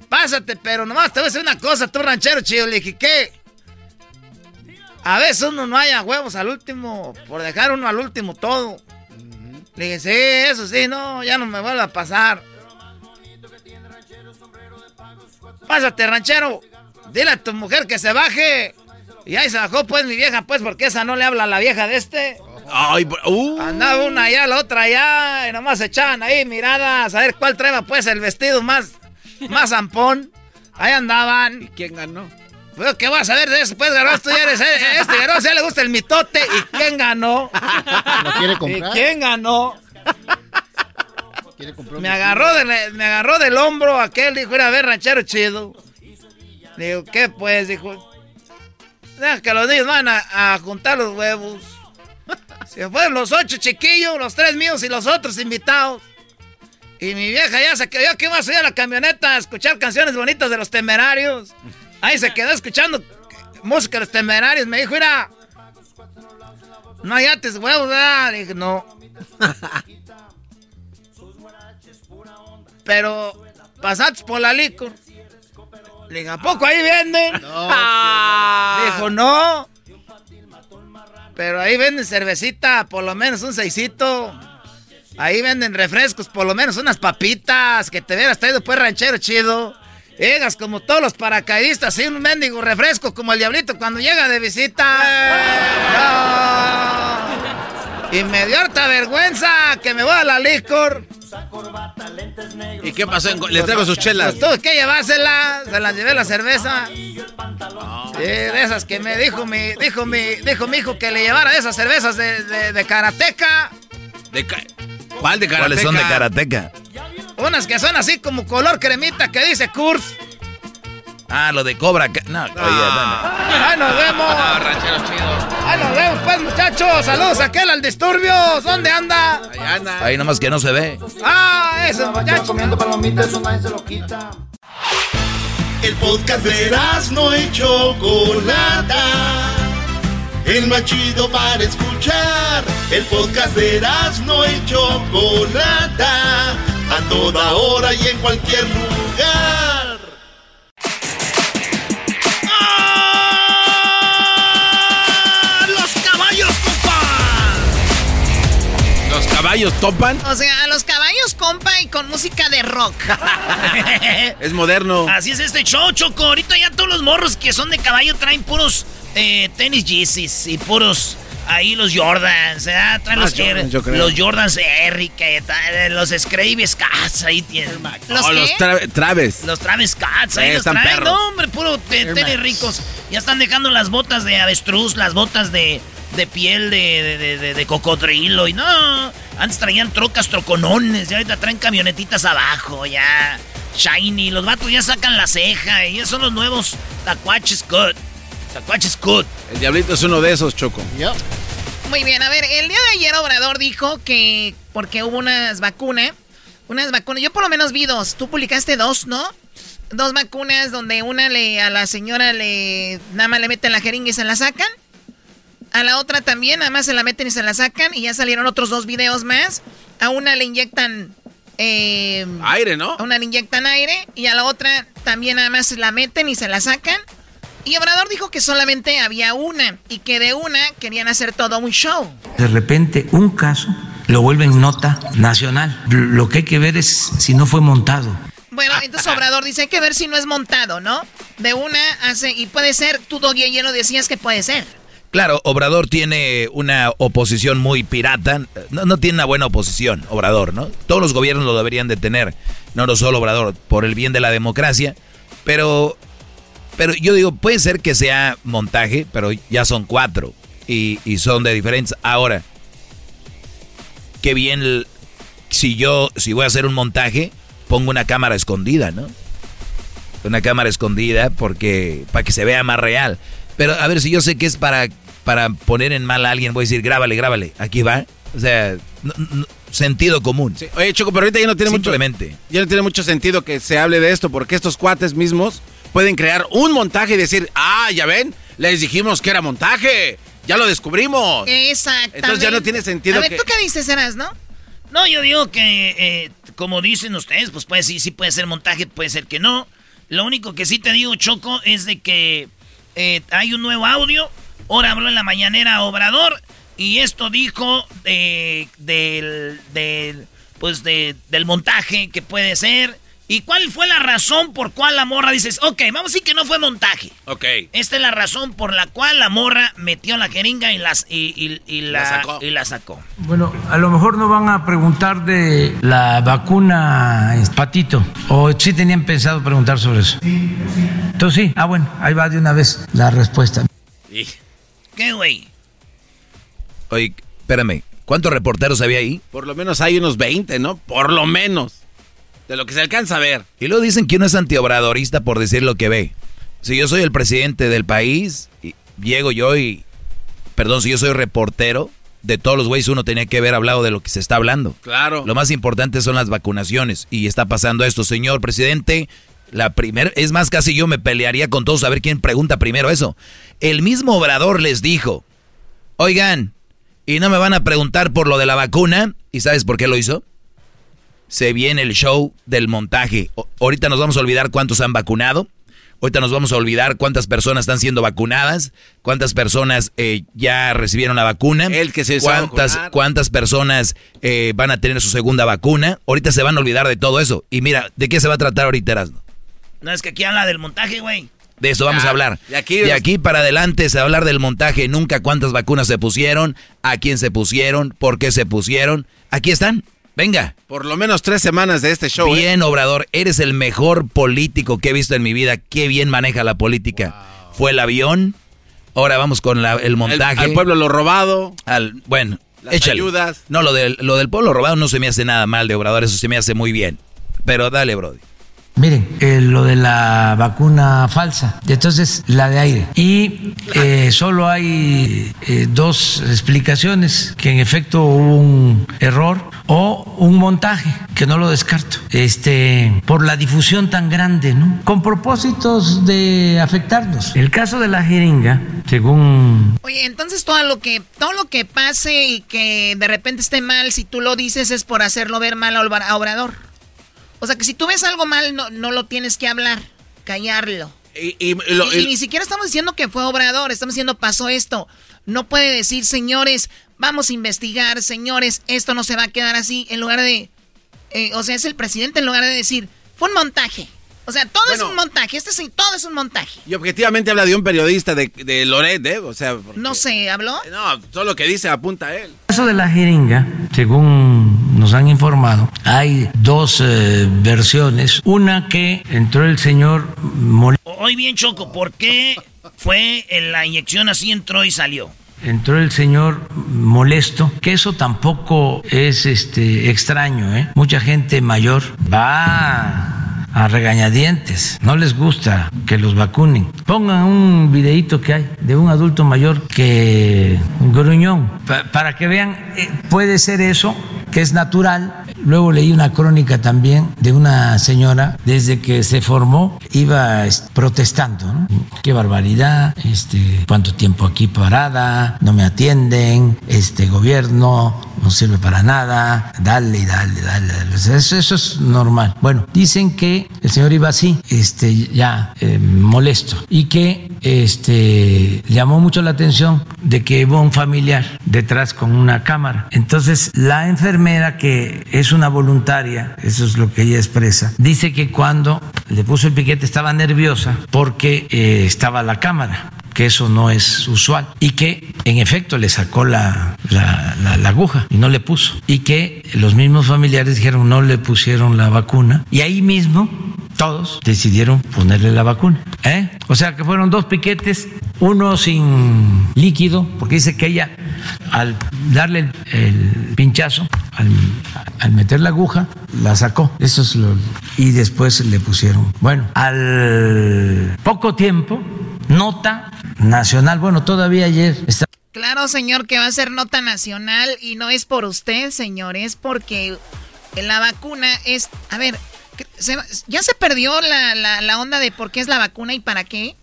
S1: pásate, pero nomás te voy a decir una cosa, tú ranchero chido. Le dije, ¿qué? A veces uno no haya huevos al último, por dejar uno al último todo. Le dije, sí, eso sí, no, ya no me vuelve a pasar. Pásate, ranchero. Dile a tu mujer que se baje. Y ahí se bajó, pues, mi vieja, pues, porque esa no le habla a la vieja de este.
S2: Ay, uh.
S1: Andaba una allá, la otra allá, y nomás echaban ahí miradas a ver cuál traía, pues, el vestido más, más zampón. Ahí andaban.
S2: ¿Y quién ganó?
S1: Pues, ¿qué vas a ver de eso? Pues, Garbanzo, tú ya eres eh, este Garbanzo, ya le gusta el mitote. ¿Y quién ganó?
S18: ¿Lo quiere comprar?
S1: ¿Y quién ganó?
S18: ¿Quiere comprar
S1: Me agarró, de- me agarró del hombro aquel, dijo, era a ver, ranchero chido. Digo, ¿qué pues? Dijo, deja que los niños van a, a juntar los huevos. Se fueron los ocho chiquillos, los tres míos y los otros invitados. Y mi vieja ya se quedó, que iba a subir a la camioneta a escuchar canciones bonitas de los temerarios. Ahí se quedó escuchando música de los temerarios. Me dijo, mira, no hallates huevos, ¿verdad? Le dije, no. Pero pasaste por la licor. Le dije, ¿a poco ahí venden? Dijo, no. Pero ahí venden cervecita, por lo menos un seisito. Ahí venden refrescos, por lo menos unas papitas. Que te hubieras traído pues ranchero chido. Llegas como todos los paracaidistas, y un mendigo refresco como el diablito cuando llega de visita. No. Y me dio harta vergüenza que me voy a la licor.
S2: ¿Y qué pasó? Le traigo sus chelas.
S1: Pues tuve que llevárselas, se las llevé la cerveza. Sí, de esas que me dijo mi, dijo mi, dijo mi hijo que le llevara de esas cervezas de, de, de karateca.
S2: De ca- ¿Cuál de
S3: ¿Cuáles son de karateca?
S1: Unas que son así como color cremita que dice Kurs.
S3: Ah, lo de cobra. Ca- No, oye, dame.
S1: ¡Ahí nos vemos!
S2: ranchero chido.
S1: ¡Ahí nos vemos, pues, muchachos! ¡Saludos a aquel al Disturbios! ¿Dónde anda?
S3: Ahí nomás que no se ve.
S1: ¡Ah, eso, muchachos!
S9: comiendo palomitas, eso nadie se lo quita. El podcast de no y Chocolata. El más chido para escuchar. El podcast de no y Chocolata. A toda hora y en cualquier lugar.
S29: Caballos
S2: topan?
S14: O sea, a los caballos, compa, y con música de rock.
S2: Es moderno.
S29: Así es este show, Choco. Ahorita ya todos los morros que son de caballo traen puros eh, tenis Yeezys y puros ahí los Jordans, ¿verdad? Traen
S2: Más
S29: los,
S2: Jordans, yo creo.
S29: los Jordans Eric, los Scraby Scats, ahí tienen.
S2: No, los tra- Traves.
S29: Los Travis Scats, ahí
S2: Eh,
S29: los
S2: están
S29: traen.
S2: perros.
S29: No, hombre, puro
S2: Air
S29: tenis ricos. Ya están dejando las botas de avestruz, las botas de, de piel de, de, de- de- de cocodrilo. Y no, antes traían trocas, troconones. Y ahorita traen camionetitas abajo, ya. Shiny, los vatos ya sacan la ceja. Y esos son los nuevos Tacuaches Cut. Tacuaches Cut.
S2: El diablito es uno de esos, Choco.
S14: Muy bien, a ver, el día de ayer Obrador dijo que porque hubo unas vacunas, unas vacunas, yo por lo menos vi dos, tú publicaste dos, ¿no? Dos vacunas donde una le a la señora le nada más le meten la jeringa y se la sacan. A la otra también, nada más se la meten y se la sacan. Y ya salieron otros dos videos más. A una le inyectan. eh,
S2: Aire, ¿no?
S14: A una le inyectan aire. Y a la otra también nada más se la meten y se la sacan. Y Obrador dijo que solamente había una. Y que de una querían hacer todo un show.
S30: De repente un caso lo vuelven nota nacional. Lo que hay que ver es si no fue montado.
S14: Bueno, entonces Obrador dice, hay que ver si no es montado, ¿no? De una hace, y puede ser, tú Doggy ayer lo decías que puede ser.
S3: Claro, Obrador tiene una oposición muy pirata. No, no tiene una buena oposición, Obrador, ¿no? Todos los gobiernos lo deberían de tener. No lo solo Obrador, por el bien de la democracia. Pero, pero yo digo, puede ser que sea montaje, pero ya son cuatro. Y, son de diferentes. Ahora, qué bien si yo, si voy a hacer un montaje, pongo una cámara escondida, ¿no? Una cámara escondida porque para que se vea más real. Pero a ver, si yo sé que es para, para poner en mal a alguien, voy a decir, grábale, grábale. Aquí va. O sea, sentido común.
S2: Oye, Choco, pero ahorita ya no tiene
S3: Simplemente.
S2: mucho. Ya no tiene mucho sentido que se hable de esto, porque estos cuates mismos pueden crear un montaje y decir, ah, ya ven, les dijimos que era montaje. Ya lo descubrimos.
S14: Exactamente.
S2: Entonces ya no tiene sentido
S14: A ver,
S2: que-
S14: ¿tú qué dices, Eras, no?
S1: No, yo digo que, eh, como dicen ustedes, pues puede sí, sí puede ser montaje, puede ser que no. Lo único que sí te digo, Choco, es de que eh, hay un nuevo audio. Ahora habló en la mañanera Obrador y esto dijo eh, del, del, pues de, del montaje que puede ser. ¿Y cuál fue la razón por cual la morra dices, ok, vamos a decir que no fue montaje?
S2: Ok.
S1: Esta es la razón por la cual la morra metió la jeringa y, las, y, y- y la,
S2: sacó.
S1: y la sacó.
S30: Bueno, a lo mejor no van a preguntar de la vacuna patito, o sí tenían pensado preguntar sobre eso. Entonces sí, ah bueno, ahí va de una vez la respuesta.
S1: ¿Qué, güey?
S3: Oye, espérame, ¿cuántos reporteros había ahí?
S2: Por lo menos hay unos 20, ¿no? Por lo menos. De lo que se alcanza a ver.
S3: Y luego dicen que uno es antiobradorista por decir lo que ve. Si yo soy el presidente del país, y llego yo y... Perdón, si yo soy reportero, de todos los güeyes uno tenía que haber hablado de lo que se está hablando.
S2: Claro.
S3: Lo más importante son las vacunaciones. Y está pasando esto, señor presidente. La primera, es más, casi yo me pelearía con todos a ver quién pregunta primero eso. El mismo obrador les dijo, oigan, ¿y no me van a preguntar por lo de la vacuna? ¿Y sabes por qué lo hizo? Se viene el show del montaje. O- ahorita nos vamos a olvidar cuántos han vacunado. Ahorita nos vamos a olvidar cuántas personas están siendo vacunadas, cuántas personas eh, ya recibieron la vacuna,
S2: El que se
S3: cuántas, cuántas personas eh, van a tener su segunda vacuna. Ahorita se van a olvidar de todo eso. Y mira, ¿de qué se va a tratar ahorita, Erasmo?
S1: No es que aquí habla del montaje, güey.
S3: De eso vamos
S2: Ah,
S3: a hablar.
S2: aquí-
S3: de aquí para adelante se va a hablar del montaje. Nunca cuántas vacunas se pusieron, a quién se pusieron, por qué se pusieron. Aquí están. Venga.
S2: Por lo menos tres semanas de este show. ¿eh?
S3: Bien, Obrador, eres el mejor político que he visto en mi vida. Qué bien maneja la política. Fue el avión. Ahora vamos con la- el
S2: El-
S3: montaje.
S2: al pueblo lo robado.
S3: Al- bueno,
S2: Las
S3: échale.
S2: ayudas.
S3: No, lo del, lo del pueblo robado no se me hace nada mal de Obrador. Eso se me hace muy bien. Pero dale, Brody.
S30: Miren, eh, lo de la vacuna falsa, entonces la de aire. Y eh, solo hay eh, dos explicaciones, que en efecto hubo un error o un montaje, que no lo descarto, este, por la difusión tan grande, ¿no? Con propósitos de afectarnos. El caso de la jeringa, según
S14: Oye, entonces todo lo que todo lo que pase y que de repente esté mal, si tú lo dices es por hacerlo ver mal a Obra- a Obrador. O sea que si tú ves algo mal, no, no lo tienes que hablar, callarlo.
S2: Y, y lo-
S14: Y,
S2: y-
S14: ni siquiera estamos diciendo que fue Obrador, estamos diciendo pasó esto. No puede decir, señores, vamos a investigar, señores, esto no se va a quedar así, en lugar de, eh, o sea, es el presidente en lugar de decir, fue un montaje. O sea, todo es un montaje, este es, todo es un montaje.
S2: y objetivamente habla de un periodista de, de Loret, ¿eh? O sea, porque-
S14: No sé, ¿habló?
S2: no, todo lo que dice apunta a él.
S30: caso de la jeringa, según nos han informado, hay dos eh, versiones. Una que entró el señor Mol-
S1: Hoy bien, Choco, ¿por qué fue en la inyección así entró y salió?
S30: entró el señor molesto, que eso tampoco es este extraño, ¿eh? Mucha gente mayor va a regañadientes, no les gusta que los vacunen. Pongan un videíto que hay de un adulto mayor que gruñón, pa- para que vean, eh, puede ser eso, que es natural. Luego leí una crónica también de una señora, desde que se formó, iba protestando. Qué barbaridad, este, cuánto tiempo aquí parada, no me atienden, este gobierno no sirve para nada, dale, dale, dale, dale. Eso es normal. Bueno, dicen que el señor iba así, este, ya eh, molesto, y que este, llamó mucho la atención de que hubo un familiar detrás con una cámara. Entonces, la enfermera, que es una voluntaria, eso es lo que ella expresa, dice que cuando le puso el piquete estaba nerviosa porque eh, estaba la cámara que eso no es usual y que en efecto le sacó la, la, la- aguja y no le puso y que los mismos familiares dijeron no le pusieron la vacuna y ahí mismo todos decidieron ponerle la vacuna. ¿eh? O sea que fueron dos piquetes, uno sin líquido, porque dice que ella al darle el, el pinchazo, al, al meter la aguja, la sacó. Eso es lo. Y después le pusieron. Bueno, al poco tiempo, nota nacional, bueno, todavía ayer está.
S14: Claro, señor, que va a ser nota nacional y no es por usted, señor, es porque la vacuna es... A ver, ¿ya se perdió la, la, onda de por qué es la vacuna y para qué?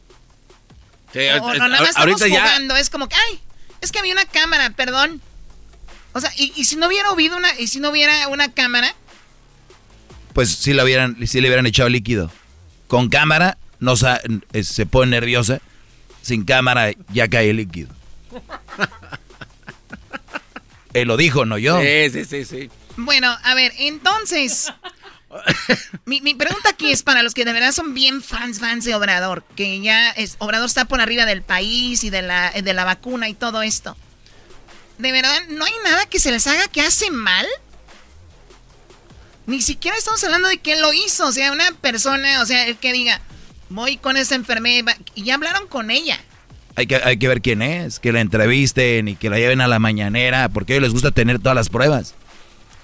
S14: o, no, nada más estamos jugando, es como que, ay, es que había una cámara, perdón. O sea, y, si no hubiera habido una, y si no hubiera una cámara.
S3: Pues si le hubieran, si le hubieran echado líquido. Con cámara no se pone nerviosa. Sin cámara ya cae el líquido. Él lo dijo, no yo.
S2: Sí, sí, sí, sí.
S14: Bueno, a ver, entonces. mi, mi, pregunta aquí es para los que de verdad son bien fans, fans de Obrador, que ya es, Obrador está por arriba del país y de la, de la vacuna y todo esto de verdad, ¿no hay nada que se les haga que hace mal? Ni siquiera estamos hablando de quién lo hizo. O sea, una persona, o sea, el que diga, voy con esa enfermedad y ya hablaron con ella.
S3: Hay que, hay que ver quién es, que la entrevisten y que la lleven a la mañanera, porque a ellos les gusta tener todas las pruebas.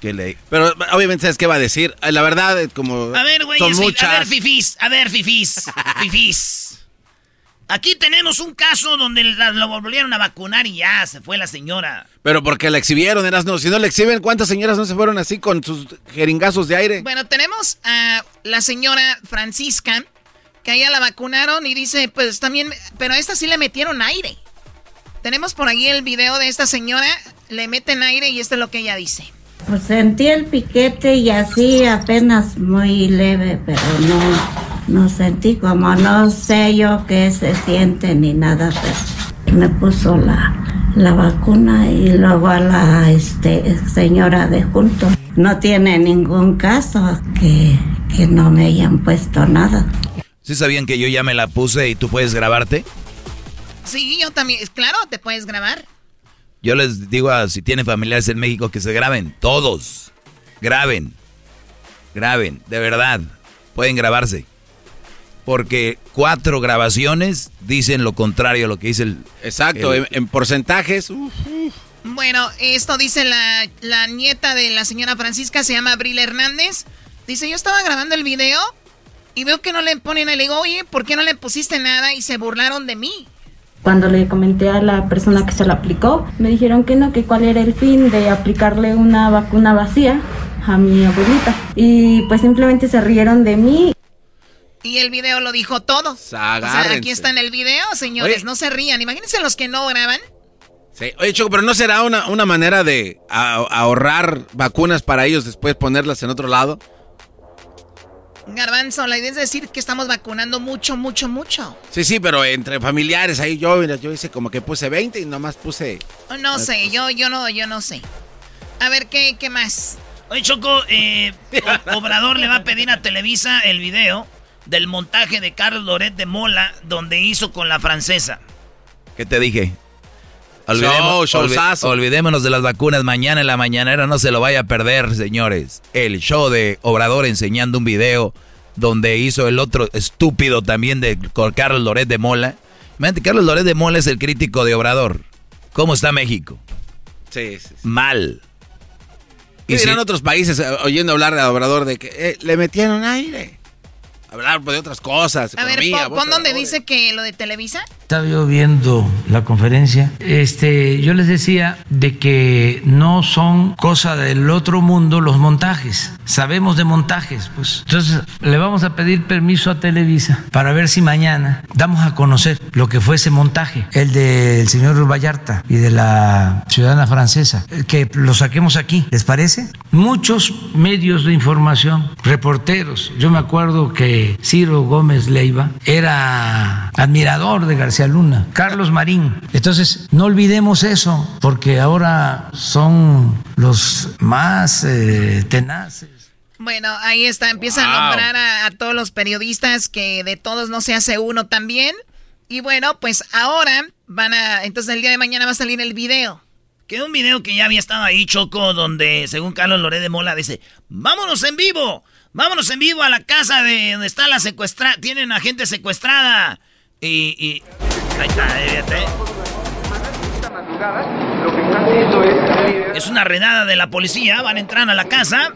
S3: Que le...
S2: Pero obviamente, ¿sabes qué va a decir? La verdad, como.
S1: A ver, güey, a ver, fifís, a ver, fifís, fifís. Aquí tenemos un caso donde lo volvieron a vacunar y ya se fue la señora.
S2: Pero porque la exhibieron, eras no. Si no la exhiben, ¿cuántas señoras no se fueron así con sus jeringazos de aire?
S14: Bueno, tenemos a la señora Francisca, que a ella la vacunaron y dice, pues también, pero a esta sí le metieron aire. Tenemos por ahí el video de esta señora, le meten aire y esto es lo que ella dice.
S31: Pues sentí el piquete y así apenas muy leve, pero no, no sentí como no sé yo qué se siente ni nada, pero me puso la, la vacuna y luego a la este, señora de junto. No tiene ningún caso que, que no me hayan puesto nada.
S3: ¿Sí sabían que yo ya me la puse y tú puedes grabarte?
S14: Sí, yo también. Claro, te puedes grabar.
S3: Yo les digo a si tienen familiares en México que se graben, todos. Graben. Graben, de verdad. Pueden grabarse porque cuatro grabaciones dicen lo contrario a lo que dice el...
S2: Exacto, en, porcentajes...
S14: Bueno, esto dice la, la, nieta de la señora Francisca, se llama Abril Hernández. Dice, yo estaba grabando el video y veo que no le ponen, le digo, oye, ¿por qué no le pusiste nada? Y se burlaron de mí.
S24: Cuando le comenté a la persona que se lo aplicó, me dijeron que no, que cuál era el fin de aplicarle una vacuna vacía a mi abuelita. Y pues simplemente se rieron de mí.
S14: Y el video lo dijo todo. O sea, aquí está en el video, señores. no se rían. Imagínense los que no graban.
S2: Sí. Oye, Choco, pero ¿no será una, una manera de ahorrar vacunas para ellos después ponerlas en otro lado?
S14: Garbanzo, la idea es decir que estamos vacunando mucho, mucho, mucho.
S2: Sí, sí, pero entre familiares ahí yo, mira, yo hice como que puse 20 y nomás puse...
S14: No sé, yo, yo no, yo no sé. A ver, ¿qué, qué más?
S1: Oye, Choco, eh, Obrador le va a pedir a Televisa el video del montaje de Carlos Loret de Mola donde hizo con la francesa.
S3: ¿Qué te dije? Olvidémonos de las vacunas mañana en la mañanera, no se lo vaya a perder, señores. El show de Obrador enseñando un video donde hizo el otro estúpido también de Carlos Loret de Mola. Imagínate, Carlos Loret de Mola es el crítico de Obrador. ¿Cómo está México?
S2: Sí, sí,
S3: Mal.
S2: ¿Qué y dirán otros países eh, oyendo hablar de Obrador de que eh, le metieron aire? Hablar de otras cosas.
S14: A ver, pon, donde dice que lo de Televisa.
S30: Estaba yo viendo la conferencia. Este, yo les decía de que no son cosa del otro mundo los montajes. Sabemos de montajes, pues. Entonces, le vamos a pedir permiso a Televisa para ver si mañana damos a conocer lo que fue ese montaje, el del señor Vallarta y de la ciudadana francesa, que lo saquemos aquí, ¿les parece? Muchos medios de información, reporteros. Yo me acuerdo que Ciro Gómez Leiva era admirador de García Luna, Carlos Marín. Entonces, no olvidemos eso, porque ahora son los más eh, tenaces.
S14: Bueno, ahí está, empieza a nombrar a, todos los periodistas que de todos no se hace uno también. Y bueno, pues ahora van a, entonces el día de mañana va a salir el video.
S1: Que un video que ya había estado ahí, Choco, donde según Carlos Loré de Mola dice, vámonos en vivo, vámonos en vivo a la casa de donde está la secuestrada, tienen a gente secuestrada. Y, y... Ahí está, fíjate. Es una redada de la policía, van a entrar a la casa.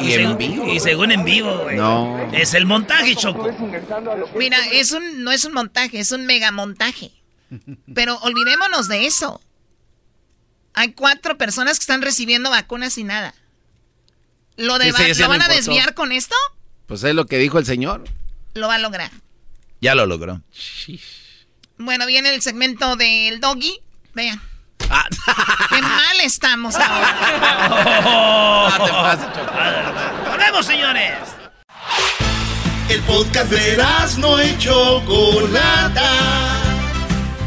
S1: Y, según, y según en vivo, güey.
S2: No.
S1: Es el montaje, Choco.
S14: Mira, es un, no es un montaje, es un mega montaje. Pero olvidémonos de eso. Hay cuatro personas que están recibiendo vacunas y nada. ¿Lo, de ¿lo van a desviar con esto?
S2: Pues es lo que dijo el señor.
S14: Lo va a lograr.
S3: Ya lo logró.
S14: Bueno, viene el segmento del doggy. Vean. Ah. Qué mal estamos ahora.
S1: ¡Volvemos, señores!
S9: El podcast de no hecho Chocolata.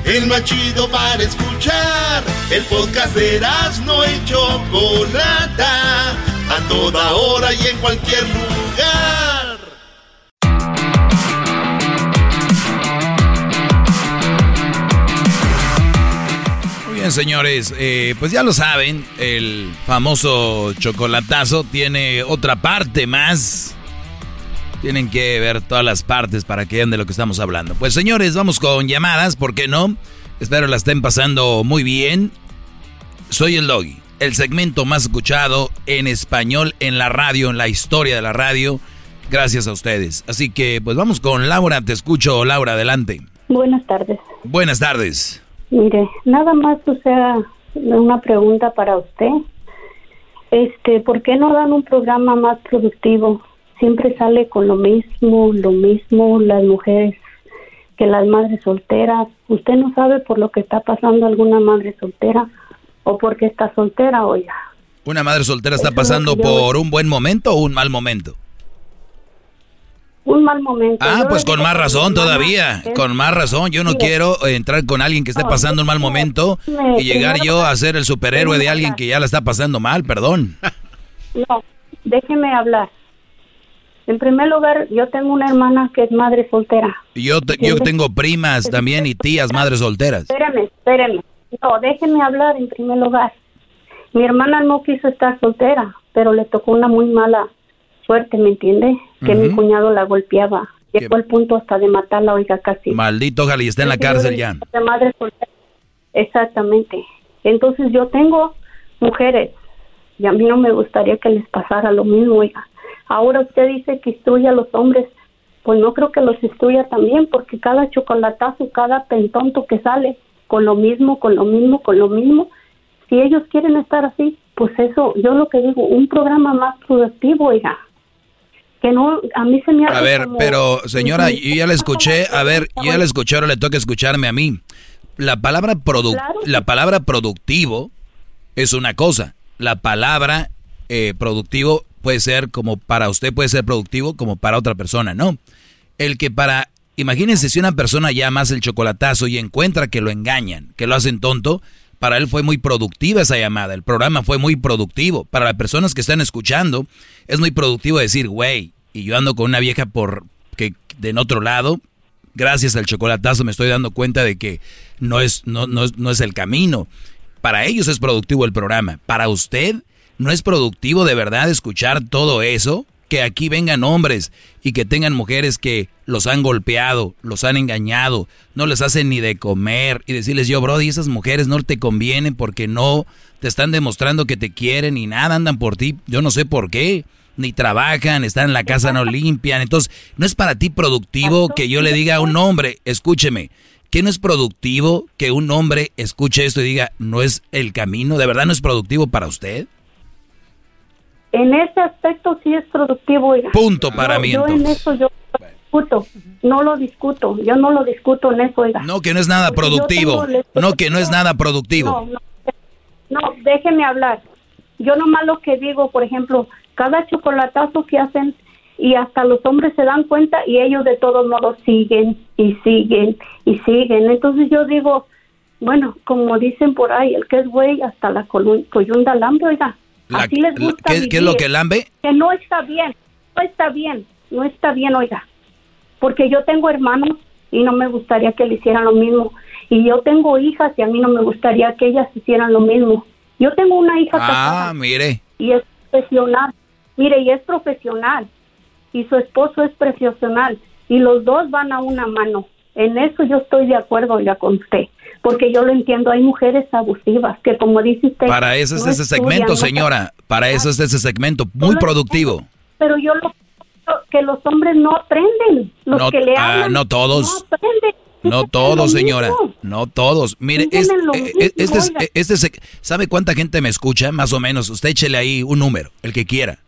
S9: El más chido para escuchar. El podcast de no hecho Chocolata. A toda hora y en cualquier lugar.
S3: Muy bien, señores, eh, pues ya lo saben, el famoso chocolatazo tiene otra parte más tienen que ver todas las partes para que vean de lo que estamos hablando. Pues señores, vamos con llamadas, ¿por qué no? Espero la estén pasando muy bien. Soy el Logi, el segmento más escuchado en español en la radio, en la historia de la radio. Gracias a ustedes. Así que pues vamos con Laura, te escucho Laura, adelante.
S32: Buenas tardes.
S3: Buenas tardes.
S32: Mire, nada más o sea una pregunta para usted. Este, ¿por qué no dan un programa más productivo? siempre sale con lo mismo, lo mismo, las mujeres que las madres solteras. Usted no sabe por lo que está pasando alguna madre soltera o porque está soltera, oiga.
S3: ¿Una madre soltera está pasando por un buen momento o un mal momento?
S32: Un mal momento.
S3: Ah, pues con más razón todavía, con más razón. Yo no quiero entrar con alguien que esté pasando un mal momento y llegar yo a ser el superhéroe de alguien que ya la está pasando mal, perdón.
S32: No, déjeme hablar. En primer lugar, yo tengo una hermana que es madre soltera.
S3: Yo, yo tengo primas también y tías madres solteras.
S32: Espérame, espérame. No, déjenme hablar en primer lugar. Mi hermana no quiso estar soltera, pero le tocó una muy mala suerte, ¿me entiende? Que mi cuñado la golpeaba. Llegó al punto hasta de matarla, oiga, casi.
S3: Maldito Gali, está en la cárcel ya.
S32: madre soltera. Exactamente. Entonces yo tengo mujeres y a mí no me gustaría que les pasara lo mismo, oiga. Ahora usted dice que instruye a los hombres. Pues no creo que los instruya también, porque cada chocolatazo, cada pentonto que sale con lo mismo, con lo mismo, con lo mismo, si ellos quieren estar así, pues eso, yo lo que digo, un programa más productivo, oiga. Que no, a mí se me
S3: hace A ver, pero señora, yo ya la escuché, a ver, yo ya la escuché, ahora le toca escucharme a mí. La palabra, produ la palabra productivo es una cosa, la palabra eh, productivo puede ser como para usted puede ser productivo como para otra persona, ¿no? El que para, imagínense si una persona llama más el chocolatazo y encuentra que lo engañan, que lo hacen tonto, para él fue muy productiva esa llamada, el programa fue muy productivo. Para las personas que están escuchando, es muy productivo decir, güey, y yo ando con una vieja por que de en otro lado, gracias al chocolatazo me estoy dando cuenta de que no es, no, no, no es el camino. Para ellos es productivo el programa. Para usted ¿No es productivo de verdad escuchar todo eso? Que aquí vengan hombres y que tengan mujeres que los han golpeado, los han engañado, no les hacen ni de comer y decirles yo, Brody, esas mujeres no te convienen porque no te están demostrando que te quieren y nada andan por ti. Yo no sé por qué. Ni trabajan, están en la casa, no limpian. Entonces, ¿no es para ti productivo que yo le diga a un hombre, escúcheme, que no es productivo que un hombre escuche esto y diga, no es el camino? ¿De verdad no es productivo para usted?
S32: En ese aspecto sí es productivo.
S3: Punto para mí.
S32: Yo en eso yo discuto, no lo discuto, yo no lo discuto en eso.
S3: No, que no es nada productivo. No, que no es nada productivo.
S32: No, no, déjeme hablar. Yo nomás lo que digo, por ejemplo, cada chocolatazo que hacen y hasta los hombres se dan cuenta y ellos de todos modos siguen y siguen y siguen. Entonces yo digo, bueno, como dicen por ahí, el que es güey hasta la coyunda lambe, oiga, Así les gusta
S3: ¿qué, es lo que lambe?
S32: Que no está bien, no está bien, no está bien, oiga. Porque yo tengo hermanos y no me gustaría que le hicieran lo mismo. Y yo tengo hijas y a mí no me gustaría que ellas hicieran lo mismo. Yo tengo una hija
S3: ah, mire.
S32: Y es profesional. Mire, y es profesional. Y su esposo es profesional. Y los dos van a una mano. En eso yo estoy de acuerdo ya con usted porque yo lo entiendo, hay mujeres abusivas que como dice usted...
S3: Para eso es ese segmento, señora, para eso es ese segmento, muy productivo.
S32: Pero yo lo que los hombres no aprenden, los que le
S3: ah,
S32: hablan
S3: no todos.
S32: no aprenden.
S3: No todos, señora. No todos. Mire, este, es,
S32: oiga.
S3: eh, este es- ¿sabe cuánta gente me escucha? Más o menos. Usted échele ahí un número, el que quiera.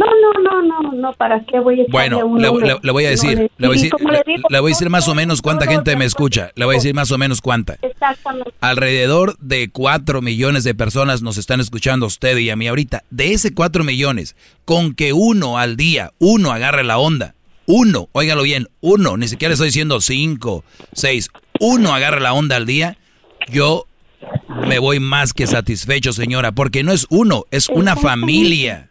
S32: No, no, no, no, no, ¿para qué voy a
S3: Bueno,
S32: un
S3: le,
S32: número?
S3: le- le voy a
S32: No,
S3: decir,
S32: le-
S3: le voy a decir, le,
S32: le digo,
S3: le voy a decir más o menos cuánta gente me escucha. Le voy a decir más o menos cuánta.
S32: Exactamente.
S3: Alrededor de 4 millones de personas nos están escuchando a usted y a mí ahorita. De ese 4 millones, con que uno al día, uno agarre la onda, uno, óigalo bien, uno, ni siquiera estoy diciendo 5, 6, uno agarre la onda al día, yo me voy más que satisfecho, señora, porque no es uno, es una familia.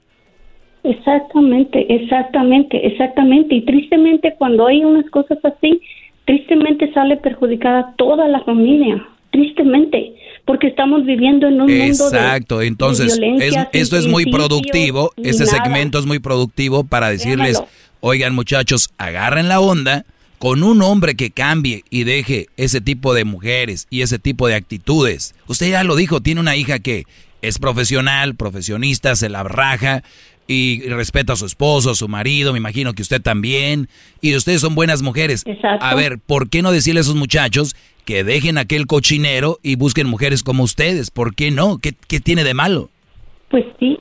S32: Exactamente, exactamente, exactamente. Y tristemente cuando hay unas cosas así, tristemente sale perjudicada toda la familia. Tristemente, porque estamos viviendo en un mundo de-
S3: Exacto,
S32: de
S3: entonces es,
S32: violencia
S3: esto es muy productivo, este
S32: nada.
S3: segmento es muy productivo para decirles,
S32: Déjalo.
S3: oigan muchachos, agarren la onda con un hombre que cambie y deje ese tipo de mujeres y ese tipo de actitudes. Usted ya lo dijo, tiene una hija que es profesional, profesionista, se la raja y respeta a su esposo, a su marido, me imagino que usted también, y ustedes son buenas mujeres.
S32: Exacto.
S3: A ver, ¿por qué no decirle a esos muchachos que dejen aquel cochinero y busquen mujeres como ustedes? ¿Por qué no? ¿Qué, qué tiene de malo?
S32: Pues sí.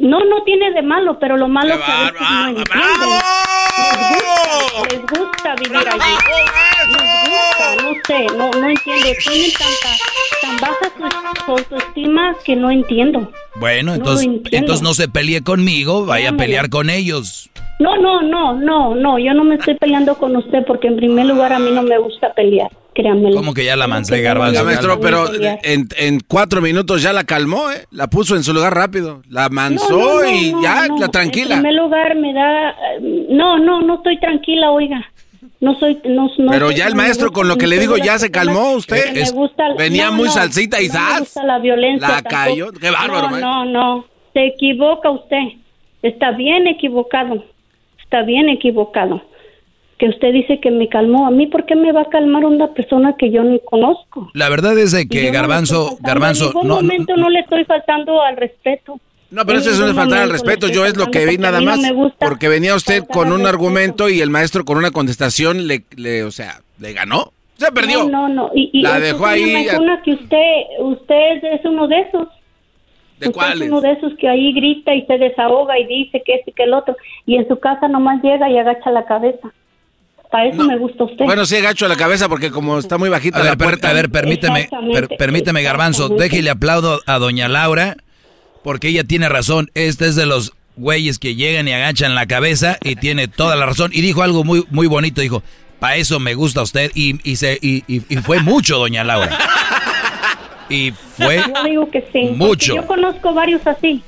S32: No, no tiene de malo, pero lo malo es que a veces no entienden. Les gusta, les gusta vivir allí. Les gusta, no sé, no, no entiendo. Tienen tanta, tan baja su, autoestima que no entiendo.
S3: Bueno,
S32: No
S3: entonces,
S32: entiendo.
S3: entonces no se pelee conmigo, vaya a pelear con ellos.
S32: No, no, no, no, no, yo no me estoy peleando con usted porque en primer lugar a mí no me gusta pelear, créanmelo.
S3: ¿Cómo que ya la mancé, garbanzo?
S2: maestro, pero en, en cuatro minutos ya la calmó, ¿eh? La puso en su lugar rápido. La mansó
S32: No, no, no,
S2: y
S32: no,
S2: ya,
S32: no.
S2: la
S32: En
S2: tranquila.
S32: primer lugar me da... No, no, no estoy tranquila, oiga. No soy... No, no
S2: Pero
S32: soy-
S2: ya el maestro
S32: gusta
S2: con lo que le digo ya se calmó usted.
S32: me
S2: Es-
S32: gusta-
S2: venía
S32: no,
S2: muy
S32: no,
S2: salsita y
S32: no me
S2: ¡zas!
S32: gusta la violencia
S2: La
S32: tampoco.
S2: cayó. Qué bárbaro,
S32: No,
S2: maestro.
S32: no, no. Se equivoca usted. Está bien equivocado. Está bien equivocado. Que usted dice que me calmó. A mí, ¿por qué me va a calmar una persona que yo ni conozco?
S3: La verdad es de que
S32: no
S3: Garbanzo, Garbanzo,
S32: En ningún
S3: no,
S32: momento no le estoy faltando al respeto.
S2: No, pero eso es una
S32: ningún
S2: falta al respeto. Yo es lo que vi nada
S32: no
S2: más. Porque venía usted
S32: faltar
S2: con un argumento y el maestro con una contestación le, le o sea, le ganó. Se perdió.
S32: No, no, no. Y, y
S2: La dejó ahí.
S32: menciona que usted, usted es uno de esos.
S2: ¿De
S32: usted
S2: cuáles?
S32: es uno de esos que ahí grita y se desahoga y dice que este y que el otro. Y en su casa nomás llega y agacha la cabeza. Para eso me gusta usted.
S2: Bueno, sí, gacho la cabeza porque como está muy bajita
S3: A
S2: la puerta.
S3: a ver, permíteme, per- permíteme, Garbanzo, déjele aplaudo a doña Laura, porque ella tiene razón. Este es de los güeyes que llegan y agachan la cabeza y tiene toda la razón. Y dijo algo muy, muy bonito, dijo, para eso me gusta usted. Y, y, se, y, y- y fue mucho, doña Laura. Y fue
S32: Yo digo que sí.
S3: mucho.
S32: Yo conozco varios así.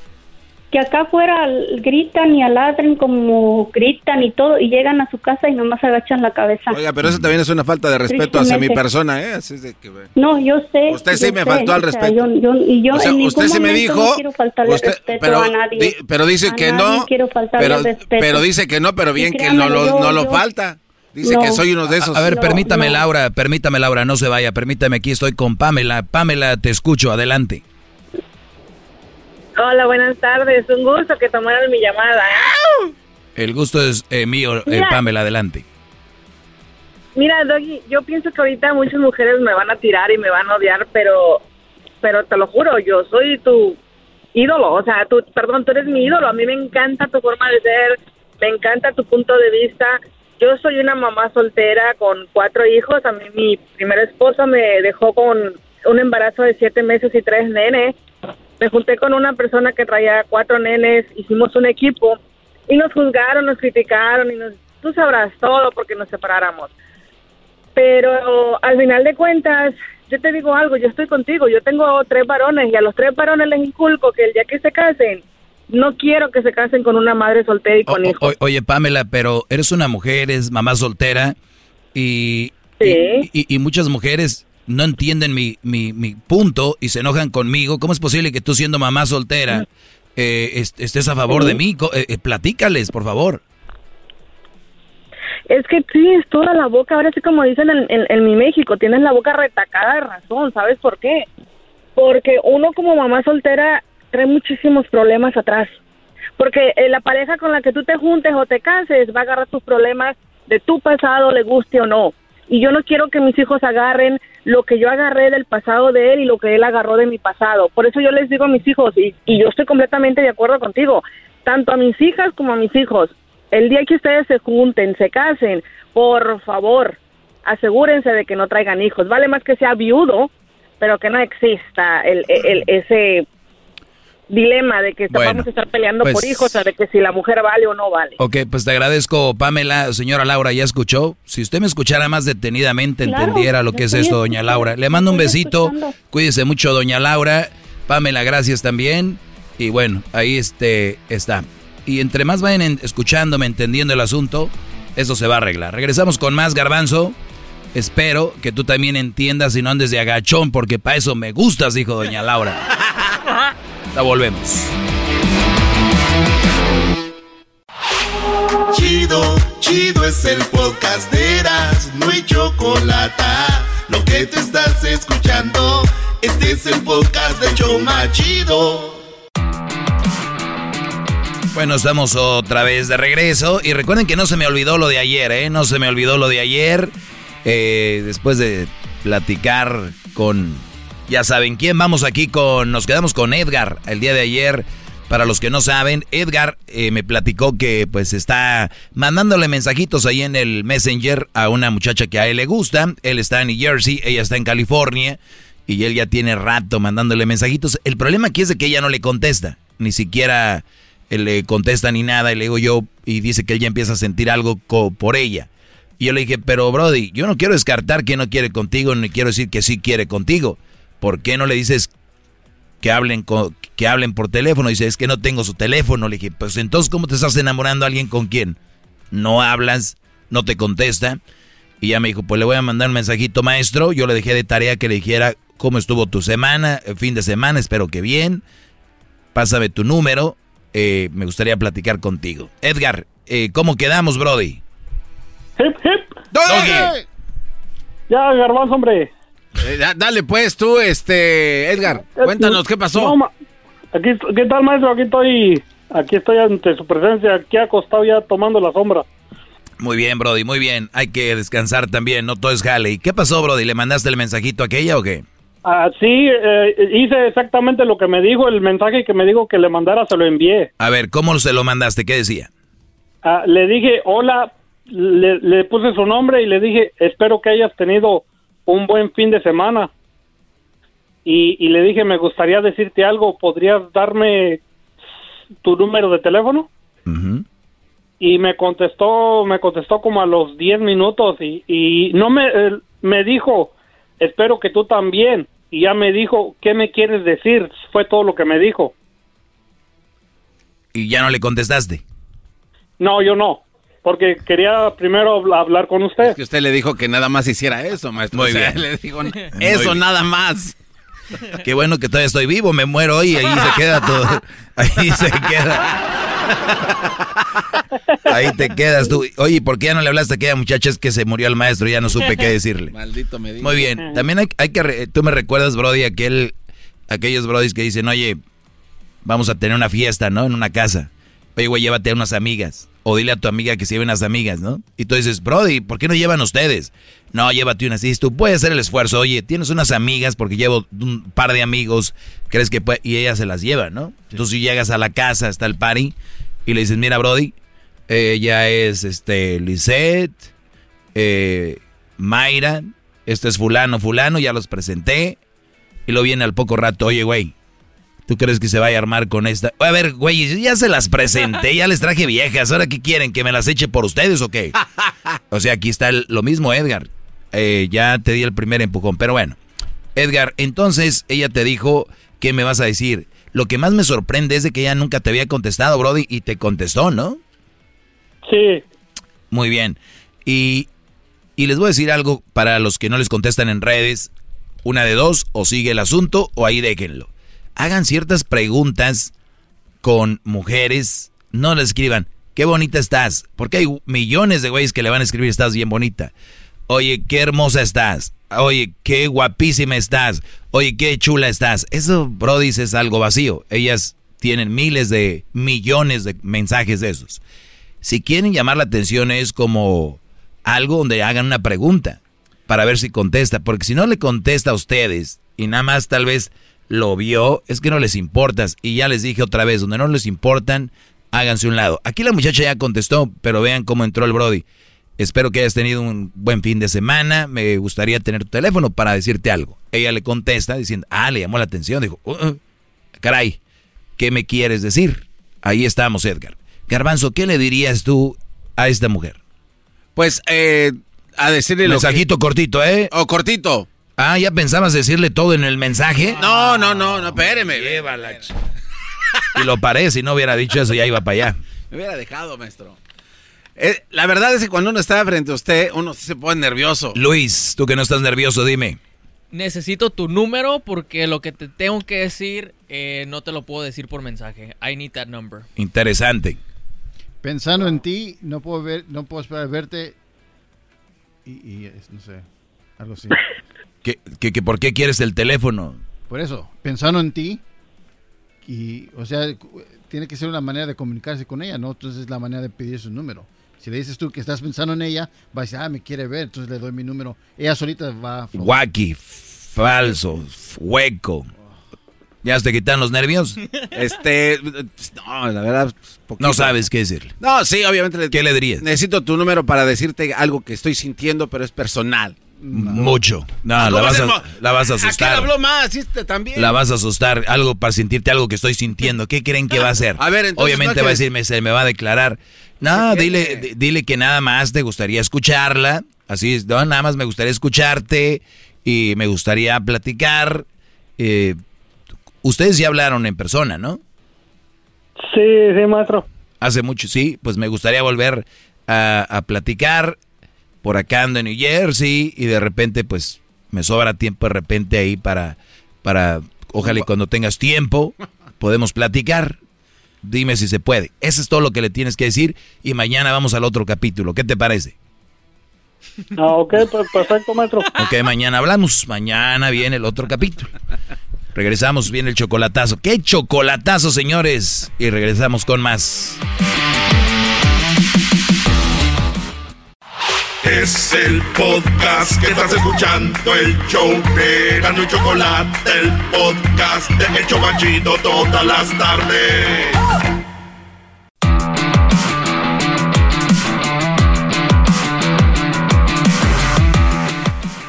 S32: Que acá afuera gritan y aladren como gritan y todo. Y llegan a su casa y nomás agachan la cabeza.
S2: Oiga, pero eso también es una falta de respeto hacia mi persona, ¿eh? Así es de que, bueno.
S32: No, yo sé.
S2: Usted sí me
S32: sé,
S2: faltó al
S32: o sea,
S2: respeto.
S32: yo- yo- y yo
S2: O sea,
S32: en
S2: usted sí me dijo,
S32: No quiero faltarle
S2: usted-
S32: respeto
S2: pero
S32: a nadie.
S2: di- pero dice
S32: A
S2: que
S32: nadie
S2: no,
S32: quiero faltarle
S2: pero,
S32: respeto.
S2: pero dice que no, pero bien que no lo, no lo falta. Dice
S32: No.
S2: que soy uno de esos.
S3: A ver,
S32: No,
S3: permítame,
S32: no.
S3: Laura, permítame, Laura, no se vaya, permítame, aquí estoy con Pamela. Pamela, te escucho, adelante.
S33: Hola, buenas tardes. Un gusto que tomaran mi llamada. ¿eh?
S3: El gusto es eh, mío, eh. Pamela, adelante.
S33: Mira, Doggy, yo pienso que ahorita muchas mujeres me van a tirar y me van a odiar, pero, pero te lo juro, yo soy tu ídolo. O sea, tú, perdón, tú eres mi ídolo. A mí me encanta tu forma de ser, me encanta tu punto de vista. Yo soy una mamá soltera con cuatro hijos. A mí mi primer esposo me dejó con un embarazo de siete meses y tres nenes. Me junté con una persona que traía cuatro nenes, hicimos un equipo y nos juzgaron, nos criticaron y nos, tú sabrás todo porque nos separáramos. Pero al final de cuentas, yo te digo algo, yo estoy contigo, yo tengo tres varones y a los tres varones les inculco que el día que se casen, no quiero que se casen con una madre soltera y con hijos.
S3: O- oye, Pamela, pero eres una mujer, eres mamá soltera y,
S33: Sí.
S3: y, y- y muchas mujeres no entienden mi, mi, mi punto y se enojan conmigo. ¿Cómo es posible que tú siendo mamá soltera eh, est- estés a favor de mí? Eh, eh, platícales, por favor.
S33: Es que tienes toda la boca, ahora sí como dicen en, en- en mi México, tienes la boca retacada de razón, ¿sabes por qué? Porque uno como mamá soltera trae muchísimos problemas atrás. Porque eh, la pareja con la que tú te juntes o te cases va a agarrar tus problemas de tu pasado, le guste o no. y yo no quiero que mis hijos agarren lo que yo agarré del pasado de él y lo que él agarró de mi pasado. Por eso yo les digo a mis hijos, y, yo estoy completamente de acuerdo contigo, tanto a mis hijas como a mis hijos, el día que ustedes se junten, se casen, por favor, asegúrense de que no traigan hijos. Vale más que sea viudo, pero que no exista el, el- ese dilema de que
S3: Bueno,
S33: vamos a estar peleando por
S3: pues-
S33: hijos, o sea, de que si la mujer vale o no vale.
S3: Ok, pues te agradezco, Pamela. Señora Laura, ¿ya escuchó? Si usted me escuchara más detenidamente,
S33: Claro,
S3: entendiera lo que es esto, doña Laura. Le mando un besito.
S33: escuchando.
S3: Cuídese mucho, doña Laura. Pamela, gracias también. Y bueno, ahí este está. Y entre más vayan en- escuchándome, entendiendo el asunto, eso se va a arreglar. Regresamos con más, Garbanzo. Espero que tú también entiendas y no andes de agachón, porque para eso me gustas, dijo doña Laura. La volvemos.
S9: Chido, chido es el podcast de Eras, no hay chocolate. Lo que te estás escuchando, este es el podcast de Choma Chido.
S3: Bueno, estamos otra vez de regreso. Y recuerden que no se me olvidó lo de ayer, ¿eh? No se me olvidó lo de ayer. Eh, después de platicar con, ya saben quién, vamos aquí con, nos quedamos con Edgar el día de ayer. Para los que no saben, Edgar eh, me platicó que pues está mandándole mensajitos ahí en el Messenger a una muchacha que a él le gusta. Él está en New Jersey, ella está en California y él ya tiene rato mandándole mensajitos. El problema aquí es de que ella no le contesta, ni siquiera eh, le contesta ni nada y le digo yo y dice que él ya empieza a sentir algo por ella. Y yo le dije, pero Brody, yo no quiero descartar que no quiere contigo, ni quiero decir que sí quiere contigo. ¿Por qué no le dices que hablen, que hablen por teléfono? Dice, es que no tengo su teléfono. Le dije, pues entonces, ¿cómo te estás enamorando a alguien con quién? No hablas, no te contesta. Y ya me dijo, pues le voy a mandar un mensajito, maestro. Yo le dejé de tarea que le dijera cómo estuvo tu semana, el fin de semana, espero que bien. Pásame tu número, eh, me gustaría platicar contigo. Edgar, eh, ¿cómo quedamos, Brody?
S34: Hip, hip.
S2: Doggy.
S34: Ya, garbanzo, hombre.
S2: Eh, da- dale pues tú, este, Edgar, cuéntanos qué pasó.
S34: No, aquí, ¿Qué tal, maestro? Aquí estoy, aquí estoy ante su presencia, aquí acostado ya tomando la sombra.
S3: Muy bien, Brody, muy bien. Hay que descansar también, no todo es jale. ¿Qué pasó, Brody? ¿Le mandaste el mensajito a aquella o qué?
S34: Ah, sí, eh, hice exactamente lo que me dijo, el mensaje que me dijo que le mandara, se lo envié.
S3: A ver, ¿cómo se lo mandaste? ¿Qué decía?
S34: Ah, le dije, hola, le, le puse su nombre y le dije, espero que hayas tenido un buen fin de semana. Y, y le dije, me gustaría decirte algo, ¿podrías darme tu número de teléfono? Y me contestó, me contestó como a los 10 minutos y, y no me, eh, me dijo, espero que tú también. Y ya me dijo, ¿qué me quieres decir? Fue todo lo que me dijo.
S3: Y ya no le contestaste.
S34: No, yo no, porque quería primero habl- hablar con usted.
S2: Que usted le dijo que nada más hiciera eso, maestro.
S3: Muy
S2: O sea,
S3: bien.
S2: le dijo, eso
S3: bien.
S2: nada más.
S3: Qué bueno que todavía estoy vivo, me muero hoy y ahí se queda todo. Ahí se queda. Ahí te quedas tú. Oye, ¿por qué ya no le hablaste a aquella muchacha? Es que se murió el maestro, ya no supe qué decirle.
S2: Maldito me diga.
S3: Muy bien. También hay, hay que... re- Tú me recuerdas, Brody, aquel, aquellos Brodis que dicen, oye, vamos a tener una fiesta, ¿no? En una casa. Oye, güey, llévate a unas amigas. O dile a tu amiga que se lleven unas amigas, ¿no? Y tú dices, Brody, ¿por qué no llevan ustedes? No, llévate unas. Y dices, tú puedes hacer el esfuerzo. Oye, tienes unas amigas porque llevo un par de amigos. ¿Crees que puede? Y ellas se las llevan, ¿no? Entonces, si llegas a la casa, está el party, y le dices, mira, Brody, ella es, este, Lisette, eh, Mayra, este es fulano, fulano, ya los presenté. Y luego viene al poco rato, oye, güey, ¿tú crees que se vaya a armar con esta? A ver, güey, ya se las presenté, ya les traje viejas, ¿ahora qué quieren? ¿Que me las eche por ustedes o qué? O sea, aquí está el- lo mismo, Edgar. Eh, ya te di el primer empujón, pero bueno. Edgar, entonces ella te dijo, ¿qué me vas a decir? Lo que más me sorprende es de que ella nunca te había contestado, Brody, y te contestó, ¿no?
S34: Sí.
S3: Muy bien. Y, y les voy a decir algo para los que no les contestan en redes. Una de dos, o sigue el asunto o ahí déjenlo. Hagan ciertas preguntas con mujeres. No les escriban, qué bonita estás. Porque hay millones de güeyes que le van a escribir, estás bien bonita. Oye, qué hermosa estás. Oye, qué guapísima estás. Oye, qué chula estás. Eso, Brody, es algo vacío. Ellas tienen miles de millones de mensajes de esos. Si quieren llamar la atención es como algo donde hagan una pregunta. para ver si contesta, porque si no le contesta a ustedes y nada más tal vez lo vio, es que no les importas. Y ya les dije otra vez, donde no les importan, háganse un lado. Aquí la muchacha ya contestó, pero vean cómo entró el Brody. Espero que hayas tenido un buen fin de semana. Me gustaría tener tu teléfono para decirte algo. Ella le contesta diciendo, ah, le llamó la atención. Dijo, uh, uh, caray, ¿qué me quieres decir? Ahí estamos, Edgar. Garbanzo, ¿qué le dirías tú a esta mujer?
S2: Pues, eh, a decirle lo
S3: Mensajito cortito, ¿eh?
S2: O cortito.
S3: Ah, ¿ya pensabas decirle todo en el mensaje?
S2: No, no, no, no, espéreme.
S3: Llévala. Y lo paré, si no hubiera dicho eso ya iba para allá.
S2: Me hubiera dejado, maestro. Eh, la verdad es que cuando uno está frente a usted, uno se pone nervioso.
S3: Luis, tú que no estás nervioso, dime.
S35: Necesito tu número porque lo que te tengo que decir eh, no te lo puedo decir por mensaje. I need that number.
S3: Interesante.
S18: Pensando en ti, no puedo ver, no puedo esperar verte y, no sé, algo así.
S3: ¿Qué, qué- qué- por qué quieres el teléfono?
S18: Por eso, pensando en ti y, o sea, tiene que ser una manera de comunicarse con ella, ¿no? Entonces es la manera de pedir su número. Si le dices tú que estás pensando en ella, va a decir, ah, me quiere ver, entonces le doy mi número. Ella solita va a...
S3: Wacky, falso, hueco. ¿Ya te quitan los nervios?
S2: Este, no, la verdad. poquito.
S3: No sabes qué decirle.
S2: No, sí, obviamente. Le,
S3: ¿Qué le dirías?
S2: Necesito tu número para decirte algo que estoy sintiendo, pero es personal.
S3: Mucho. No,
S2: ¿Cómo
S3: la vas, a, la vas a asustar.
S2: habló más, sí, este también.
S3: La vas a asustar. Algo para sentirte algo que estoy sintiendo. ¿Qué creen que va a hacer?
S2: A ver, entonces,
S3: Obviamente
S2: no
S3: va a decirme, se me va a declarar. No, dile, di- dile que nada más te gustaría escucharla. Así es, no, nada más me gustaría escucharte y me gustaría platicar. Eh, ustedes ya hablaron en persona, ¿no?
S34: Sí, sí, maestro.
S3: Hace mucho, sí, pues me gustaría volver a, a platicar. Por acá ando en New Jersey y de repente, pues me sobra tiempo de repente ahí para, para, ojalá y cuando tengas tiempo, podemos platicar. Dime si se puede. Eso es todo lo que le tienes que decir y mañana vamos al otro capítulo. ¿Qué te parece?
S34: Ah, ok, pues perfecto, maestro.
S3: Ok, mañana hablamos. Mañana viene el otro capítulo. Regresamos, viene el chocolatazo. ¡Qué chocolatazo, señores! Y regresamos con más.
S9: Es el podcast que estás escuchando, el show de Gano y Chocolate, el podcast de El Chobachito todas las tardes.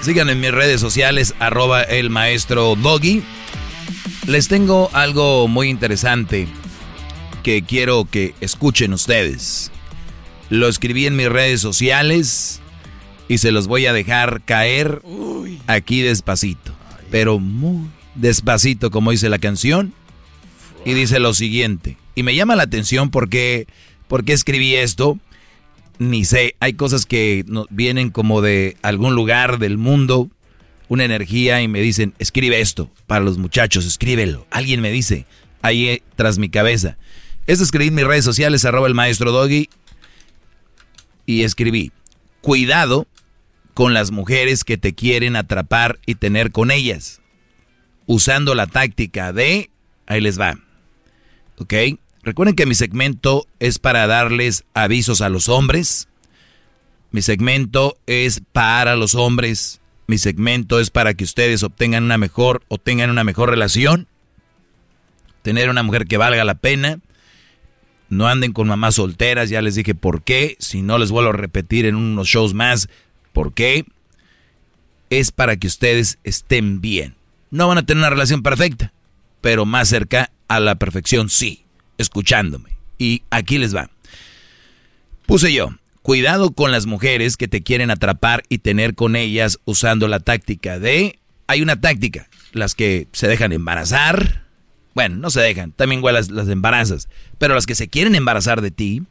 S3: Sigan en mis redes sociales, arroba el maestro Doggy. Les tengo algo muy interesante que quiero que escuchen ustedes. Lo escribí en mis redes sociales y se los voy a dejar caer aquí despacito. Pero muy despacito, como dice la canción. Y dice lo siguiente. Y me llama la atención porque, porque escribí esto. Ni sé, hay cosas que no- vienen como de algún lugar del mundo, una energía y me dicen, escribe esto para los muchachos, escríbelo. Alguien me dice, ahí eh, tras mi cabeza. Esto escribí en mis redes sociales, arroba el maestro Doggy, y escribí, cuidado con las mujeres que te quieren atrapar y tener con ellas, usando la táctica de, ahí les va, ¿ok? Recuerden que mi segmento es para darles avisos a los hombres. Mi segmento es para los hombres. Mi segmento es para que ustedes obtengan una mejor o tengan una mejor relación. Tener una mujer que valga la pena. No anden con mamás solteras, ya les dije por qué. Si no les vuelvo a repetir en unos shows más, por qué. Es para que ustedes estén bien. No van a tener una relación perfecta, pero más cerca a la perfección sí, escuchándome. Y aquí les va. Puse yo, cuidado con las mujeres que te quieren atrapar y tener con ellas usando la táctica de... Hay una táctica, las que se dejan embarazar. Bueno, no se dejan, también las, las embarazas. Pero las que se quieren embarazar de ti,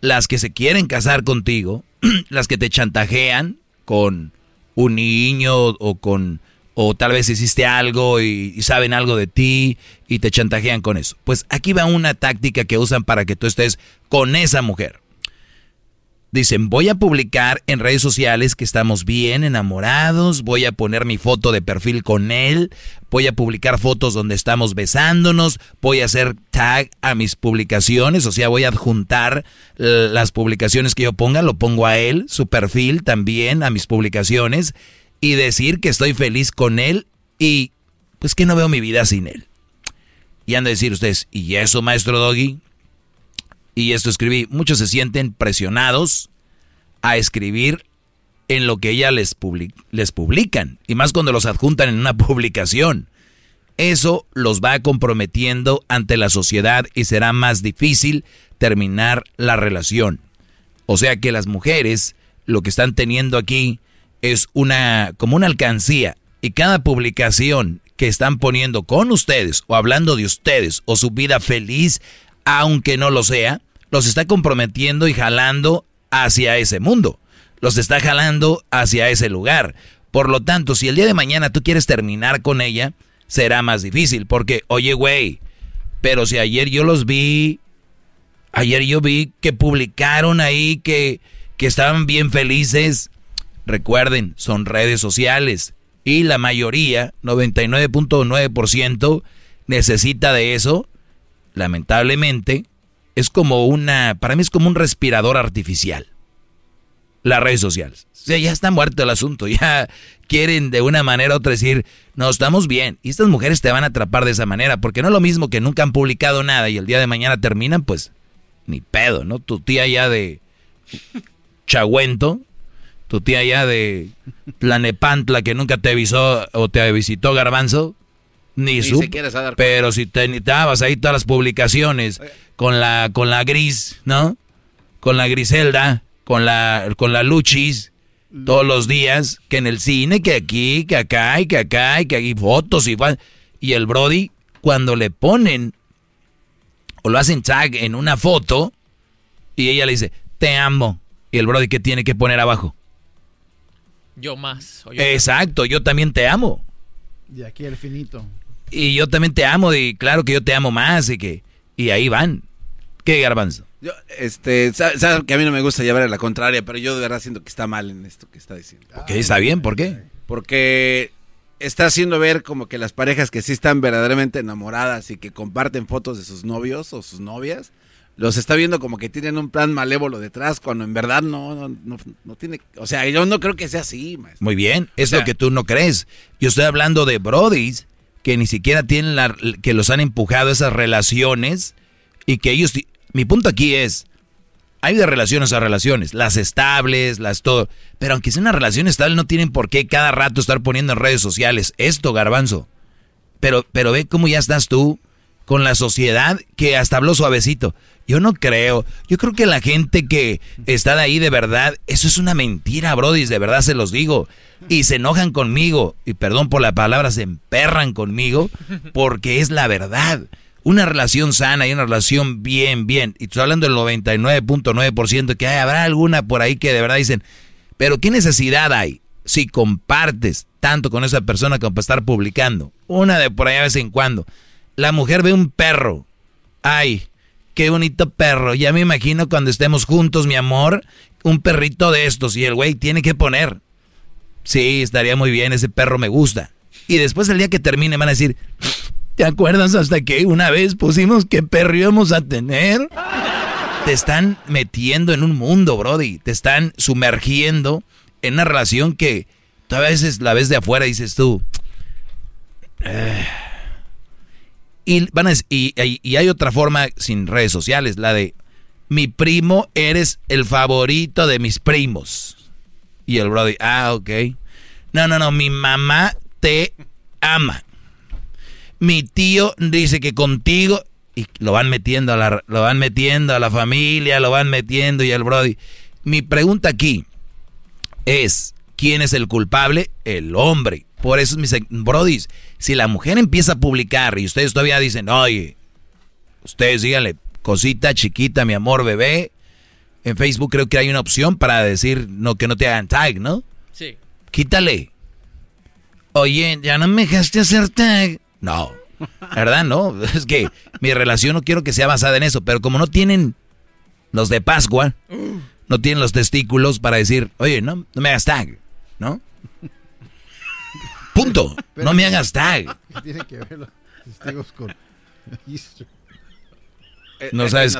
S3: las que se quieren casar contigo, las que te chantajean con un niño o con o tal vez hiciste algo y, y saben algo de ti y te chantajean con eso. Pues aquí va una táctica que usan para que tú estés con esa mujer. Dicen, voy a publicar en redes sociales que estamos bien enamorados, voy a poner mi foto de perfil con él, voy a publicar fotos donde estamos besándonos, voy a hacer tag a mis publicaciones, o sea, voy a adjuntar eh, las publicaciones que yo ponga, lo pongo a él, su perfil también a mis publicaciones, y decir que estoy feliz con él y pues que no veo mi vida sin él. Y han de decir ustedes, ¿y eso, maestro Doggy? Y esto escribí, muchos se sienten presionados a escribir en lo que ella les, les publican, y más cuando los adjuntan en una publicación. Eso los va comprometiendo ante la sociedad y será más difícil terminar la relación. O sea que las mujeres lo que están teniendo aquí es una como una alcancía y cada publicación que están poniendo con ustedes o hablando de ustedes o su vida feliz, aunque no lo sea, los está comprometiendo y jalando hacia ese mundo. Los está jalando hacia ese lugar. Por lo tanto, si el día de mañana tú quieres terminar con ella, será más difícil. Porque, oye, güey, pero si ayer yo los vi, ayer yo vi que publicaron ahí que, que estaban bien felices. Recuerden, son redes sociales. Y la mayoría, 99.9%, necesita de eso. Lamentablemente, es como una, para mí es como un respirador artificial. Las redes sociales. O sea, ya está muerto el asunto, ya quieren de una manera u otra decir, no, estamos bien. Y estas mujeres te van a atrapar de esa manera, porque no es lo mismo que nunca han publicado nada y el día de mañana terminan, pues, ni pedo, ¿no? Tu tía ya de Chagüento, tu tía ya de Planepantla que nunca te avisó o te visitó Garbanzo, ni, su. Pero si te necesitabas ahí todas las publicaciones con la con la gris, ¿no? Con la Griselda, con la con la Luchis todos los días, que en el cine, que aquí, que acá y que acá y que hay fotos y y el Brody cuando le ponen o lo hacen tag en una foto y ella le dice, "Te amo." Y el Brody que tiene que poner abajo?
S35: Yo más.
S3: Exacto, yo también te amo.
S18: Y aquí el finito.
S3: Y yo también te amo, y claro que yo te amo más, y que. Y ahí van. ¿Qué garbanzo?
S2: Yo, este, sabes que a mí no me gusta llevar a la contraria, pero yo de verdad siento que está mal en esto que está diciendo.
S3: Ok, está bien, ¿por qué?
S2: Porque está haciendo ver como que las parejas que sí están verdaderamente enamoradas y que comparten fotos de sus novios o sus novias, los está viendo como que tienen un plan malévolo detrás, cuando en verdad no, no, no, tiene... O sea, yo no creo que sea así, maestro.
S3: Muy bien, es lo que tú no crees. Yo estoy hablando de brodis que ni siquiera tienen la... que los han empujado esas relaciones y que ellos... Mi punto aquí es, hay de relaciones a relaciones, las estables, las todo. Pero aunque sea una relación estable, no tienen por qué cada rato estar poniendo en redes sociales esto, garbanzo. Pero, pero ve cómo ya estás tú con la sociedad que hasta habló suavecito. Yo no creo. Yo creo que la gente que está de ahí de verdad, eso es una mentira, Brody, de verdad se los digo. Y se enojan conmigo, y perdón por la palabra, se emperran conmigo, porque es la verdad. Una relación sana y una relación bien, bien. Y estoy hablando del 99.9%, que hay, habrá alguna por ahí que de verdad dicen, pero ¿qué necesidad hay si compartes tanto con esa persona como para estar publicando? Una de por ahí a vez en cuando. La mujer ve un perro. Ay, qué bonito perro. Ya me imagino cuando estemos juntos, mi amor, un perrito de estos. Y el güey tiene que poner. Sí, estaría muy bien, ese perro me gusta. Y después el día que termine van a decir, ¿te acuerdas hasta que una vez pusimos qué perro íbamos a tener? Te están metiendo en un mundo, Brody. Te están sumergiendo en una relación que tú a veces la ves de afuera y dices tú, eh, y, van y, hay otra forma sin redes sociales, la de mi primo, eres el favorito de mis primos. Y el brother, ah, ok. No, no, no, mi mamá te ama. Mi tío dice que contigo y lo van metiendo a la lo van metiendo a la familia, lo van metiendo y el brody. Mi pregunta aquí es, ¿quién es el culpable? El hombre. Por eso, mis brodis, si la mujer empieza a publicar y ustedes todavía dicen, oye, ustedes díganle, cosita chiquita, mi amor, bebé. En Facebook creo que hay una opción para decir no que no te hagan tag, ¿no?
S35: Sí.
S3: Quítale. Oye, ya no me dejaste hacer tag. No. ¿Verdad? No. Es que mi relación no quiero que sea basada en eso. Pero como no tienen los de Pascua, no tienen los testículos para decir, oye, no, no me hagas tag, ¿no? Punto. no me hagas tag.
S18: Tiene que ver los testigos con
S3: No sabes.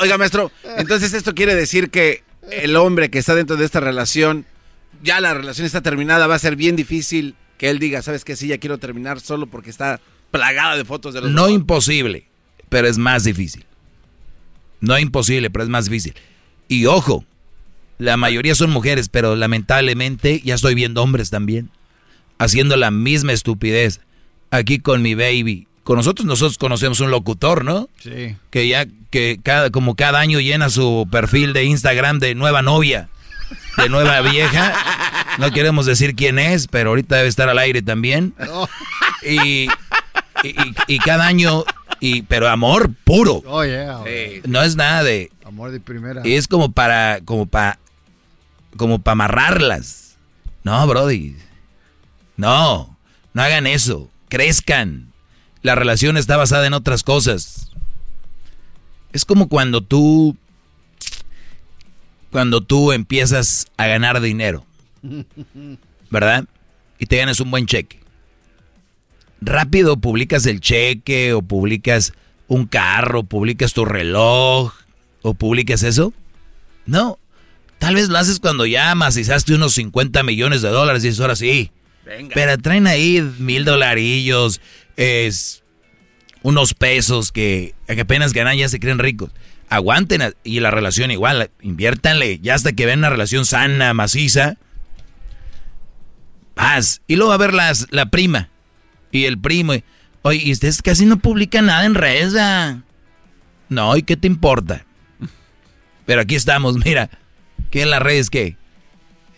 S2: Oiga, maestro, entonces esto quiere decir que el hombre que está dentro de esta relación ya la relación está terminada, va a ser bien difícil que él diga, ¿sabes qué? Sí, ya quiero terminar solo porque está plagada de fotos de los
S3: No imposible, pero es más difícil. No imposible, pero es más difícil. Y ojo, la mayoría son mujeres, pero lamentablemente ya estoy viendo hombres también haciendo la misma estupidez. Aquí con mi baby. Con nosotros nosotros conocemos un locutor, ¿no?
S18: Sí.
S3: Que ya que cada como cada año llena su perfil de Instagram de nueva novia, de nueva vieja. No queremos decir quién es, pero ahorita debe estar al aire también. Y, y, y cada año y pero amor puro.
S18: Oh, yeah.
S3: No es nada de
S18: Amor de primera.
S3: y es como para como para como para amarrarlas. No, brody. No, no hagan eso. Crezcan. La relación está basada en otras cosas. Es como cuando tú cuando tú empiezas a ganar dinero, ¿verdad? Y te ganas un buen cheque. Rápido publicas el cheque o publicas un carro, publicas tu reloj o publicas eso. No, tal vez lo haces cuando ya macizaste unos 50 millones de dólares y dices, ahora sí. Pero traen ahí mil dolarillos, es unos pesos que, que apenas ganan ya se creen ricos. Aguanten a- y la relación igual, inviértanle, ya hasta que ven una relación sana, maciza. Paz. Y luego va a ver las, la prima y el primo. y, Oye, y ustedes casi no publican nada en redes. ah?". No, ¿y qué te importa? Pero aquí estamos, mira. ¿Qué en las redes qué?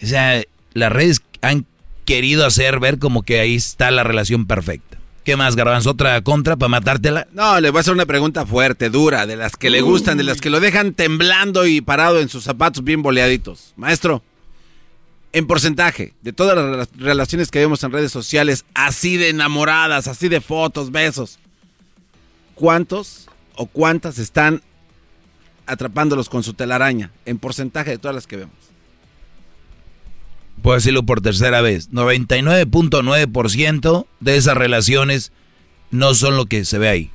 S3: O sea, las redes han querido hacer ver como que ahí está la relación perfecta. ¿Qué más, Garbanzo? ¿Otra contra para matártela?
S2: No, le voy a hacer una pregunta fuerte, dura, de las que le gustan, de las que lo dejan temblando y parado en sus zapatos bien boleaditos. Maestro, en porcentaje de todas las rela- relaciones que vemos en redes sociales, así de enamoradas, así de fotos, besos, ¿cuántos o cuántas están atrapándolos con su telaraña? En porcentaje de todas las que vemos.
S3: Puedo decirlo por tercera vez. 99.9% de esas relaciones no son lo que se ve ahí.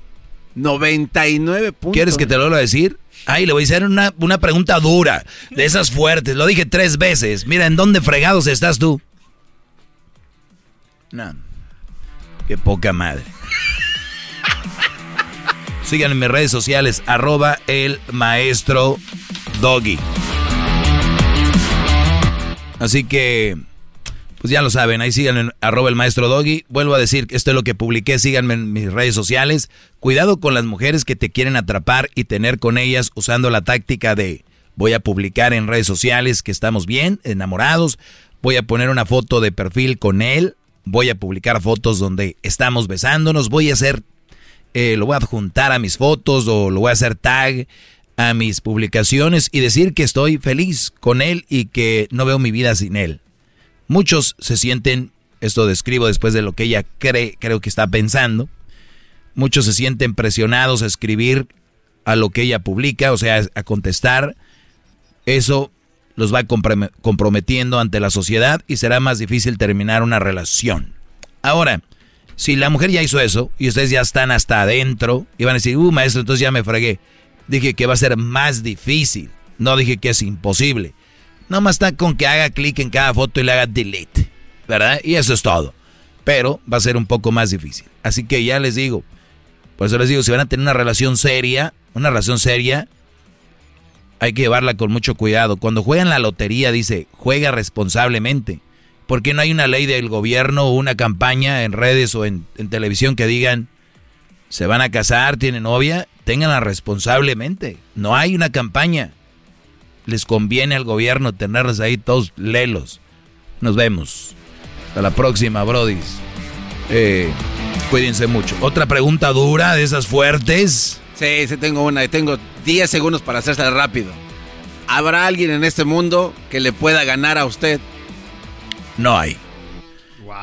S2: 99 puntos.
S3: ¿Quieres que te lo vuelva a decir? Ay, le voy a hacer una, una pregunta dura, de esas fuertes. Lo dije tres veces. Mira, ¿en dónde fregados estás tú? No. Qué poca madre. Sigan en mis redes sociales, arroba el maestro Doggy. Así que, pues ya lo saben, ahí sigan en arroba el maestro Doggy. Vuelvo a decir, esto es lo que publiqué, síganme en mis redes sociales. Cuidado con las mujeres que te quieren atrapar y tener con ellas usando la táctica de voy a publicar en redes sociales que estamos bien, enamorados, voy a poner una foto de perfil con él, voy a publicar fotos donde estamos besándonos, voy a hacer, eh, lo voy a adjuntar a mis fotos o lo voy a hacer tag a mis publicaciones y decir que estoy feliz con él y que no veo mi vida sin él. Muchos se sienten, esto describo después de lo que ella cree, creo que está pensando, muchos se sienten presionados a escribir a lo que ella publica, o sea, a contestar. Eso los va comprom- comprometiendo ante la sociedad y será más difícil terminar una relación. Ahora, si la mujer ya hizo eso y ustedes ya están hasta adentro y van a decir, uh, maestro, entonces ya me fregué. Dije que va a ser más difícil. No dije que es imposible. Nomás está con que haga clic en cada foto y le haga delete. ¿Verdad? Y eso es todo. Pero va a ser un poco más difícil. Así que ya les digo. Por eso les digo, si van a tener una relación seria, una relación seria, hay que llevarla con mucho cuidado. Cuando juegan la lotería, dice, juega responsablemente. ¿Por qué no hay una ley del gobierno o una campaña en redes o en, televisión que digan, se van a casar, tienen novia, ténganla responsablemente? No hay una campaña. Les conviene al gobierno tenerlos ahí todos lelos. Nos vemos. Hasta la próxima, brodis. Eh, cuídense mucho. Otra pregunta dura de esas fuertes.
S2: Sí, sí tengo una y tengo 10 segundos para hacerse rápido. ¿Habrá alguien en este mundo que le pueda ganar a usted?
S3: No hay.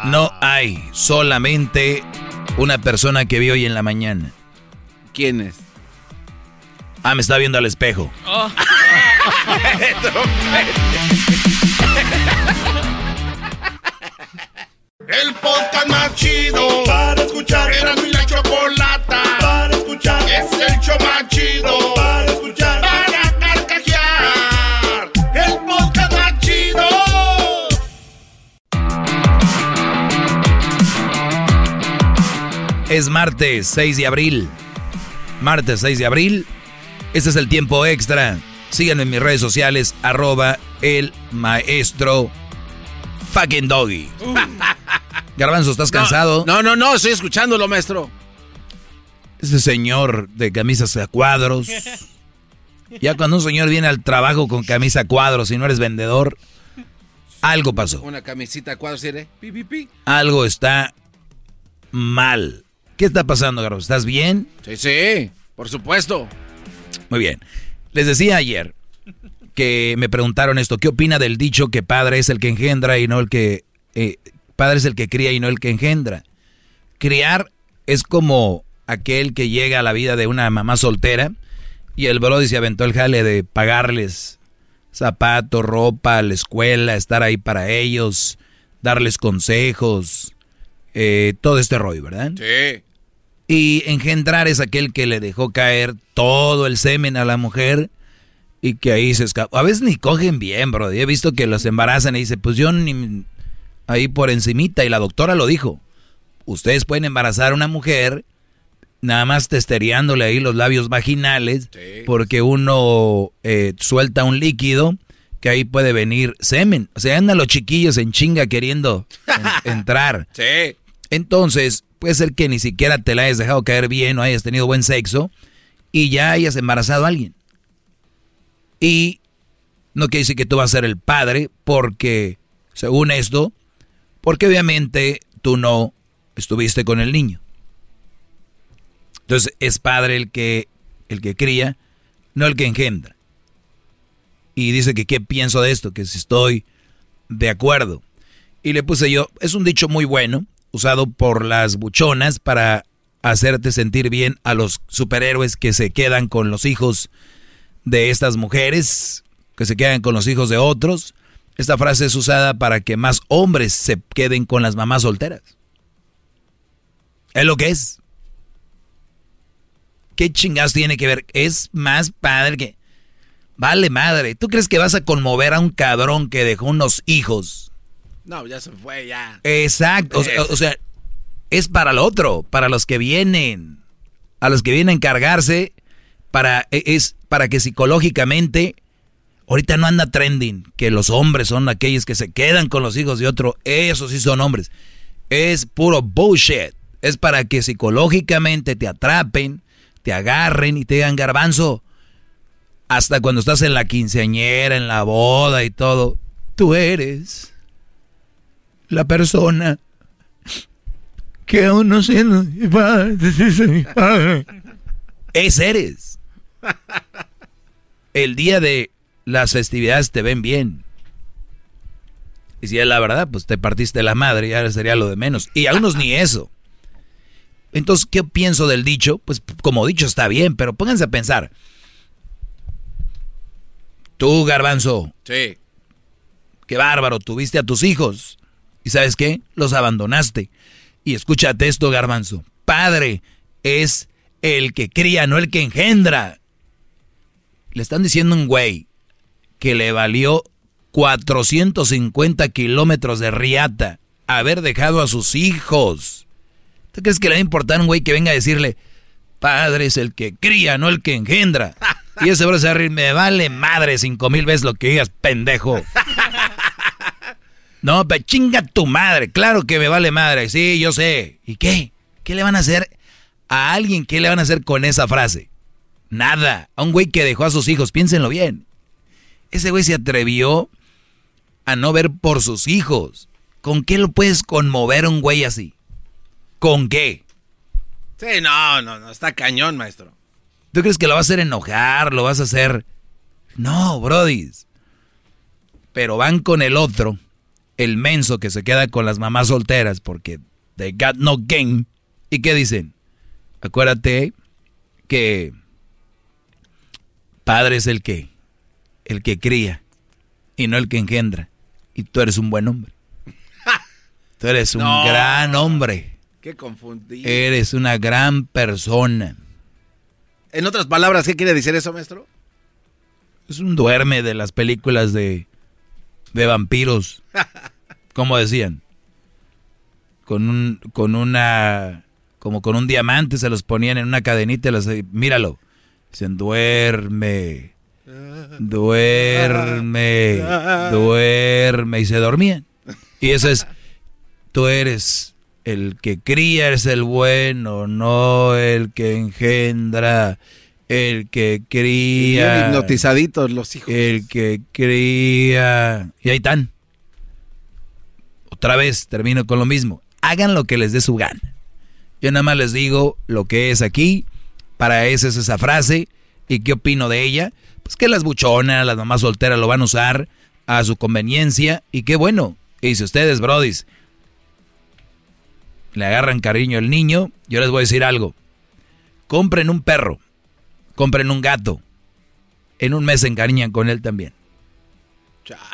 S3: No hay. Solamente una persona que vi hoy en la mañana.
S2: ¿Quién es?
S3: Ah, me está viendo al espejo.
S9: El podcast
S3: martes 6 de abril. Martes 6 de abril. Este es el tiempo extra. Síganme en mis redes sociales, arroba el maestro fucking doggy. Garbanzo, ¿estás cansado?
S2: No, no, no, estoy escuchándolo, maestro.
S3: Ese señor de camisas a cuadros. Ya cuando un señor viene al trabajo con camisa a cuadros y no eres vendedor, algo pasó.
S2: Una camisita a cuadros, ¿sí? Pi, pi, pi.
S3: Algo está mal. ¿Qué está pasando, Garbanzo? ¿Estás bien?
S2: Sí, sí, por supuesto.
S3: Muy bien. Les decía ayer que me preguntaron esto, ¿qué opina del dicho que padre es el que engendra y no el que... eh, padre es el que cría y no el que engendra? Criar es como aquel que llega a la vida de una mamá soltera y el brody se aventó el jale de pagarles zapatos, ropa, la escuela, estar ahí para ellos, darles consejos, eh, todo este rollo, ¿verdad?
S2: Sí.
S3: Y engendrar es aquel que le dejó caer todo el semen a la mujer y que ahí se escapa. A veces ni cogen bien, bro. He visto que los embarazan y dice, pues yo ni ahí por encimita y la doctora lo dijo. Ustedes pueden embarazar a una mujer nada más testereándole ahí los labios vaginales porque uno eh, suelta un líquido que ahí puede venir semen. O sea, andan los chiquillos en chinga queriendo en- entrar.
S2: Sí.
S3: Entonces, puede ser que ni siquiera te la hayas dejado caer bien o hayas tenido buen sexo y ya hayas embarazado a alguien. Y no quiere decir que tú vas a ser el padre porque, según esto, porque obviamente tú no estuviste con el niño. Entonces, es padre el que, el que cría, no el que engendra. Y dice que qué pienso de esto, que si estoy de acuerdo. Y le puse yo, es un dicho muy bueno, usado por las buchonas para hacerte sentir bien a los superhéroes que se quedan con los hijos de estas mujeres, que se quedan con los hijos de otros. Esta frase es usada para que más hombres se queden con las mamás solteras. Es lo que es. ¿Qué chingados tiene que ver? Es más padre que... Vale madre, ¿tú crees que vas a conmover a un cabrón que dejó unos hijos?
S2: No, ya se fue, ya.
S3: Exacto, o sea, es para el otro, para los que vienen, a los que vienen a encargarse, para, e- es para que psicológicamente, ahorita no anda trending, que los hombres son aquellos que se quedan con los hijos de otro, esos sí son hombres. Es puro bullshit, es para que psicológicamente te atrapen, te agarren y te digan garbanzo, hasta cuando estás en la quinceañera, en la boda y todo, tú eres la persona que aún no siendo mi padre, te dice mi padre. Es eres. El día de las festividades te ven bien. Y si es la verdad, pues te partiste la madre y ahora sería lo de menos. Y a unos ni eso. Entonces, ¿qué pienso del dicho? Pues como dicho está bien, pero pónganse a pensar. Tú, garbanzo,
S2: Sí.
S3: qué bárbaro, tuviste a tus hijos. ¿Y sabes qué? Los abandonaste. Y escúchate esto, garbanzo. Padre es el que cría, no el que engendra. Le están diciendo a un güey que le valió 450 kilómetros de riata haber dejado a sus hijos. ¿Tú crees que le va a importar un güey que venga a decirle, padre es el que cría, no el que engendra? Y ese bro se va a reír, me vale madre cinco mil veces lo que digas, pendejo. No, pero chinga tu madre, claro que me vale madre, sí, yo sé. ¿Y qué? ¿Qué le van a hacer a alguien? ¿Qué le van a hacer con esa frase? Nada. A un güey que dejó a sus hijos, piénsenlo bien. Ese güey se atrevió a no ver por sus hijos. ¿Con qué lo puedes conmover a un güey así? ¿Con qué?
S2: Sí, no, no, no, está cañón, maestro.
S3: ¿Tú crees que lo vas a hacer enojar? ¿Lo vas a hacer...? No, brodis. Pero van con el otro, el menso que se queda con las mamás solteras porque they got no game. ¿Y qué dicen? Acuérdate que padre es el que, el que cría y no el que engendra. Y tú eres un buen hombre. Tú eres un
S2: No.
S3: gran hombre.
S2: Qué confundido.
S3: Eres una gran persona.
S2: En otras palabras, ¿qué quiere decir eso, maestro?
S3: Es un duerme de las películas de, de vampiros. como decían. Con un, con una, como con un diamante, se los ponían en una cadenita y los, míralo. Dicen, duerme, duerme, duerme. Y se dormían. Y eso es, tú eres el que cría, eres el bueno, no el que engendra, el que cría.
S2: hipnotizaditos los hijos.
S3: El que cría. Y ahí están. Otra vez termino con lo mismo. Hagan lo que les dé su gana. Yo nada más les digo lo que es aquí. Para eso es esa frase. ¿Y qué opino de ella? Pues que las buchonas, las mamás solteras lo van a usar a su conveniencia. Y qué bueno. Y si ustedes, brodis, le agarran cariño al niño, yo les voy a decir algo. Compren un perro, compren un gato. En un mes se encariñan con él también.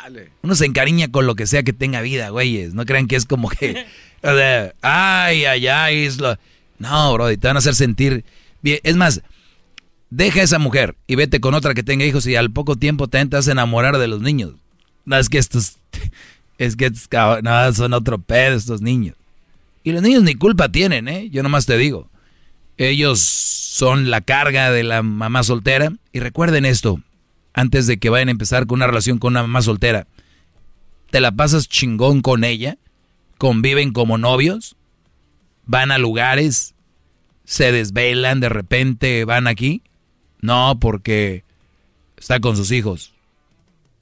S2: Chale.
S3: Uno se encariña con lo que sea que tenga vida, güeyes. No crean que es como que, o sea, ay, ay, ay, es lo... No, bro, te van a hacer sentir bien. Es más, deja a esa mujer y vete con otra que tenga hijos y al poco tiempo te vas a enamorar de los niños. No, es que estos, es que estos, no, son otro pedo estos niños. Y los niños ni culpa tienen, ¿eh? Yo nomás te digo. Ellos son la carga de la mamá soltera. Y recuerden esto, antes de que vayan a empezar con una relación con una mamá soltera. Te la pasas chingón con ella, conviven como novios, van a lugares, se desvelan, de repente van aquí. No, porque está con sus hijos.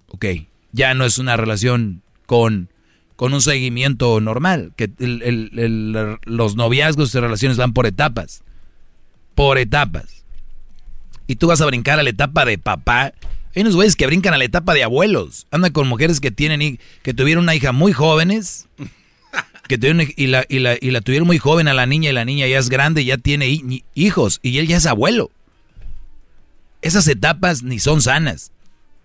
S3: Ok, ya no es una relación con con un seguimiento normal, que los noviazgos y relaciones van por etapas, por etapas. Y tú vas a brincar a la etapa de papá. Hay unos güeyes que brincan a la etapa de abuelos. Andan con mujeres que tienen que tuvieron una hija muy jóvenes, que tuvieron, y, la, y, la, y la tuvieron muy joven a la niña y la niña ya es grande, ya tiene hijos y él ya es abuelo. Esas etapas ni son sanas.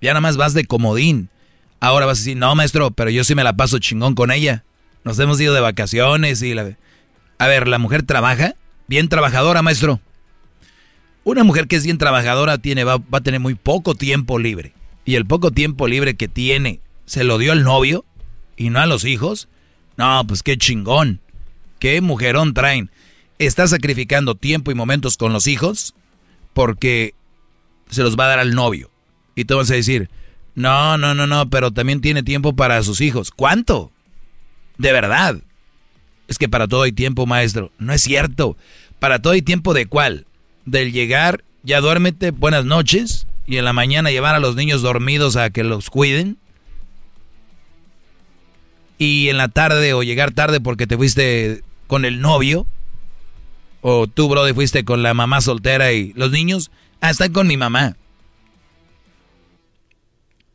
S3: Ya nada más vas de comodín. Ahora vas a decir, no, maestro, pero yo sí me la paso chingón con ella. Nos hemos ido de vacaciones y la... A ver, ¿la mujer trabaja? Bien trabajadora, maestro. Una mujer que es bien trabajadora tiene, va, va a tener muy poco tiempo libre. Y el poco tiempo libre que tiene, ¿se lo dio al novio y no a los hijos? No, pues qué chingón. Qué mujerón traen. Está sacrificando tiempo y momentos con los hijos porque se los va a dar al novio. Y tú vas a decir, no, no, no, no, pero también tiene tiempo para sus hijos. ¿Cuánto? De verdad. Es que para todo hay tiempo, maestro. No es cierto. Para todo hay tiempo de cuál? Del llegar, ya duérmete, buenas noches, y en la mañana llevar a los niños dormidos a que los cuiden. Y en la tarde o llegar tarde porque te fuiste con el novio. O tú, brother, fuiste con la mamá soltera y los niños, ah, están con mi mamá.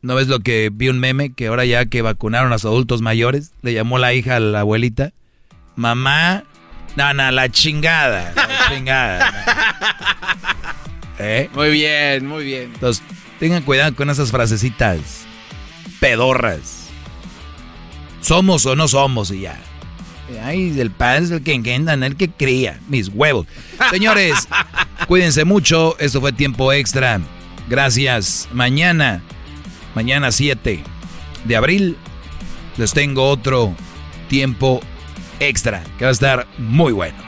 S3: ¿No ves lo que vi un meme que ahora ya que vacunaron a los adultos mayores, le llamó la hija a la abuelita? Mamá, no, la chingada, chingada.
S2: ¿Eh? Muy bien, muy bien.
S3: Entonces, tengan cuidado con esas frasecitas pedorras. Somos o no somos y ya. Ay, el padre es el que engendan, el que cría. Mis huevos. Señores, cuídense mucho. Esto fue tiempo extra. Gracias. Mañana mañana 7 de abril, les tengo otro tiempo extra que va a estar muy bueno.